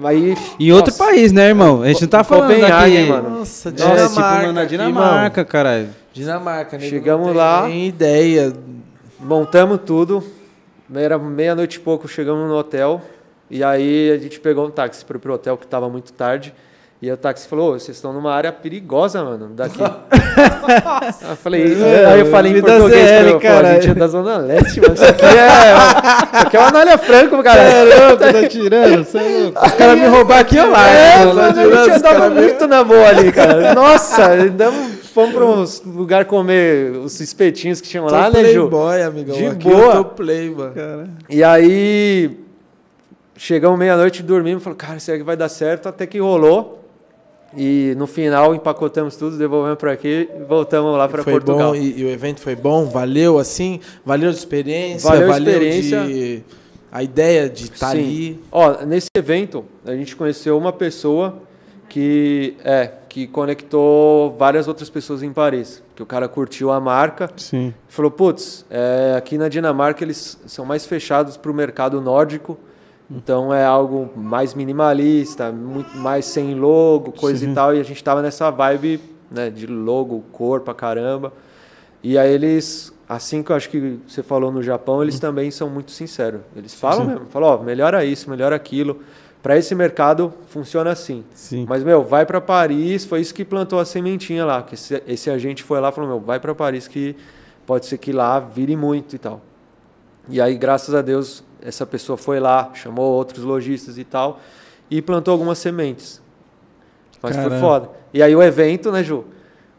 Aí, Em outro nossa, país, né, irmão? A gente não tá falando aqui... mano. Nossa, Nossa, tipo, Dinamarca. mano, na Dinamarca, caralho. Dinamarca, nego, Chegamos não tem lá. Nem ideia. Montamos tudo. Era meia-noite e pouco, chegamos no hotel. E aí a gente pegou um táxi para pro hotel que tava muito tarde. E o táxi falou, "Ô, vocês estão numa área perigosa, mano, daqui. [laughs] Eu falei, aí eu falei em português, ZL, falei, pô, a gente é da Zona Leste, mano. Isso aqui é, isso aqui é uma Anália Franco, cara. Caramba, tá tirando? Você é louco. Os caras me roubar aqui, ó lá. É, mano, tá a gente andava cara me- muito na boa ali, cara. Nossa, andamos, fomos para uns lugar comer os espetinhos que tinham Tô lá, né, Ju? playboy, amigão. De Aqui boa. eu tô play, mano. E aí, chegamos meia-noite, dormimos, falou, cara, será que vai dar certo? Até que rolou. E no final empacotamos tudo, devolvemos para aqui e voltamos lá para Portugal. bom e, e o evento foi bom? Valeu assim? Valeu a experiência? Valeu a experiência. de- a ideia de estar Sim. ali? Ó, nesse evento, a gente conheceu uma pessoa que é que conectou várias outras pessoas em Paris. Que o cara curtiu a marca, Sim. falou, putz, é, aqui na Dinamarca eles são mais fechados para o mercado nórdico, então é algo mais minimalista, muito mais sem logo, coisa Sim. e tal, e a gente tava nessa vibe né, de logo, cor pra caramba. E aí eles, assim que eu acho que você falou no Japão, eles também são muito sinceros. Eles falam Sim. mesmo, falam, ó, melhora isso, melhora aquilo. Para esse mercado funciona assim. Sim. Mas, meu, vai para Paris, foi isso que plantou a sementinha lá. Que esse, esse agente foi lá e falou, meu, vai para Paris que pode ser que lá vire muito e tal. E aí, graças a Deus, essa pessoa foi lá, chamou outros lojistas e tal, e plantou algumas sementes. Mas foi Caramba. foda. E aí o evento, né, Ju?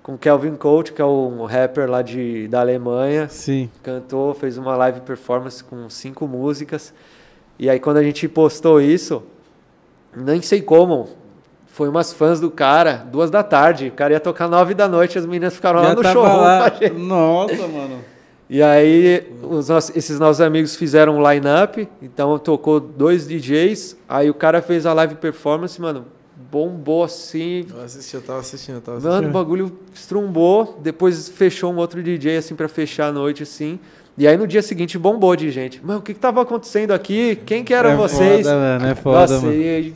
Com Kelvin Coach, que é um rapper lá de, da Alemanha, Sim. cantou, fez uma live performance com cinco músicas. E aí quando a gente postou isso, nem sei como, foi umas fãs do cara, duas da tarde. O cara ia tocar nove da noite, as meninas ficaram lá Já no lá. a gente. Nossa, mano. E aí os nossos- esses nossos amigos fizeram um line-up, então tocou dois DJs, aí o cara fez a live performance, mano, bombou assim, Eu assisti, eu tava assistindo, eu tava Mano, o assistindo. bagulho estrumbou, depois fechou um outro DJ assim pra fechar a noite assim. E aí no dia seguinte bombou de gente. Mano, o que que tava acontecendo aqui? Quem que eram é vocês? Foda, mano. É foda, Nossa, mano. e aí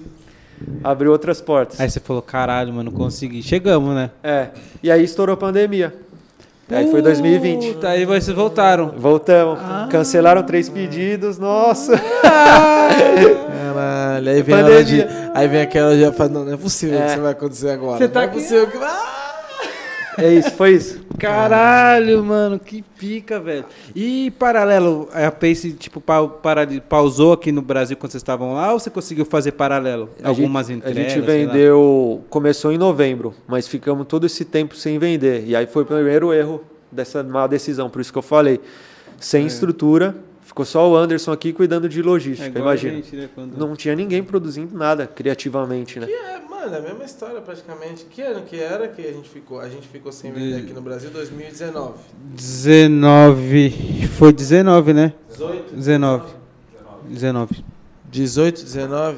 abriu outras portas. Aí você falou, caralho, mano, consegui. Chegamos, né? É. E aí estourou a pandemia. Aí foi 2020. Puta, aí vocês voltaram. Voltamos. Ah. Cancelaram três pedidos. Nossa. Caralho, aí vem, de, aí vem aquela já fala, não, não é possível É. que isso vai acontecer agora. Você tá não é possível que... Ah! É isso, foi isso. Caralho, mano, que pica, velho. E paralelo, a Pace, tipo, pa para, pausou aqui no Brasil quando vocês estavam lá ou você conseguiu fazer paralelo? A Algumas gente, entregas? A gente vendeu. Começou em novembro, mas ficamos todo esse tempo sem vender. E aí foi o primeiro erro dessa má decisão. Por isso que eu falei. Sem estrutura, ficou só o Anderson aqui cuidando de É logística. a imagina. gente, né, quando- Não tinha ninguém produzindo nada criativamente, né? Que é, mano, é a mesma história praticamente. Que ano que era que a gente ficou? A gente ficou sem vender aqui no Brasil 2019. 19. Foi 19, né? 18? 19. 19. 18, 19?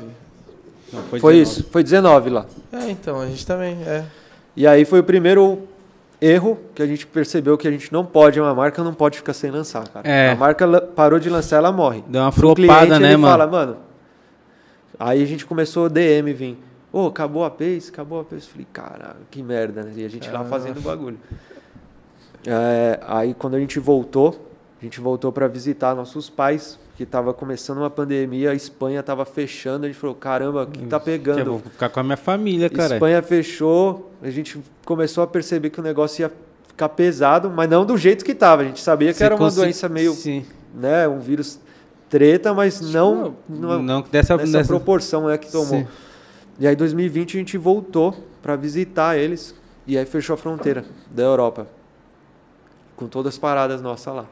Não, Foi 19. isso. Foi 19 lá. É, então, a gente também, é. E aí foi o primeiro erro que a gente percebeu que a gente não pode, uma marca não pode ficar sem lançar, cara. É. A marca parou de lançar, ela morre. Deu uma flopada, cliente, né, ele mano? fala, mano. Aí a gente começou o DM vir. Ô, acabou a Pace, acabou a Pace. Falei, caralho, que merda, né? E a gente lá fazendo o bagulho. É, aí quando a gente voltou, a gente voltou para visitar nossos pais, que tava começando uma pandemia, a Espanha tava fechando, a gente falou, caramba, o que tá Eu pegando? vou ficar com a minha família, cara. Espanha fechou, a gente começou a perceber que o negócio ia ficar pesado, mas não do jeito que tava. A gente sabia que Você era uma doença meio, Sim. né, um vírus treta, mas não, não, Não, dessa, nessa dessa- proporção né, que tomou. Sim. E aí, em 2020, a gente voltou para visitar eles e aí fechou a fronteira da Europa. Com todas as paradas nossas lá.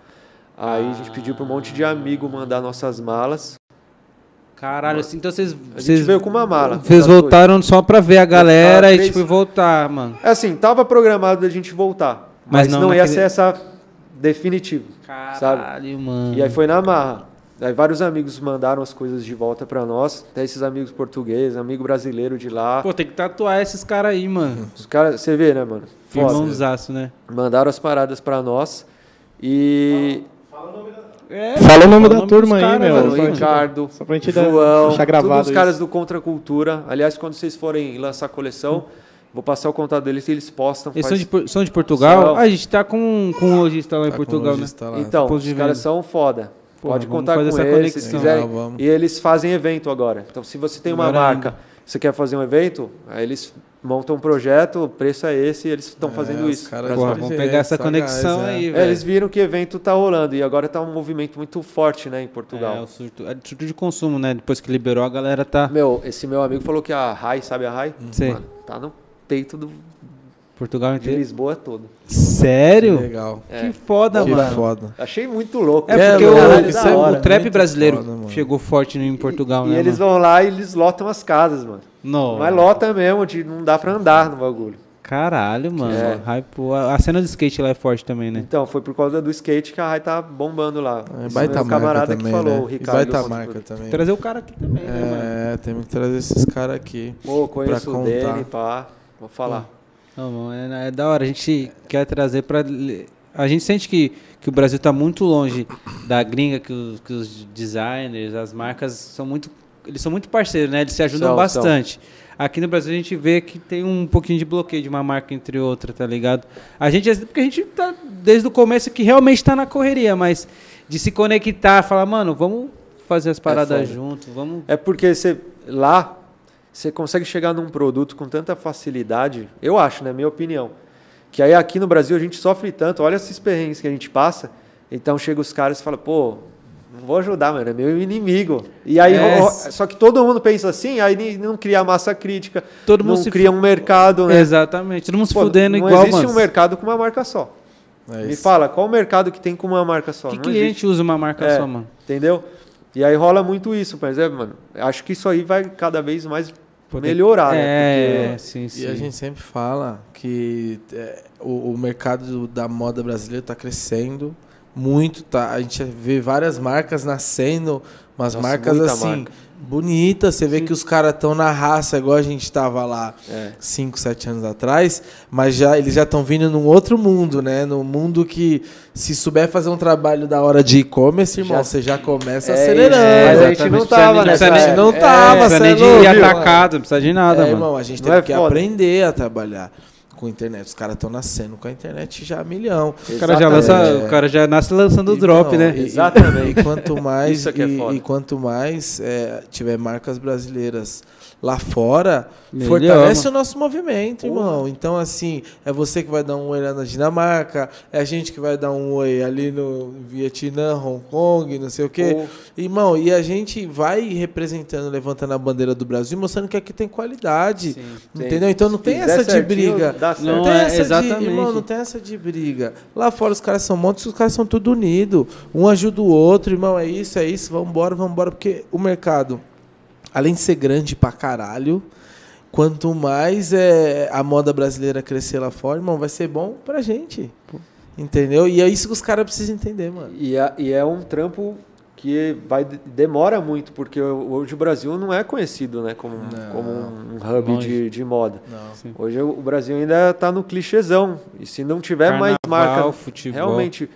Aí a gente pediu para um monte de amigo mandar nossas malas. Caralho, assim, então vocês. A gente vocês veio com uma mala. Vocês voltaram só pra ver a galera e, tipo, voltar, mano. É assim, tava programado a gente voltar, Mas mas, não não, ia naquele- ser essa definitivo. Caralho, mano. E aí foi na marra. Aí vários amigos mandaram as coisas de volta para nós, até esses amigos portugueses, amigo brasileiro de lá. Pô, tem que tatuar esses caras aí, mano. [laughs] Os caras, você vê, né, mano? Foda. Irmãozaço, né? Mandaram as paradas para nós e É, Fala o nome da turma aí, meu. mano, Ricardo, Só pra gente dar- João, deixar gravado todos os caras isso. do Contra Cultura. Aliás, quando vocês forem lançar a coleção, vou passar o contato deles e eles postam. Eles faz- são de, são de Portugal? São. Ah, a gente tá com, com um lojista lá em Tá com Portugal, lojista né? lá. Então, os caras são foda. Porra, Pode contar com essa eles. Se conexão. quiserem. Ah. E eles fazem evento agora. Então, se você tem uma marca, ainda. você quer fazer um evento, aí eles montam um projeto, o preço é esse e eles estão É, fazendo os isso. caras Gente, pegar essa conexão gás, é. aí, É, velho. eles viram que evento tá rolando e agora tá um movimento muito forte, né, em É, Portugal. o surto, é surto de consumo, né? Depois que liberou, a galera tá. Meu, esse meu amigo falou que a Rai, sabe a Rai? Sei. Mano, tá no peito do, Portugal de inteiro. Lisboa todo. Sério? Legal. É. Que foda, Que mano. foda. Achei muito louco. É É, porque mano, o, é hora. o trap muito brasileiro foda, chegou forte em Portugal, E né? eles mano? vão lá e eles lotam as casas, mano. Não. Mas lota mesmo, de, não dá pra andar no bagulho. Caralho, mano. É. A a cena do skate lá é forte também, né? Então, foi por causa do skate que a Rai tá bombando lá. É, Esse baita meu marca camarada também, que falou, né? o E Ricardo. baita marca Tudo. também. Trazer o cara aqui também, né, mano? É, temos que trazer esses caras aqui. Pô, conheço Pra o dele, contar. pá. Vou falar. Não, mano, é, é da hora. A gente quer trazer pra. A gente sente que, que o Brasil tá muito longe da gringa, que os, que os designers, as marcas são muito. Eles são muito parceiros, né? Eles se ajudam São, bastante. Aqui no Brasil a gente vê que tem um pouquinho de bloqueio de uma marca entre outra, tá ligado? A gente, porque a gente tá desde o começo que realmente tá na correria, mas de se conectar, falar, mano, vamos fazer as paradas foda. juntos, vamos. É porque você lá você consegue chegar num produto com tanta facilidade, eu acho, né, minha opinião, que aí aqui no Brasil a gente sofre tanto, olha esses perrengues que a gente passa, então chega os caras e fala, pô, não vou ajudar, mano, é meu inimigo. E aí, É. só que todo mundo pensa assim, aí não cria massa crítica, Todo mundo não se cria um mercado, né? Exatamente. Todo mundo se Pô, fudendo não igual, existe mano. um mercado com uma marca só. É Me fala, qual o mercado que tem com uma marca só? Que Não cliente existe. usa uma marca É. só, mano? Entendeu? E aí rola muito isso, mas é, mano, acho que isso aí vai cada vez mais Poder- melhorar, né? É, Porque- sim, sim. E a gente sempre fala que é, o, o mercado da moda brasileira está crescendo muito, tá? A gente vê várias marcas nascendo, umas Nossa, marcas assim marca. Bonitas. Você vê que os caras estão na raça, igual a gente tava lá É. 5, 7 anos atrás, mas já eles já estão vindo num outro mundo, né? Num mundo que se souber fazer um trabalho da hora de e-commerce, irmão, Já- você já começa É acelerando. isso, mas a gente não tava precisa nem- época. não tava, Não precisa nem é de atacado, não precisa de nada, é, mano. irmão, a gente Não teve é que foda. aprender a trabalhar com internet. Os caras estão nascendo com a internet já a milhão. O cara, já lança, Exatamente. o cara já nasce lançando o drop, né? e- Exatamente. E, quanto [laughs] mais, Isso que é e, foda. e quanto mais é, tiver marcas brasileiras lá fora, Melhor, fortalece mano. o nosso movimento, irmão. Então, assim, é você que vai dar um oi lá na Dinamarca, é a gente que vai dar um oi ali no Vietnã, Hong Kong, não sei o quê. Pô. Irmão, e a gente vai representando, levantando a bandeira do Brasil, mostrando que aqui tem qualidade. Sim. Entendeu? Então não tem essa de briga. Não tem é, essa exatamente. de, irmão, não tem essa de briga. Lá fora os caras são montes, os caras são tudo unidos. Um ajuda o outro, irmão, é isso, é isso, vambora, vambora. Porque o mercado, além de ser grande pra caralho, quanto mais é, a moda brasileira crescer lá fora, irmão, vai ser bom pra gente. Entendeu? E é isso que os caras precisam entender, mano. E é, e é um trampo que vai demora muito, porque hoje o Brasil não é conhecido né, como, Não. como um hub de, de moda. Não. Sim. Hoje o Brasil ainda está no clichêzão. E se não tiver mais Carnaval, marca futebol. realmente,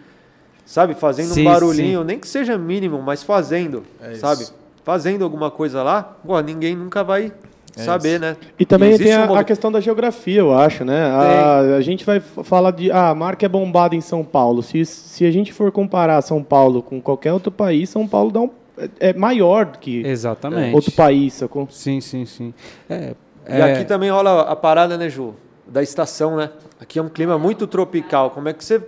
sabe, fazendo Sim, um barulhinho, nem que seja mínimo, mas fazendo, É isso. Fazendo alguma coisa lá, pô, ninguém nunca vai É saber, isso. né? E também Existe tem a, um a questão da geografia, eu acho, né? A, a gente vai falar de. Ah, a marca é bombada em São Paulo. Se, se a gente for comparar São Paulo com qualquer outro país, São Paulo dá um, é, é maior do que Exatamente. outro país, sacou? Sim, sim, sim. É, E é, aqui também rola a parada, né, Ju? Da estação, né? Aqui é um clima muito tropical. Como é que você.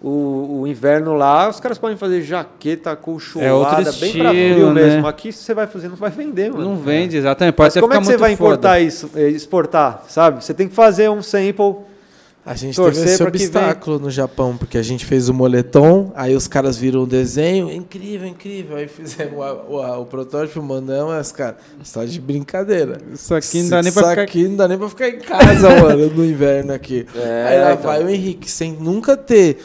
O, o inverno lá, os caras podem fazer jaqueta É outro colchoada, bem pra estilo, frio né? mesmo. Aqui você vai fazer, não vai vender, mano. não vende, exatamente. Pode Mas como é que você vai foda. importar isso, eh, exportar, sabe? Você tem que fazer um sample. A gente Torcer teve esse obstáculo no Japão, porque a gente fez o moletom, aí os caras viram o desenho, incrível, incrível. Aí fizemos o, a- o protótipo, mandamos, mas, cara, só de brincadeira. Isso aqui não dá nem pra Isso ficar... aqui não dá nem pra ficar em casa, [laughs] mano, no inverno aqui. É, aí lá então. vai o Henrique, sem nunca ter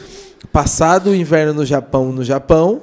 passado o inverno no Japão, no Japão,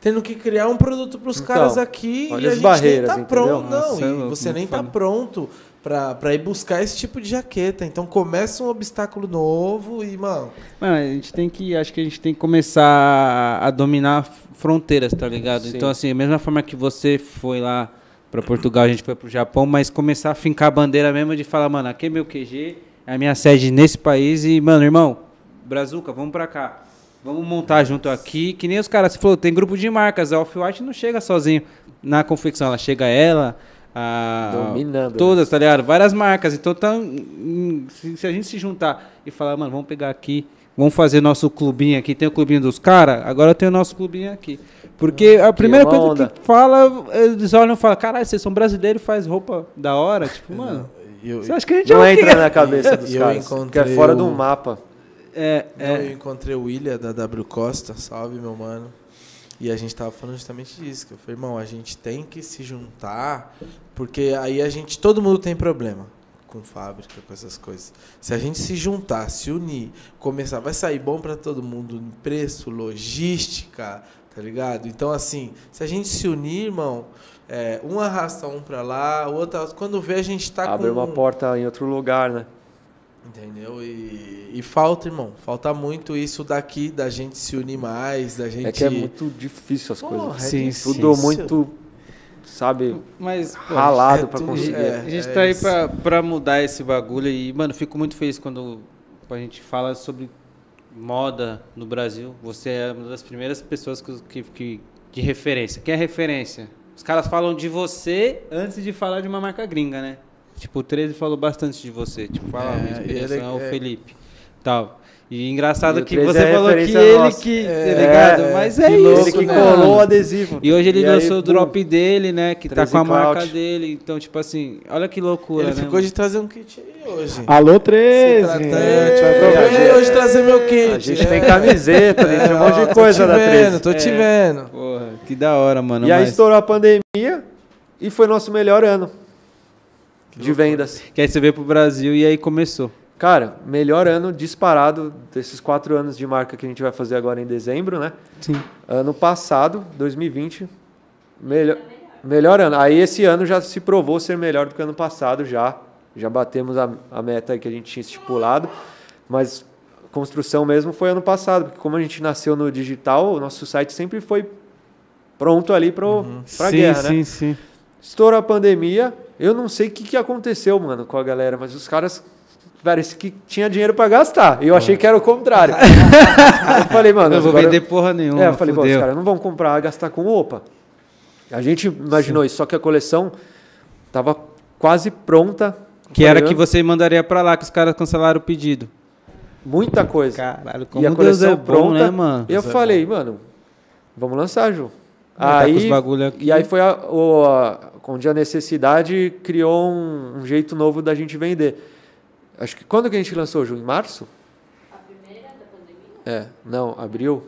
tendo que criar um produto pros Então, caras aqui olha e a as gente barreiras, nem tá entendeu? pronto. Não, Nossa, é e louco, você nem tá pronto pra, pra ir buscar esse tipo de jaqueta. Então começa um obstáculo novo e, mano, Mano, a gente tem que, acho que a gente tem que começar a, a dominar fronteiras, tá ligado? Sim. Então, assim, da mesma forma que você foi lá pra Portugal, a gente foi pro Japão, mas começar a fincar a bandeira mesmo de falar, mano, aqui é meu QG, é a minha sede nesse país e, mano, irmão, Brazuca, vamos pra cá. Vamos montar junto aqui, que nem os caras, você falou, tem grupo de marcas, a Off-White não chega sozinho na confecção, ela chega ela, a, Dominando, todas, tá ligado? Várias marcas, então tá, hum, se, se a gente se juntar e falar, mano, vamos pegar aqui, vamos fazer nosso clubinho aqui, tem o clubinho dos caras, agora tem o nosso clubinho aqui. Porque a primeira coisa onda. que fala, eles olham e falam, caralho, vocês são brasileiros e faz roupa da hora, tipo, mano, eu, você acha que a gente é Não quê? entra na cabeça dos E caras. Que é fora o- do mapa. É, Não, é, eu encontrei o William da W Costa, salve meu mano. E a gente tava falando justamente disso, que eu falei, irmão, a gente tem que se juntar, porque aí a gente, todo mundo tem problema com fábrica, com essas coisas. Se a gente se juntar, se unir, começar, vai sair bom para todo mundo em preço, logística, tá ligado? Então assim, se a gente se unir, irmão, é, um arrasta um pra lá, o outro, quando vê a gente tá Abre com uma porta em outro lugar, né? Entendeu? E, e falta, irmão. Falta muito isso daqui, da gente se unir mais, da gente. É que é muito difícil as Porra, coisas. é Sim, difícil. Tudo muito, sabe, mas... pô, ralado é pra tudo- conseguir. é. A gente tá aí pra mudar esse bagulho e, mano, fico muito feliz quando a gente fala sobre moda no Brasil. Você é uma das primeiras pessoas que, que, que- de referência. Quem é referência? Os caras falam de você antes de falar de uma marca gringa, né? Tipo, o 13 falou bastante de você. Tipo, fala, É, minha inspiração ele é o é- Felipe. Tal. E engraçado E o que 13 você é falou que ele nossa. que. É, tá ligado? é, Mas é isso, Ele que né, colou o mano? adesivo. E hoje ele E aí, lançou o bum, drop dele, né? Que tá 13 com a marca Clout. dele. Então, tipo assim, olha que loucura, Ele né? ficou de trazer um kit aí hoje. Alô, Se 13! tratante, É. hoje trazer meu kit. A gente é. tem camiseta, tem um É, monte de coisa tô da te 13. vendo, tô te É. vendo. Porra, que da hora, mano. E aí estourou a pandemia e foi nosso melhor ano de vendas. Que aí você veio pro Brasil e aí começou. Cara, melhor ano disparado desses quatro anos de marca que a gente vai fazer agora em dezembro, né? Sim. Ano passado, 2020, melhor, melhor ano. Aí esse ano já se provou ser melhor do que ano passado já. Já batemos a, a meta que a gente tinha estipulado. Mas construção mesmo foi ano passado, porque como a gente nasceu no digital, o nosso site sempre foi pronto ali para a sim, guerra, né? sim, sim. Estourou a pandemia, eu não sei o que, que aconteceu, mano, com a galera, mas os caras parece que tinha dinheiro para gastar. E eu achei que era o contrário. [laughs] eu falei, mano, Eu vou vender porra nenhuma. é, eu falei, pô, os caras não vão comprar, gastar com roupa. A gente imaginou isso, só que a coleção tava quase pronta. Que era que você mandaria pra lá, que os caras cancelaram o pedido. Muita coisa. Caralho, e como a Deus coleção é bom, pronta. né, mano? E eu Deus é falei, mano, vamos lançar, Ju. Tá Aí, e aí foi a, o, a- onde a necessidade criou um, um jeito novo da gente vender. Acho que quando que a gente lançou, Ju? Em março? A primeira da pandemia? É, não, abril.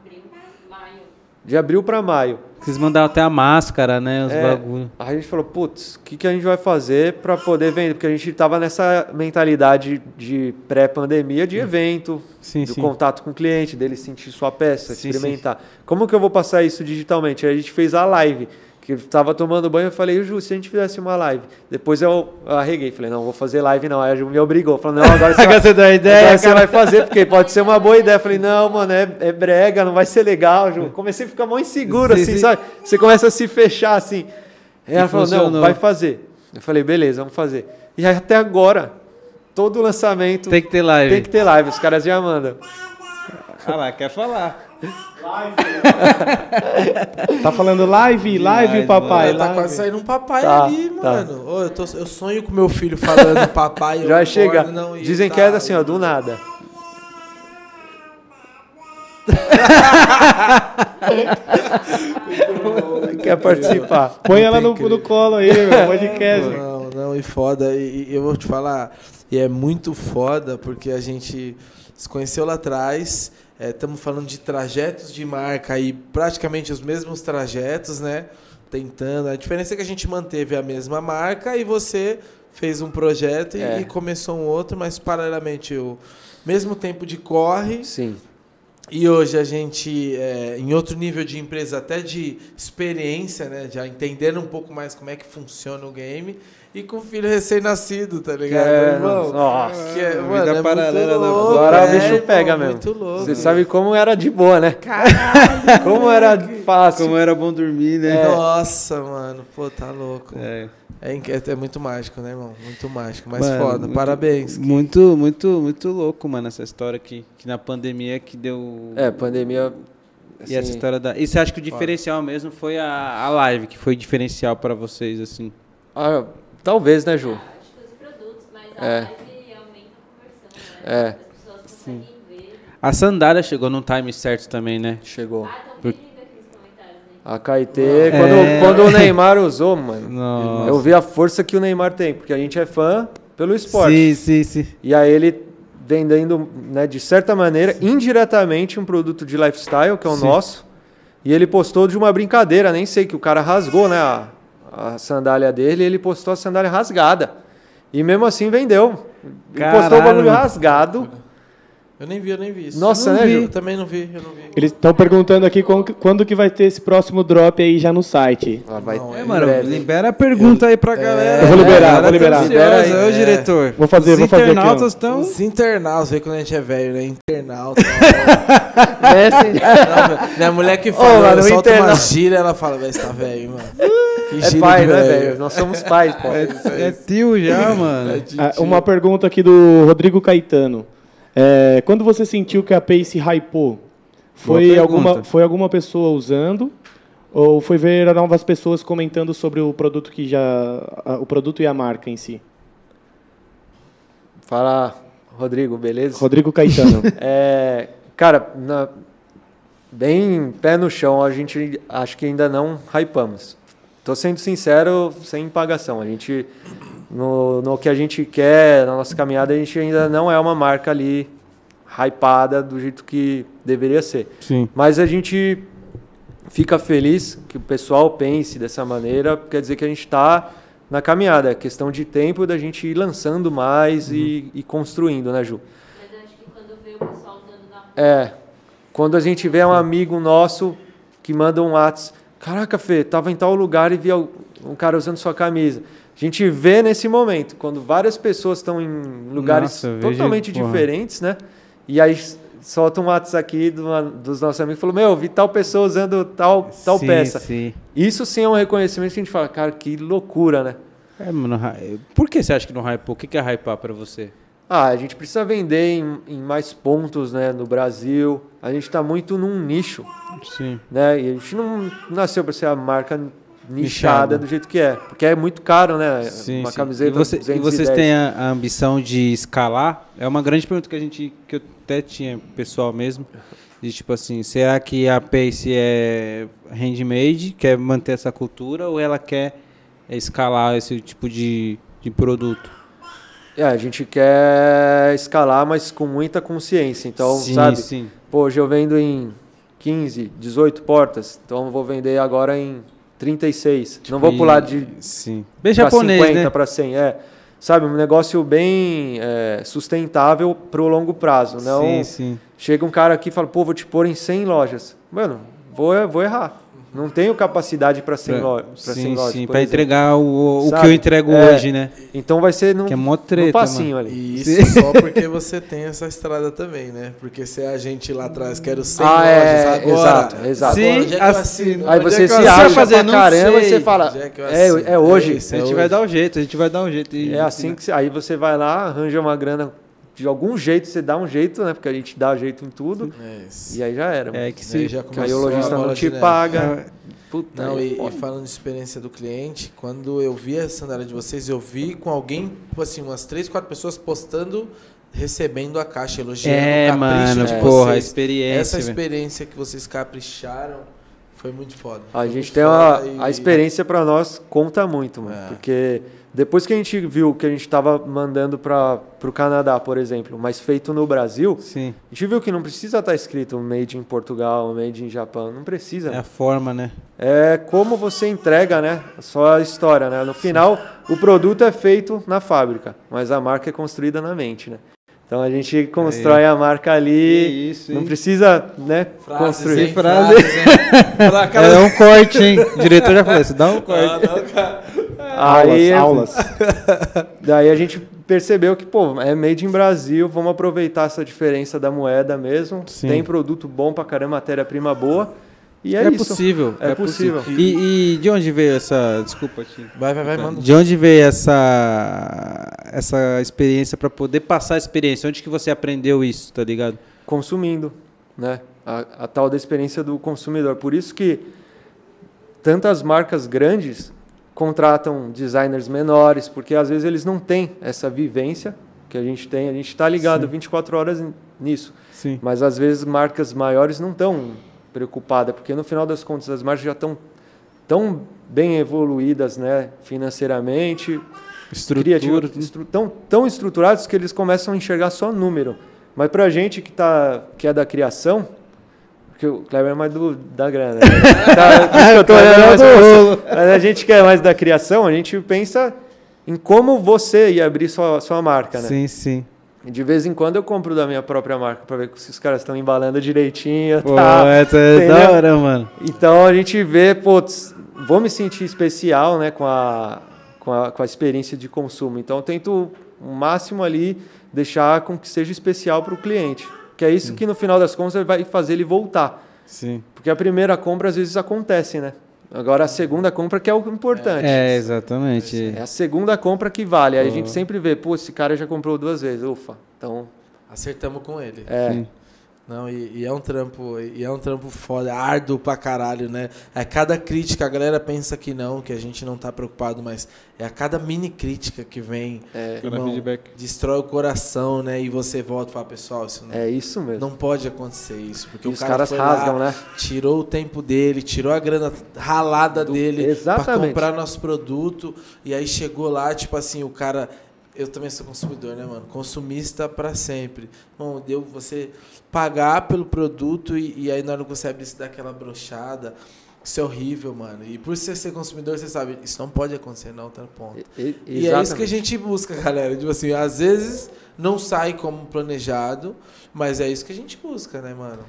Abril, maio. De abril para maio. Vocês mandaram até a máscara, né? Os É. bagulho. Aí a gente falou, putz, o que, que a gente vai fazer para poder vender? Porque a gente estava nessa mentalidade de pré-pandemia de evento, Sim, do sim. contato com o cliente, dele sentir sua peça, Sim, experimentar. Como que eu vou passar isso digitalmente? Aí a gente fez a live, que estava tomando banho, eu falei, Ju, se a gente fizesse uma live. Depois eu arreguei, falei, não, vou fazer live não. Aí a Ju me obrigou, falou, não, agora [laughs] você vai, Você a ideia, agora você vai fazer, porque [laughs] pode ser uma boa ideia. Eu falei, não, mano, é, é brega, não vai ser legal, Ju. Comecei a ficar mó inseguro, Sim, assim, sim. sabe? Você começa a se fechar, assim. Aí E ela falou, não, vai fazer. Eu falei, beleza, vamos fazer. E aí até agora, todo lançamento Tem que ter live. tem que ter live, os caras já mandam. Ah lá, quer falar. Tá falando live, live, Demais, papai. Tá live. quase saindo um papai Tá, ali, tá. mano. Ô, eu, tô- eu sonho com meu filho falando [laughs] papai. eu Já acordo, chega. não, Dizem tá, que é assim, ó, do nada. [laughs] Quer participar? Põe ela no, no colo aí, meu podcast. Não, não, e foda. E, e eu vou te falar, e é muito foda porque a gente se conheceu lá atrás. Estamos falando de trajetos de marca aí, praticamente os mesmos trajetos, né? Tentando. A diferença é que a gente manteve a mesma marca e você fez um projeto e, É. e começou um outro, mas paralelamente o mesmo tempo de corre. Sim. E hoje a gente, é, em outro nível de empresa, até de experiência, né? Já entendendo um pouco mais como é que funciona o game. E com o filho recém-nascido, tá ligado, É, irmão? nossa. Que é, Vida mano, é paralela muito da- louco, Agora é, o bicho pega mesmo. Muito louco. Você sabe como era de boa, né? [laughs] como era fácil. Como era bom dormir, né? Nossa, mano. Pô, tá louco. É. É, é muito mágico, né, irmão? Muito mágico. Mas Mano, foda. muito- Parabéns. Muito, muito, muito louco, mano, essa história aqui. Que na pandemia que deu. É, pandemia. E essa assim, história da. E você acha que o diferencial mesmo foi a, a live, que foi diferencial pra vocês, assim? ah, talvez, né, Ju? Acho que os produtos, mas a É. live aumenta a conversão, É. né? As pessoas conseguem ver. A sandália chegou no time certo também, né? Chegou. Ah, então quem liga aqui nos comentários, né? A Kaitê, É. quando, quando o Neymar usou, mano, Nossa. eu vi a força que o Neymar tem, porque a gente é fã pelo esporte. Sim, sim, sim. E aí ele vendendo, né, de certa maneira, indiretamente um produto de lifestyle, que é o Sim. nosso. E ele postou de uma brincadeira, nem sei que o cara rasgou, né, a, a sandália dele, e ele postou a sandália rasgada. E mesmo assim vendeu. Ele postou o Caralho, bagulho rasgado. Eu nem vi, eu nem vi isso. Nossa, Eu não né, vi. Ju? Eu também não vi, eu não vi. Eles estão perguntando aqui quando, que- quando que vai ter esse próximo drop aí já no site. Ah, vai, Não, É, mano, breve. libera a pergunta aí pra galera. Eu vou liberar, vou liberar. Tá Libera ansiosa, aí. É. diretor. Vou fazer, Os vou fazer aqui, ó. internautas estão... Os internautas, vê quando a gente é velho, né? Internauta. Não, Minha mulher que fala, mano, eu o solta interna- uma gira, ela fala, velho, você tá velho, mano. Que É pai, né, velho? Nós somos pais, pô. É tio já, mano. Ah, uma pergunta aqui do Rodrigo Caetano. É, quando você sentiu que a Pace hypou, foi alguma, foi alguma pessoa usando ou foi ver novas pessoas comentando sobre o produto que já o produto e a marca em si? Fala, Rodrigo, beleza? Rodrigo Caetano. [laughs] É, cara, na- bem pé no chão, a gente acho que ainda não hypamos. Tô sendo sincero, sem empagação. A gente, no, no que a gente quer, na nossa caminhada, a gente ainda não é uma marca ali hypada do jeito que deveria ser. Sim. Mas a gente fica feliz que o pessoal pense dessa maneira, quer dizer que a gente está na caminhada. É questão de tempo da gente ir lançando mais e, e construindo, né, Ju? Mas eu acho que quando vê o pessoal usando na rua, É. Quando a gente vê um amigo nosso que manda um WhatsApp, caraca, Fê, tava em tal lugar e via um cara usando sua camisa. A gente vê nesse momento, quando várias pessoas estão em lugares Nossa, vejo, totalmente porra. diferentes, né? E aí solta um WhatsApp aqui uma- dos nossos amigos e falou: Meu, vi tal pessoa usando tal, tal Sim, peça. Sim. Isso sim é um reconhecimento que a gente fala, cara, que loucura, né? É, mano, hy- por que você acha que não hypou? O que é hypar pra você? Ah, a gente precisa vender em, em mais pontos né, no Brasil. A gente está muito num nicho. Sim. né? E a gente não nasceu para ser a marca nichada, do jeito que é, porque é muito caro, né? Sim, uma sim. camiseta e, você- e 210. vocês têm a, a ambição de escalar? É uma grande pergunta que a gente que eu até tinha pessoal mesmo. De tipo assim, será que a Pace é handmade, quer manter essa cultura ou ela quer escalar esse tipo de, de produto? É, a gente quer escalar, mas com muita consciência. Então, sim, sabe? sim. Pô, hoje eu vendo em 15, 18 portas, então eu vou vender agora em 36. não vou pular de Sim. Bem pra japonês, 50 né? para 100, é. Sabe, um negócio bem é, sustentável pro longo prazo, não Sim, sim. Chega um cara aqui e fala, pô, vou te pôr em 100 lojas. Mano, vou, vou errar. Não tenho capacidade para 100, Pra- lo pra 100 sim, lojas. sim, exemplo. entregar o, o que eu entrego É. hoje, né? Então vai ser num, Que é mó num treta, passinho mano. ali. E [laughs] isso só porque você tem essa estrada também, né? Porque se a gente lá atrás quero 100 Ah, lojas é, agora. exato, exato. É que eu Sim, assino? Aí é você se acha fazer? pra caramba e sei. você fala, é é, é hoje. A é gente hoje. vai dar o jeito, a gente vai dar um jeito. e- É assim que você, aí você vai lá, arranja uma grana, de algum jeito você dá um jeito, né? Porque a gente dá jeito em tudo. É. E aí já era. mano. É que se. já Que aí o começou a lojista não te paga. Puta, Não, é e, e falando de experiência do cliente, quando eu vi a sandália de vocês, eu vi com alguém, tipo assim, umas três, quatro pessoas postando, recebendo a caixa, elogiando É, o capricho mano, de porra, a vocês. experiência. Essa velho. experiência que vocês capricharam foi muito foda. A Foi gente tem uma, e- a experiência para nós conta muito, mano. É. Porque depois que a gente viu que a gente estava mandando para o Canadá, por exemplo, mas feito no Brasil, Sim. a gente viu que não precisa estar escrito made in Portugal, made in Japão, não precisa. É a forma, né? É como você entrega, né? Só a história, né? No final, o produto é feito na fábrica, mas a marca é construída na mente, né? Então a gente constrói a marca ali. Isso, não hein? precisa, né, construir. hein? frase. Frases, hein? É um corte, hein? O diretor já falou isso, dá um corte. Ah, não, cara. Aí, aulas, aulas. [laughs] Daí a gente percebeu que, pô, é made in Brasil, vamos aproveitar essa diferença da moeda mesmo. Sim. Tem produto bom pra caramba, matéria-prima boa. E é, É, isso. possível. É possível. E, e de onde veio essa. Desculpa, Tim. Vai, vai, vai, manda. De onde veio essa essa experiência para poder passar a experiência? Onde que você aprendeu isso, tá ligado? Consumindo, né? A, a tal da experiência do consumidor. Por isso que tantas marcas grandes contratam designers menores, porque às vezes eles não têm essa vivência que a gente tem. A gente está ligado Sim. 24 horas nisso. Sim. Mas às vezes marcas maiores não estão preocupadas, porque no final das contas as marcas já estão tão bem evoluídas, né, financeiramente, Estrutura. estru, tão, tão estruturados que eles começam a enxergar só número. Mas pra gente que tá que é da criação, porque o Kleber é mais do, da grana. Né? [laughs] Tá, que eu tô olhando pra você. Mas a gente que é mais da criação, a gente pensa em como você ia abrir sua, sua marca, né? Sim, sim. De vez em quando eu compro da minha própria marca para ver se os caras estão embalando direitinho. Pô, tá? essa é Entendeu? da hora, mano. Então a gente vê, putz, vou me sentir especial, né, com a, com a, com a experiência de consumo. Então eu tento o máximo ali deixar com que seja especial para o cliente. Que é isso que no final das contas vai fazer ele voltar. Sim. Porque a primeira compra às vezes acontece, né? Agora a segunda compra que é o importante. É, exatamente. É a segunda compra que vale. Aí a gente sempre vê, pô, esse cara já comprou duas vezes. Ufa. Então, Acertamos com ele. é. Sim. Não, e, e é um trampo, e é um trampo foda, árduo pra caralho, né? É cada crítica, a galera pensa que não, que a gente não tá preocupado, mas é a cada mini crítica que vem, É, irmão, feedback. destrói o coração, né? E você volta e fala, pessoal, isso não, é isso mesmo. não pode acontecer isso, porque E o os cara caras foi rasgam, lá, né? tirou o tempo dele, tirou a grana ralada Do- dele pra Exatamente. comprar nosso produto e aí chegou lá, tipo assim, o cara eu também sou consumidor, né, mano? Consumista pra sempre. Bom, deu você pagar pelo produto e, e aí na hora que você abre isso dá aquela brochada. Isso é horrível, mano. E por você ser consumidor, você sabe, isso não pode acontecer na outra ponta. E, E é isso que a gente busca, galera. Tipo assim, às vezes não sai como planejado, mas é isso que a gente busca, né, mano?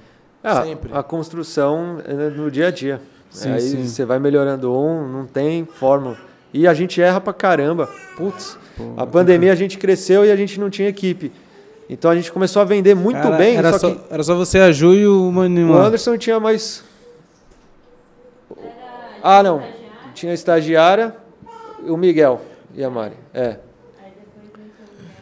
Ah, Sempre. A construção é no dia a dia. Sim, Aí sim. você vai melhorando um, não tem fórmula. E a gente erra pra caramba. Putz, a pandemia a gente cresceu e a gente não tinha equipe. Então a gente começou a vender muito Cara, bem, Era só, era só você, a Ju e o Mano. o Anderson tinha mais. Ah, não. Tinha a estagiária, o Miguel e a Mari. É.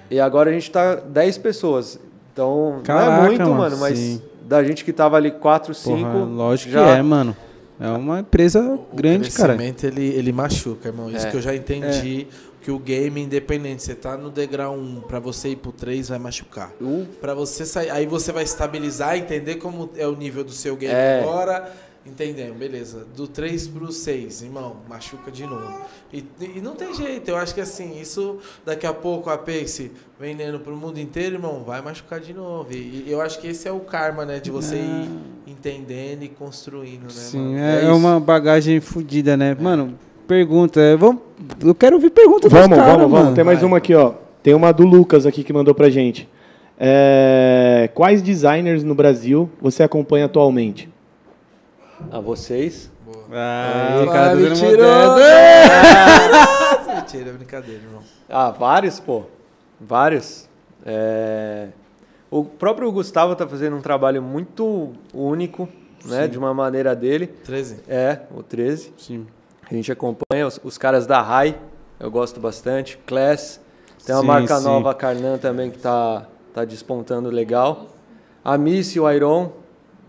E agora a gente tá 10 pessoas. Então, Caraca, não é muito, mano, mano, mas sim. da gente que tava ali 4, 5. Porra, lógico já- que é, mano. É uma empresa O grande, cara. crescimento, ele, ele machuca, irmão. Isso É. que eu já entendi. Que o game, independente, você tá no degrau 1, pra você ir pro 3, vai machucar. Uh, Pra você sair. Aí você vai estabilizar, entender como é o nível do seu game É. agora. Entendendo, beleza. Do 3 pro 6, irmão, machuca de novo. E, e não tem jeito, eu acho que assim, isso daqui a pouco a Pace vendendo pro mundo inteiro, irmão, vai machucar de novo. E, e eu acho que esse é o karma, né? De você ir entendendo e construindo, né, Sim, mano? é, é isso. uma bagagem fodida, né? Mano, pergunta. é, Vamos, eu quero ouvir pergunta dos Vamos, caras, vamos, vamos. mano. Tem mais Vai. uma aqui, ó. Tem uma do Lucas aqui que mandou pra gente. É, Quais designers no Brasil você acompanha atualmente? a vocês. Ah, Aí, o cara tá me tirou. moderno. [laughs] Mentira, é brincadeira, irmão. Ah, vários, pô. Vários. É, O próprio Gustavo tá fazendo um trabalho muito único, né? De uma maneira dele. 13. É, o 13. Sim. A gente acompanha os, os caras da Rai, eu gosto bastante. Class. Tem uma Sim, marca sim. nova, a Carnan, também, que tá, tá despontando legal. A Miss e o Iron.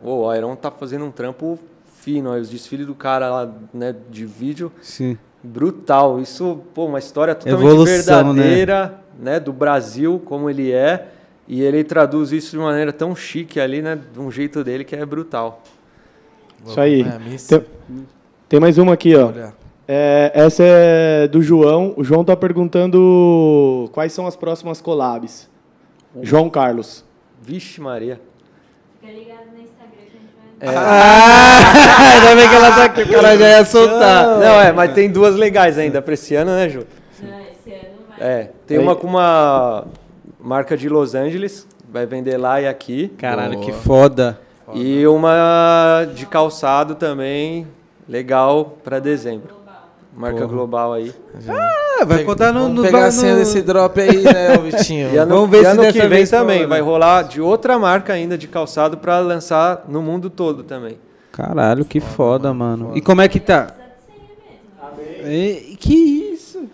Ô, o Iron tá fazendo um trampo fino. Os desfiles do cara lá, né, de vídeo. Sim. Brutal. Isso, pô, uma história totalmente Evolução, né? verdadeira, né? Do Brasil, como ele é. E ele traduz isso de maneira tão chique ali, né? De um jeito dele que é brutal. Isso aí. É, Miss. Tem, mais uma aqui, ó. É, essa é do João. O João tá perguntando quais são as próximas collabs. João Carlos. Vixe Maria. Fica ligado no Instagram que a gente vai. É. Ah, [laughs] ainda bem que ela tá aqui, o cara já ia soltar. Não, é, mas tem duas legais ainda pra esse ano, né, Ju? Não, esse ano vai. É, tem uma com uma, marca de Los Angeles, vai vender lá e aqui. Caralho, Boa. que foda. E uma de calçado também, legal para dezembro. Marca Porra. global aí. Ah, vai contar no, Vamos no, pegar vai a senha no- desse drop aí, né, Vitinho? [laughs] E ano, Vamos ver e se ano que vem também rola, vai né? rolar de outra marca ainda de calçado para lançar no mundo todo também. Caralho, que foda, mano. foda. E como é que tá? E, que isso?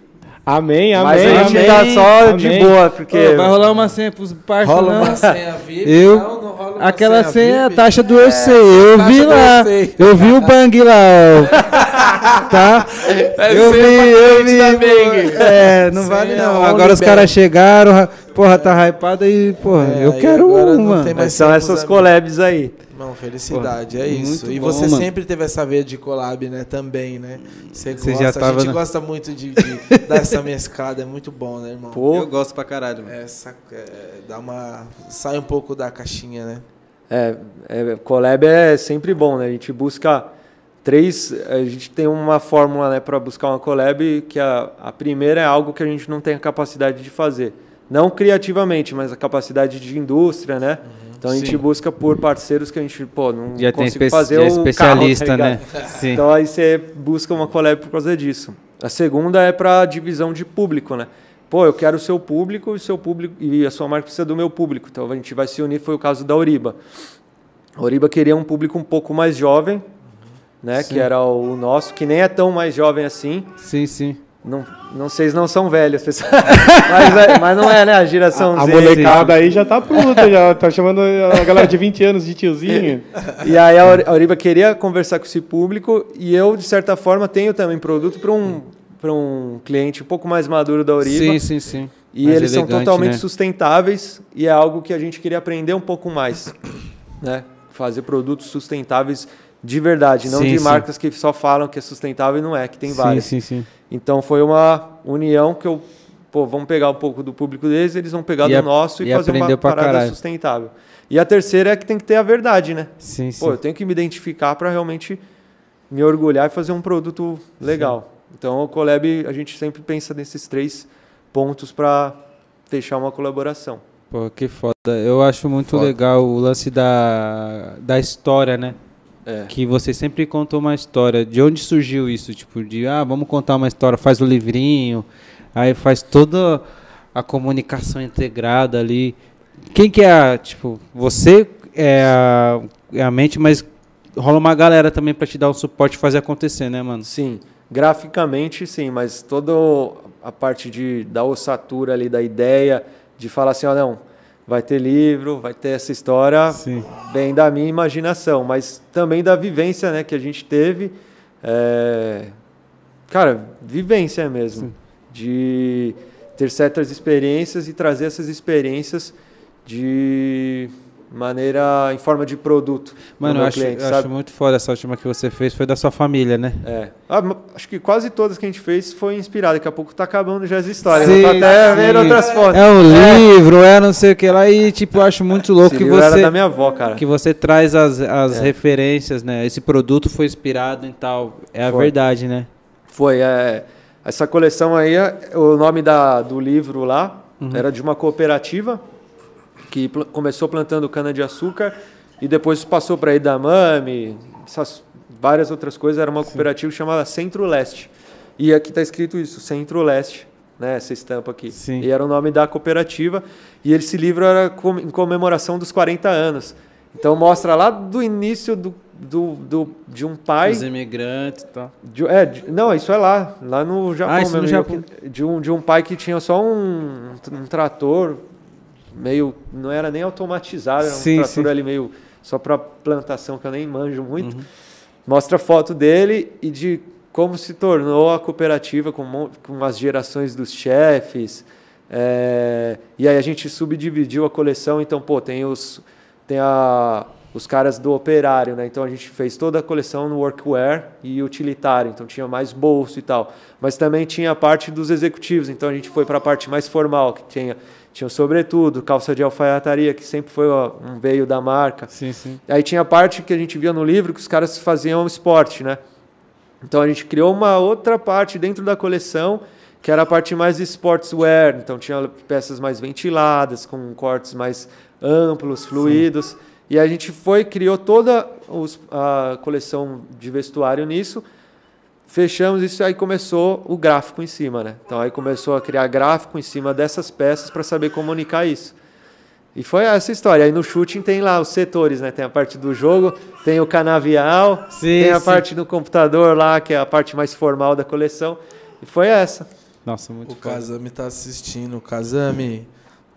Amém, amém. Mas a gente amém. tá só de Amém. boa, porque Ô, vai rolar uma senha pros parceiros, Rola não? uma senha VIP? Eu- Não, não Aquela senha é a VIP? taxa do eu sei. Eu vi lá. eu vi o bang lá, ó. [laughs] Tá? É Eu vi, eu vi. É, não vale não. Agora os caras chegaram, ra- porra, tá hypado e, porra, É, eu quero uma. são essas collabs aí. Não, felicidade, é isso. E bom, você mano. sempre teve essa veia de collab, né? Também, né? Você, Você gosta, já a tava gente na- gosta muito de, de [laughs] dar essa mesclada, é muito bom, né, irmão? Pô, Eu gosto pra caralho. mano. Essa, é, dá uma... Sai um pouco da caixinha, né? É, é, collab é sempre bom, né? A gente busca três. A gente tem uma fórmula né, para buscar uma collab que a, a primeira é algo que a gente não tem a capacidade de fazer. Não criativamente, mas a capacidade de indústria, né? Então a gente Sim. busca por parceiros que a gente, pô, não Já consigo fazer já é o especialista, carro, tá né? [laughs] Sim. Então aí você busca uma collab por causa disso. A segunda é para divisão de público, né? Pô, eu quero o seu público e o seu público e a sua marca precisa do meu público. Então a gente vai se unir, foi o caso da Oriba. A Oriba queria um público um pouco mais jovem, né, Sim. que era o nosso, que nem é tão mais jovem assim. Sim, sim. Não, não vocês não são velhos, pessoal. [laughs] mas, é- mas não é, né, a geração A Z. molecada aí já tá pronta, já tá chamando a galera de 20 anos de tiozinho. E aí a Ori- a Oriba queria conversar com esse público e eu, de certa forma, tenho também produto para um, para um cliente um pouco mais maduro da Oriba. Sim, sim, sim. E Mais eles são elegante, totalmente né? sustentáveis e é algo que a gente queria aprender um pouco mais, né? Fazer produtos sustentáveis de verdade, não Sim, de sim. marcas que só falam que é sustentável e não é, que tem sim, várias. Sim, sim, Então foi uma união que eu, pô, vamos pegar um pouco do público deles, eles vão pegar E do nosso e, e fazer uma parada caralho. sustentável. E a terceira é que tem que ter a verdade, né? sim, sim. Pô, eu tenho que me identificar para realmente me orgulhar e fazer um produto legal. Então, o collab, a gente sempre pensa nesses três pontos para fechar uma colaboração. Pô, que foda. Eu acho muito Foda. legal o lance da, da história, né? É. Que você sempre contou uma história. De onde surgiu isso? Tipo, de, ah, vamos contar uma história, faz o livrinho, aí faz toda a comunicação integrada ali. Quem que é a, tipo, você é a, é a mente, mas rola uma galera também pra te dar um suporte e fazer acontecer, né, mano? Sim, graficamente sim, mas toda a parte de, da ossatura ali, da ideia, de falar assim, ó, não, vai ter livro, vai ter essa história, Sim. vem da minha imaginação, mas também da vivência né, que a gente teve. é, Cara, vivência mesmo. De ter certas experiências e trazer essas experiências de maneira em forma de produto. pro Mano, eu acho, cliente, eu acho muito foda essa última que você fez, foi da sua família, né? É. Ah, acho que quase todas que a gente fez foi inspirada. Daqui a pouco tá acabando já as histórias. Sim, tô até sim. vendo outras fotos. É um livro, é não sei o que lá, e tipo, eu acho muito louco Esse que livro era você, da minha avó, cara. que você traz as, as É. referências, né? Esse produto foi inspirado em tal. É a Foi. verdade, né? Foi, é, essa coleção aí, é- o nome da, do livro lá Uhum. era de uma cooperativa que pl- começou plantando cana-de-açúcar e depois passou para Edamame, essas várias outras coisas. Era uma cooperativa chamada Centro-Leste. E aqui está escrito isso, Centro-Leste, né, essa estampa aqui. Sim. E era o nome da cooperativa. E esse livro era com- em comemoração dos 40 anos. Então mostra lá do início do, do, do- de um pai... Os imigrantes e tal. De- é, de- não, isso é lá, lá no Japão Ah, isso no mesmo. Japão. De um, de um pai que tinha só um, um trator, meio. Não era nem automatizado, era um trator ali meio só para plantação, que eu nem manjo muito. Uhum. Mostra foto dele e de como se tornou a cooperativa com, com as gerações dos chefes. é, e aí a gente subdividiu a coleção, então, pô, tem os. Tem a, os caras do operário, né? Então a gente fez toda a coleção no workwear e utilitário, então tinha mais bolso e tal. Mas também tinha a parte dos executivos, então a gente foi para a parte mais formal, que tinha, tinha o sobretudo, calça de alfaiataria, que sempre foi um veio da marca. Sim, sim. Aí tinha a parte que a gente via no livro que os caras faziam esporte, né? Então a gente criou uma outra parte dentro da coleção que era a parte mais de sportswear, então tinha peças mais ventiladas, com cortes mais amplos, fluidos. E a gente foi, criou toda a coleção de vestuário nisso, fechamos isso aí começou o gráfico em cima, né? Então aí começou a criar gráfico em cima dessas peças para saber comunicar isso. E foi essa história. Aí no shooting tem lá os setores, né? Tem a parte do jogo, tem o canavial, Sim, tem a sim. parte do computador lá, que é a parte mais formal da coleção. E foi essa. Nossa, muito O foda. Kazami tá assistindo. O Kazami,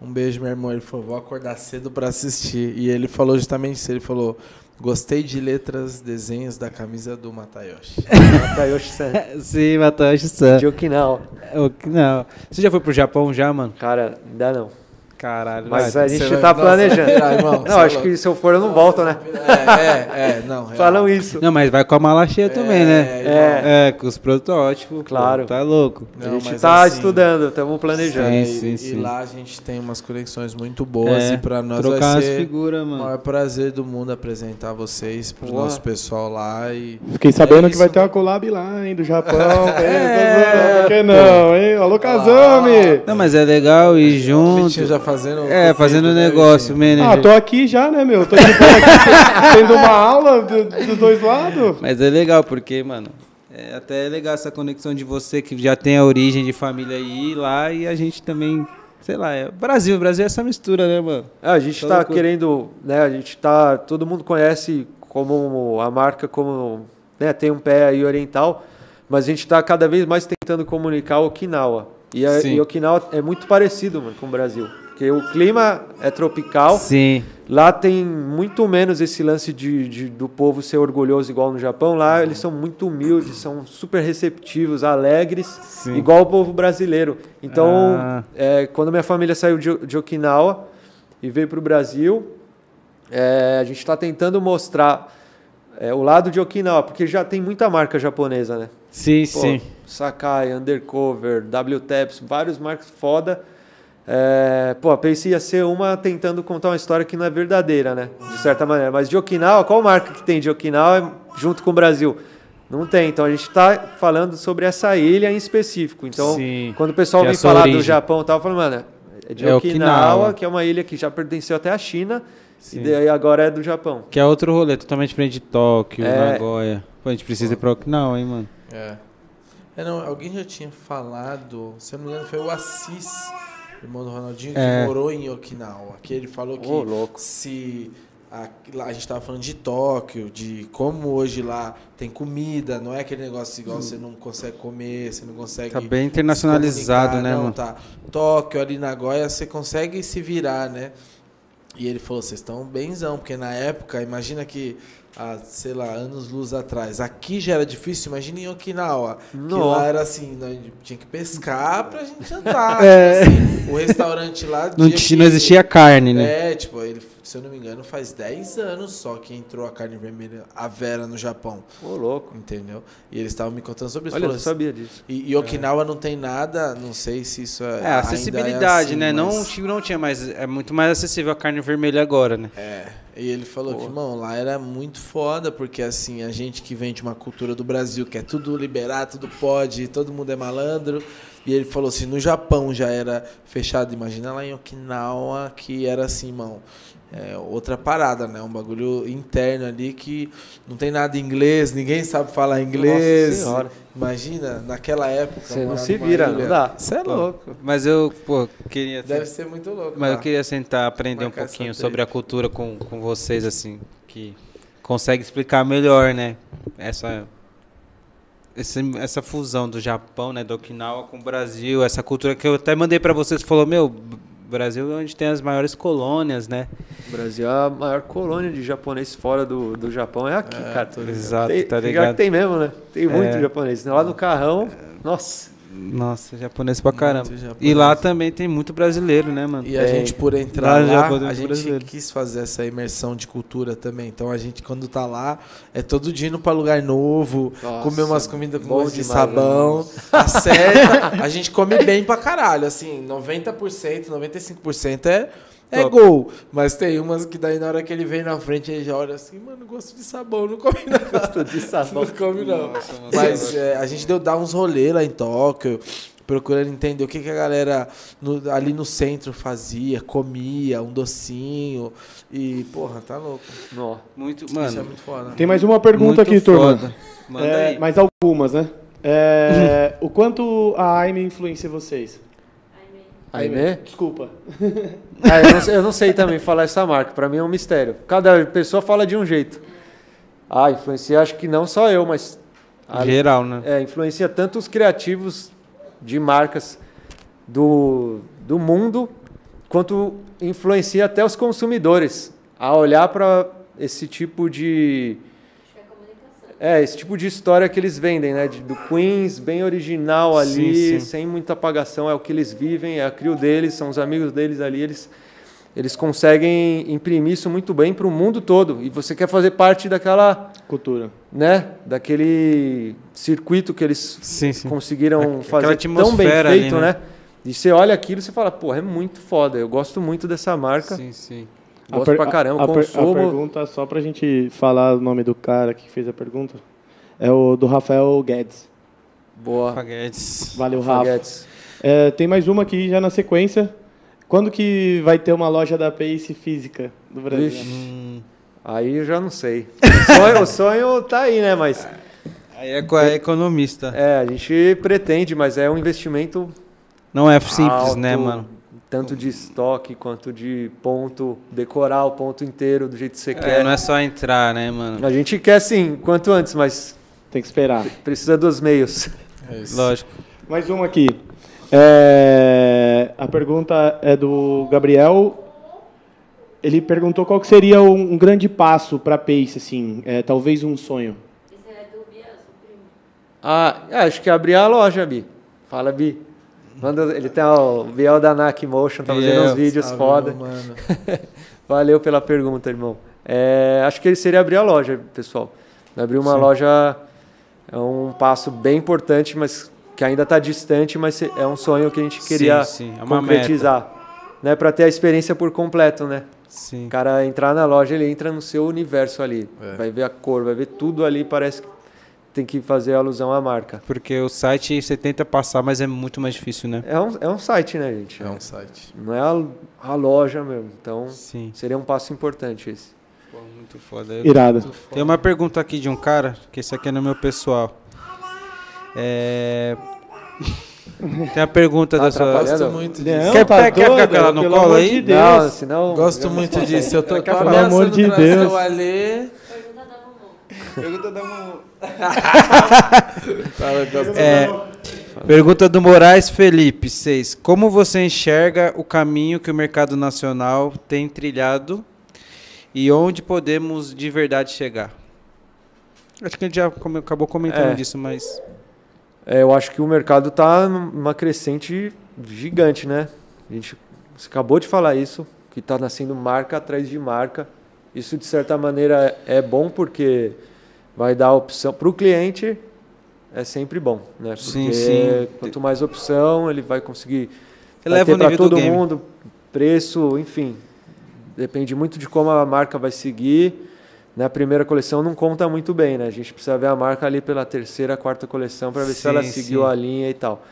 um beijo, meu irmão. Ele falou, vou acordar cedo pra assistir. E ele falou justamente isso. Ele falou, gostei de letras, desenhos da camisa do Matayoshi. [laughs] Matayoshi-san, [laughs] Sim, Matayoshi-san. de Okinawa. O que Não. Você já foi pro Japão já, mano? Cara, ainda não. Caralho. Mas a gente tá vai- Nossa, planejando. será, irmão? Não, é acho louco. que se eu for eu não volto, né? É, é, é, não. real. Falam isso. Não, mas vai com a mala cheia também, né? irmão. É. É, com os protótipos. pô, Claro. Tá louco. a Não, gente mas tá assim, estudando, estamos planejando. Sim, É, sim, e, sim. e lá a gente tem umas conexões muito boas É, e pra nós Trocar vai as ser figuras, o mano. maior prazer do mundo apresentar vocês pro Boa. nosso pessoal lá e Fiquei sabendo É que vai ter uma collab lá, hein, do Japão. [laughs] é. Por que não, hein? Alô, Kazami! Não, mas é legal ir junto. Já fazendo É, fazendo né, negócio, manager. Ah, tô aqui já, né, meu? Tô boa aqui, [laughs] tendo uma aula do- dos dois lados. Mas é legal, porque, mano, é até legal essa conexão de você que já tem a origem de família aí lá e a gente também, sei lá, é Brasil, Brasil é essa mistura, né, mano? É, a gente Tá está loucura. querendo, né? A gente tá, todo mundo conhece como a marca como, né? Tem um pé aí oriental, mas a gente está cada vez mais tentando comunicar Okinawa. E, a, e Okinawa é muito parecido, mano, com o Brasil, porque o clima é tropical. Sim. Lá tem muito menos esse lance de, de- do povo ser orgulhoso igual no Japão. Lá eles são muito humildes, são super receptivos, alegres, Sim. igual o povo brasileiro. Então, Ah. é, quando minha família saiu de, de Okinawa e veio para o Brasil, é, a gente está tentando mostrar é, o lado de Okinawa, porque já tem muita marca japonesa, né? Sim, Pô, sim. Sakai, Undercover, WTEPS, vários marcas foda. É, pô, a Pace ia ser uma tentando contar uma história que não é verdadeira, né? De certa maneira. Mas de Okinawa, qual marca que tem de Okinawa junto com o Brasil? Não tem. Então a gente está falando sobre essa ilha em específico. Então, Sim. quando o pessoal é vem falar do origem. Japão e tal, eu falo, mano, é de É Okinawa, Okinawa. que é uma ilha que já pertenceu até à China, Sim. e daí agora é do Japão. Que é outro rolê, totalmente diferente de Tóquio, É. Nagoya. Pô, a gente precisa ir pra Okinawa, hein, mano. É. É, não, alguém já tinha falado, se eu não me engano, foi o Assis, irmão do Ronaldinho, que É. morou em Okinawa. Que ele falou que louco. se. A, a gente tava falando de Tóquio, de como hoje lá tem comida, não é aquele negócio igual você não consegue comer, você não consegue. Tá bem internacionalizado, né, não, mano? Tá. Tóquio, ali na Goiás, você consegue se virar, né? E ele falou, vocês estão benzão, porque na época, imagina que há, sei lá, anos luz atrás, aqui já era difícil, imagina em Okinawa. Que Nossa. lá era assim, nós tinha que pescar pra gente andar. [laughs] É. assim. o restaurante lá Não, que- não existia carne, né? É, tipo, ele, se eu não me engano, faz 10 anos só que entrou a carne vermelha, a Vera no Japão, Ô, louco. entendeu? E eles estavam me contando sobre isso. Olha, eu não sabia disso. e, e Okinawa não tem nada, não sei se isso é. É, ainda acessibilidade, assim, né? Não, mas- tipo, não tinha mais. É muito mais acessível a carne vermelha agora, né? É, e ele falou que, irmão, lá era muito foda, porque assim, a gente que vem de uma cultura do Brasil, que é tudo liberar, tudo pode, todo mundo é malandro. E ele falou assim, no Japão já era fechado, imagina lá em Okinawa, que era assim, irmão. É outra parada, né? Um bagulho interno ali que não tem nada em inglês, ninguém sabe falar inglês. Nossa Senhora. Imagina, naquela época. Você não se vira, ilha. não dá. Você é louco. Mas eu, pô, queria. Deve ser muito louco. Mas eu lá. queria sentar, aprender um Marcar essa pouquinho sobre a cultura com, com vocês, assim, que consegue explicar melhor, né? Essa, esse- essa fusão do Japão, né, do Okinawa com o Brasil, essa cultura que eu até mandei pra vocês, falou, meu, Brasil é onde tem as maiores colônias, né? O Brasil é a maior colônia de japonês fora do, do Japão, é aqui, cara. Exato, tem, tá ligado? que tem mesmo, né? Tem muito É. japonês. Lá no carrão, nossa. Nossa, japonês pra caramba. Japonês. E lá também tem muito brasileiro, né, mano? E a gente, por entrar Lá lá, a gente brasileiro. quis fazer essa imersão de cultura também. Então a gente, quando tá lá, é todo dia indo pra lugar novo, Nossa, comer umas comidas com gosto de sabão, né? acerta. [laughs] a gente come bem pra caralho, assim, 90%, 95% é, é gol. Mas tem umas que daí na hora que ele vem na frente, ele já olha assim, mano, gosto de sabão, não come não. [laughs] Gosto de sabão. Não come não. Mas é, a gente deu dar uns rolês lá em Tóquio. procurando entender o que, que a galera no- ali no centro fazia, comia, um docinho. E, porra, tá louco. Nó. Muito, Isso é mano. muito foda. Tem mais uma pergunta muito aqui, turma. Manda É, aí. mais algumas, né? É, [laughs] o quanto a Aime influencia vocês? Aimee? Desculpa. [laughs] Ah, eu, não sei, eu não sei também falar essa marca, pra mim é um mistério. Cada pessoa fala de um jeito. Ah, influencia, acho que não só eu, mas. a- Geral, né? é, influencia tanto os criativos de marcas do, do mundo, quanto influencia até os consumidores a olhar para esse tipo de. Acho que é comunicação. É, esse tipo de história que eles vendem, né? De- do Queens, bem original ali, Sim, sim. sem muita apagação, é o que eles vivem, é a crio deles, são os amigos deles ali, eles, eles conseguem imprimir isso muito bem para o mundo todo. E você quer fazer parte daquela, Cultura. né? Daquele circuito que eles Sim, conseguiram fazer tão bem atmosfera ali, feito, né? né? E você olha aquilo e você fala, pô, é muito foda, eu gosto muito dessa marca, Sim, sim. A gosto per- pra caramba, a, a consumo. a pergunta, só pra gente falar o nome do cara que fez a pergunta, é o do Rafael Guedes. Boa. Faguetes. Valeu, Rafa. Faguetes. É, tem mais uma aqui já na sequência. Quando que vai ter uma loja da Pace física do Brasil? Hum, Aí eu já não sei. O sonho, o sonho tá aí, né? Mas aí é com a economista. é, a gente pretende, mas é um investimento Não é simples, alto, né, mano? Tanto de estoque quanto de ponto, decorar o ponto inteiro do jeito que você É, quer. não é só entrar, né, mano? A gente quer sim, quanto antes, mas Tem que esperar. precisa dos meios. É isso. Lógico. Mais uma aqui. É, a pergunta é do Gabriel. Ele perguntou qual que seria um, grande passo para a Pace, assim, é, talvez um sonho. Esse é do primo. Ah, é, acho que abrir a loja, Bi. Fala, Bi. Manda, ele tem o Biel da NAC Motion, tá fazendo uns vídeos Salve, foda. mano. [laughs] Valeu pela pergunta, irmão. É, acho que ele seria abrir a loja, pessoal. Abrir uma loja é um passo bem importante, mas que ainda está distante, mas é um sonho que a gente queria Sim, sim, é uma concretizar. Né, para ter a experiência por completo, né? Sim. O cara entrar na loja, ele entra no seu universo ali. É. Vai ver a cor, vai ver tudo ali, parece que tem que fazer alusão à marca. Porque o site você tenta passar, mas é muito mais difícil, né? É um, é um site, né, gente? É um site. Não é a, a loja mesmo. Então, Sim. seria um passo importante esse. Pô, muito foda. Eu- Irado. Tem uma pergunta aqui de um cara, que esse aqui é no meu pessoal. É... [laughs] Tem a pergunta Tá da sua... Gosto muito disso. Não, Quer tá quer ficar com ela no Pelo colo aí? de Deus. Não, senão... Gosto muito disso. Eu tô, tô Pelo ameaçando amor de Deus. Pergunta da Momô. Pergunta da Mumu. [laughs] É, pergunta do Moraes Felipe 6. Como você enxerga o caminho que o mercado nacional tem trilhado e onde podemos de verdade chegar? Acho que a gente já come- acabou comentando É. disso, mas... É, eu acho que o mercado está numa crescente gigante, né? A gente você acabou de falar isso, que está nascendo marca atrás de marca. Isso, de certa maneira, é bom porque vai dar opção para o cliente, é sempre bom, né? Porque Sim, sim. quanto mais opção, ele vai conseguir Eleva para todo mundo, preço, enfim. Depende muito de como a marca vai seguir. Na primeira coleção não conta muito bem, né? A gente precisa ver a marca ali pela terceira, quarta coleção para ver se Sim, ela seguiu a linha e tal.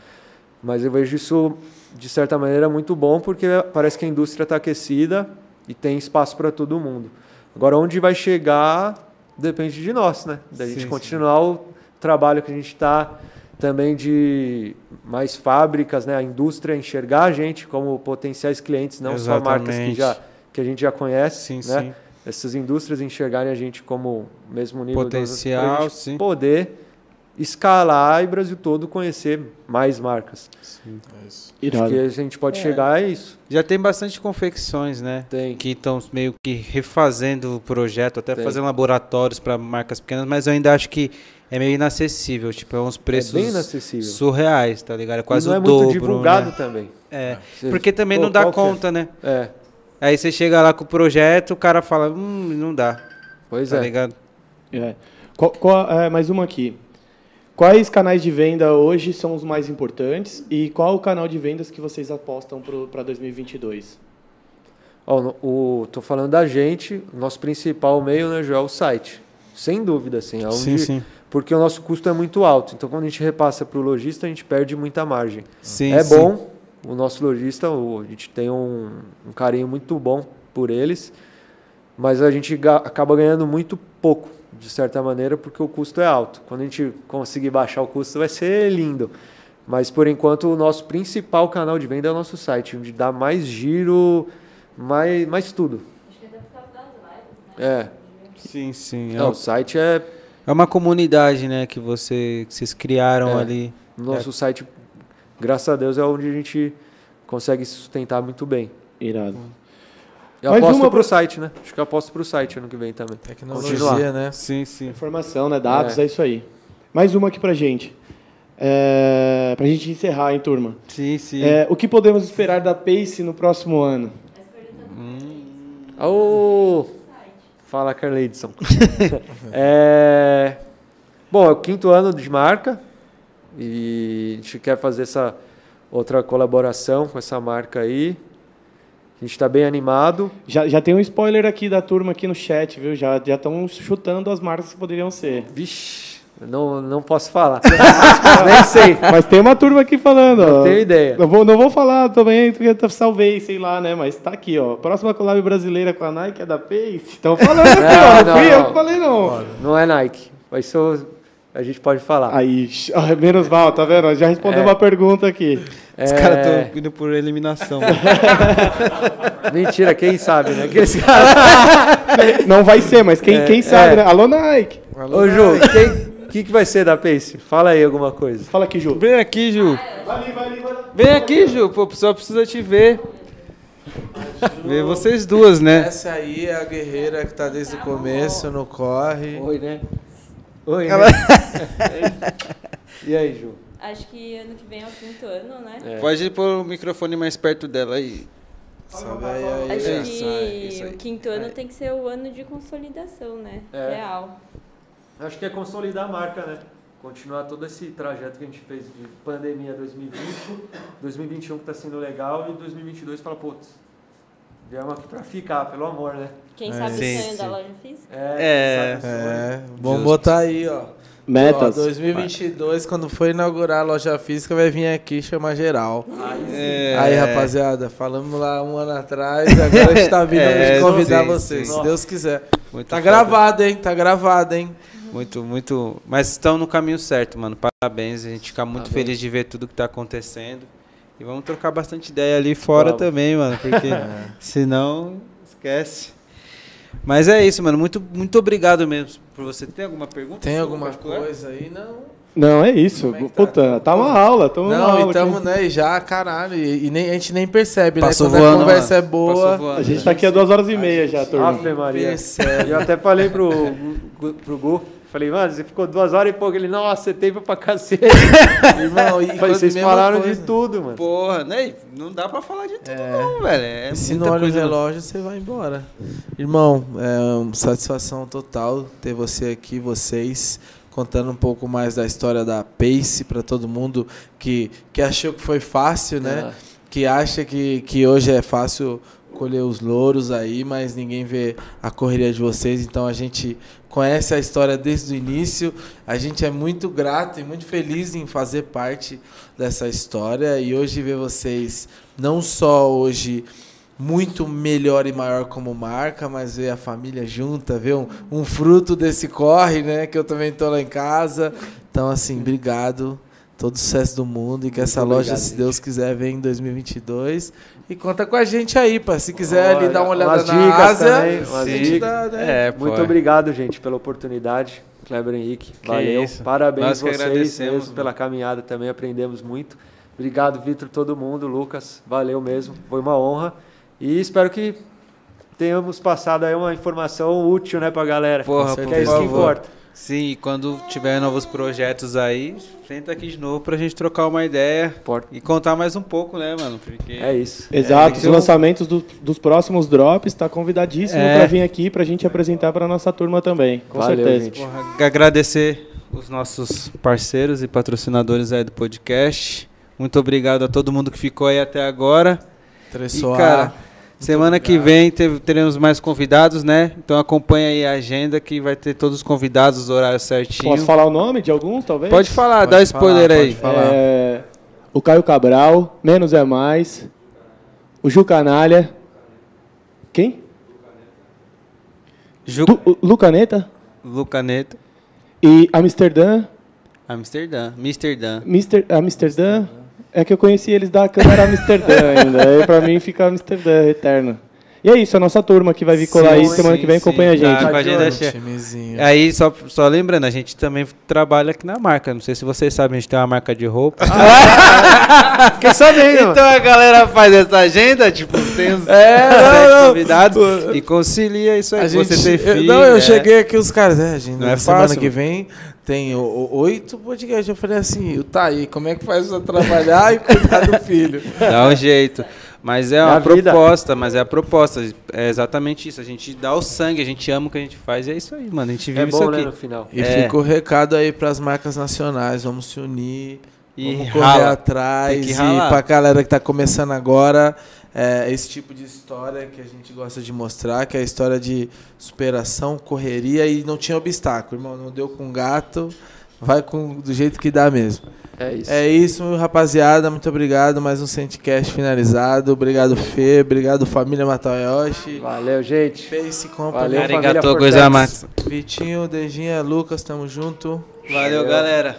Mas eu vejo isso, de certa maneira, muito bom, porque parece que a indústria está aquecida e tem espaço para todo mundo. Agora, onde vai chegar, depende de nós, né? Da gente Sim, sim. continuar o trabalho que a gente está também de mais fábricas, né? A indústria enxergar a gente como potenciais clientes, não só marcas que, Exatamente. já, que a gente já conhece, Sim, né? sim. Essas indústrias enxergarem a gente como mesmo nível Potencial, gente sim. poder escalar e o Brasil todo conhecer mais marcas. É isso. Acho que a gente pode chegar a isso. Já tem bastante confecções, né? Tem. Que estão meio que refazendo o projeto, até Tem. fazendo laboratórios para marcas pequenas, mas eu ainda acho que é meio inacessível. Tipo, é uns preços é bem inacessível. surreais, tá ligado? É quase e não o é dobro. muito divulgado né? também. É. Você- Porque também Pô, não dá é? conta, né? É, Aí você chega lá com o projeto, o cara fala, hum, não dá, pois tá é. ligado? É. Qual- qual- é, mais uma aqui. Quais canais de venda hoje são os mais importantes e qual o canal de vendas que vocês apostam para 2022? Ó, tô falando da gente, o nosso principal meio, né, Joel, é o site. Sem dúvida, assim. É onde Sim, sim. porque o nosso custo é muito alto. Então, quando a gente repassa para o lojista, a gente perde muita margem. Sim, é sim. bom, o nosso lojista, a gente tem um, um carinho muito bom por eles, mas a gente ga- acaba ganhando muito pouco, de certa maneira, porque o custo é alto. Quando a gente conseguir baixar o custo, vai ser lindo. Mas, por enquanto, o nosso principal canal de venda é o nosso site, onde dá mais giro, mais, mais tudo. Acho que é até por causa das lives, né? É, Sim, sim. É, Não, o site é é uma comunidade, né, que, você, que vocês criaram É. ali. Nosso site, graças a Deus, é onde a gente consegue se sustentar muito bem. Irado. Eu Mais aposto uma pro site, né? Acho que eu aposto pro site ano que vem também. Tecnologia, Continuar. né? Sim, sim. Informação, né? Dados, É. é. isso aí. Mais uma aqui pra gente. É, pra gente encerrar, hein, turma? Sim, sim. É, o que podemos esperar da Pace no próximo ano? Ô! Fala, Carleidson. [laughs] é... Bom, é o quinto ano de marca e a gente quer fazer essa outra colaboração com essa marca aí. A gente está bem animado. Já, já tem um spoiler aqui da turma aqui no chat, viu? Já estão chutando as marcas que poderiam ser. Vixe, não, não posso falar. [laughs] Nem sei, Mas tem uma turma aqui falando, ó. não tenho ideia. Não vou, não vou falar também, porque eu salvei, sei lá, né? Mas tá aqui, ó. Próxima collab brasileira com a Nike é da Pace. Estão falando aqui, ó. Não, Não eu falei, não. Não é Nike. Vai ser A gente pode falar. Aí, [laughs] menos mal, tá vendo? Já respondeu É. uma pergunta aqui. É... Os caras estão indo por eliminação. [laughs] Mentira, quem sabe, né? Aqueles [laughs] caras... Não vai ser, mas quem, É, quem sabe, é. né? Alô, Nike. Ô, Ju, o que, que vai ser da Pace? Fala aí alguma coisa. Fala aqui, Ju. Vem aqui, Ju. Vai ali, vai ali, vai ali. Vem aqui, Ju. Pô, o pessoal precisa te ver. Ver vocês duas, né? Essa aí é a guerreira que tá desde o começo, no corre. Oi, né? Oi, né? [laughs] e aí, Ju? Acho que ano que vem é o quinto ano, né? É. Pode pôr o microfone mais perto dela aí. Sobe aí, aí. Acho É, que isso aí, isso aí. o quinto ano tem que ser o ano de consolidação, né? É. Real. Acho que é consolidar a marca, né? Continuar todo esse trajeto que a gente fez de pandemia 2020, 2021 que tá sendo legal e 2022 fala, putz, viemos aqui pra ficar, pelo amor, né? Quem É, sabe sim, o sonho da sim. loja física? É. quem sabe o sonho. É, vamos Justo. botar aí, ó. Metas. Ó, 2022, quando for inaugurar a loja física, vai vir aqui chamar geral. É. Aí, rapaziada, falamos lá um ano atrás, agora a gente tá vindo [laughs] É, de convidar sim, vocês, sim. se Deus quiser. Muito Tá foda. gravado, hein? Tá gravado, hein? Muito, muito. Mas estão no caminho certo, mano. Parabéns. A gente fica muito Amém. feliz de ver tudo que tá acontecendo. E vamos trocar bastante ideia ali fora Vamos. também, mano. Porque [laughs] [laughs] senão, esquece. Mas é isso, mano. Muito, muito obrigado mesmo por você. Tem alguma pergunta? Tem alguma particular? coisa aí? Não. Não, é isso. É tá? Puta, tá uma aula, tamo uma Não, aula. e tamo, aqui. né, e já, caralho, e, e nem, a gente nem percebe, Passou né? Quando voando, a conversa mano. é boa, voando. A gente tá aqui há duas horas e meia já, turma. Ave Maria. percebe. Eu até falei pro, pro Gu, falei, mano, você ficou duas horas e pouco. Ele, nossa, você teve pra cacete. [laughs] Irmão, e falei, vocês falaram coisa. de tudo, mano. Não né? Não dá pra falar de tudo, É. não, velho. É E se não olha o relógio, você vai embora. Irmão, é uma satisfação total ter você aqui, vocês, contando um pouco mais da história da Pace para todo mundo que, que achou que foi fácil, né? Que acha que, que hoje é fácil colher os louros aí, mas ninguém vê a correria de vocês. Então a gente conhece a história desde o início. A gente é muito grato e muito feliz em fazer parte dessa história e hoje ver vocês não só hoje muito melhor e maior como marca, mas ver a família junta, ver um, um fruto desse corre, né? Que eu também tô lá em casa. Então, assim, obrigado. Todo sucesso do mundo e que essa Muito loja, obrigado, se gente. Deus quiser, venha em 2022. E conta com a gente aí, pá. Se quiser ali Olha, dar uma olhada umas na Ásia, também, dá, né? É, pô. Muito obrigado, gente, pela oportunidade. Kleber Henrique, Que valeu. isso. Parabéns Nós vocês agradecemos, mesmo pela caminhada também, aprendemos muito. Obrigado, Vitor, todo mundo, Lucas, valeu mesmo, foi uma honra. E espero que tenhamos passado aí uma informação útil, né, pra galera. Porra, que por é isso que favor. importa. Sim, e quando tiver novos projetos aí, senta aqui de novo pra gente trocar uma ideia Importa. e contar mais um pouco, né, mano? Porque É isso. Exato, É, os eu- lançamentos do- dos próximos drops, tá convidadíssimo É. pra vir aqui pra gente apresentar pra nossa turma também. Com Valeu, certeza. gente. Porra, agradecer os nossos parceiros e patrocinadores aí do podcast. Muito obrigado a todo mundo que ficou aí até agora. E, Tressoar. cara, Semana que vem teremos mais convidados, né? Então acompanha aí a agenda que vai ter todos os convidados, os horários certinho. Posso falar o nome de alguns, talvez? Pode falar, Pode dá o spoiler falar, aí. pode falar. É, o Caio Cabral, Menos é Mais, o Ju Canalha. Quem? Ju... Du, o Lucaneta Lucaneta, e Amsterdã. Amsterdã, Amsterdã. Mister, Amsterdã. É que eu conheci eles da câmera Amsterdã ainda. Aí pra mim fica Amsterdã eterno. E é isso, a nossa turma que vai vir colar Sim, aí semana sim, que vem sim. acompanha a gente. Tá com a cheia. timezinho. Aí, só, só lembrando, a gente também trabalha aqui na marca. Não sei se vocês sabem, a gente tem uma marca de roupa. Fiquei sabendo. então a galera faz essa agenda, tipo, tem uns É, sete não, não. convidados e concilia isso aí. A gente, você eu- filho. não, eu é. cheguei aqui, os caras, é, a gente, Não na é semana fácil, que vem tem oito podcasts. Eu falei assim, tá aí, como é que faz pra trabalhar e cuidar do filho? Dá um jeito. Mas é É uma a vida. proposta, mas é a proposta. É exatamente isso. A gente dá o sangue, a gente ama o que a gente faz. E é isso aí, mano. A gente vive É isso bom, aqui. né, no final. E É. fica o recado aí pras marcas nacionais, vamos se unir, E vamos correr rala. atrás. E ralar. pra galera que tá começando agora, é, esse tipo de história que a gente gosta de mostrar, que é a história de superação, correria e não tinha obstáculo, irmão. Não deu com gato, vai com do jeito que dá mesmo. É isso. É isso, rapaziada. Muito obrigado. Mais um Centcast finalizado. Obrigado, Fê. Obrigado, família Matayoshi. Valeu, gente. Face Company. Valeu, família Arigatou, Fortex. gozaimasu. Vitinho, Dejinha, Lucas, tamo junto. Valeu, galera.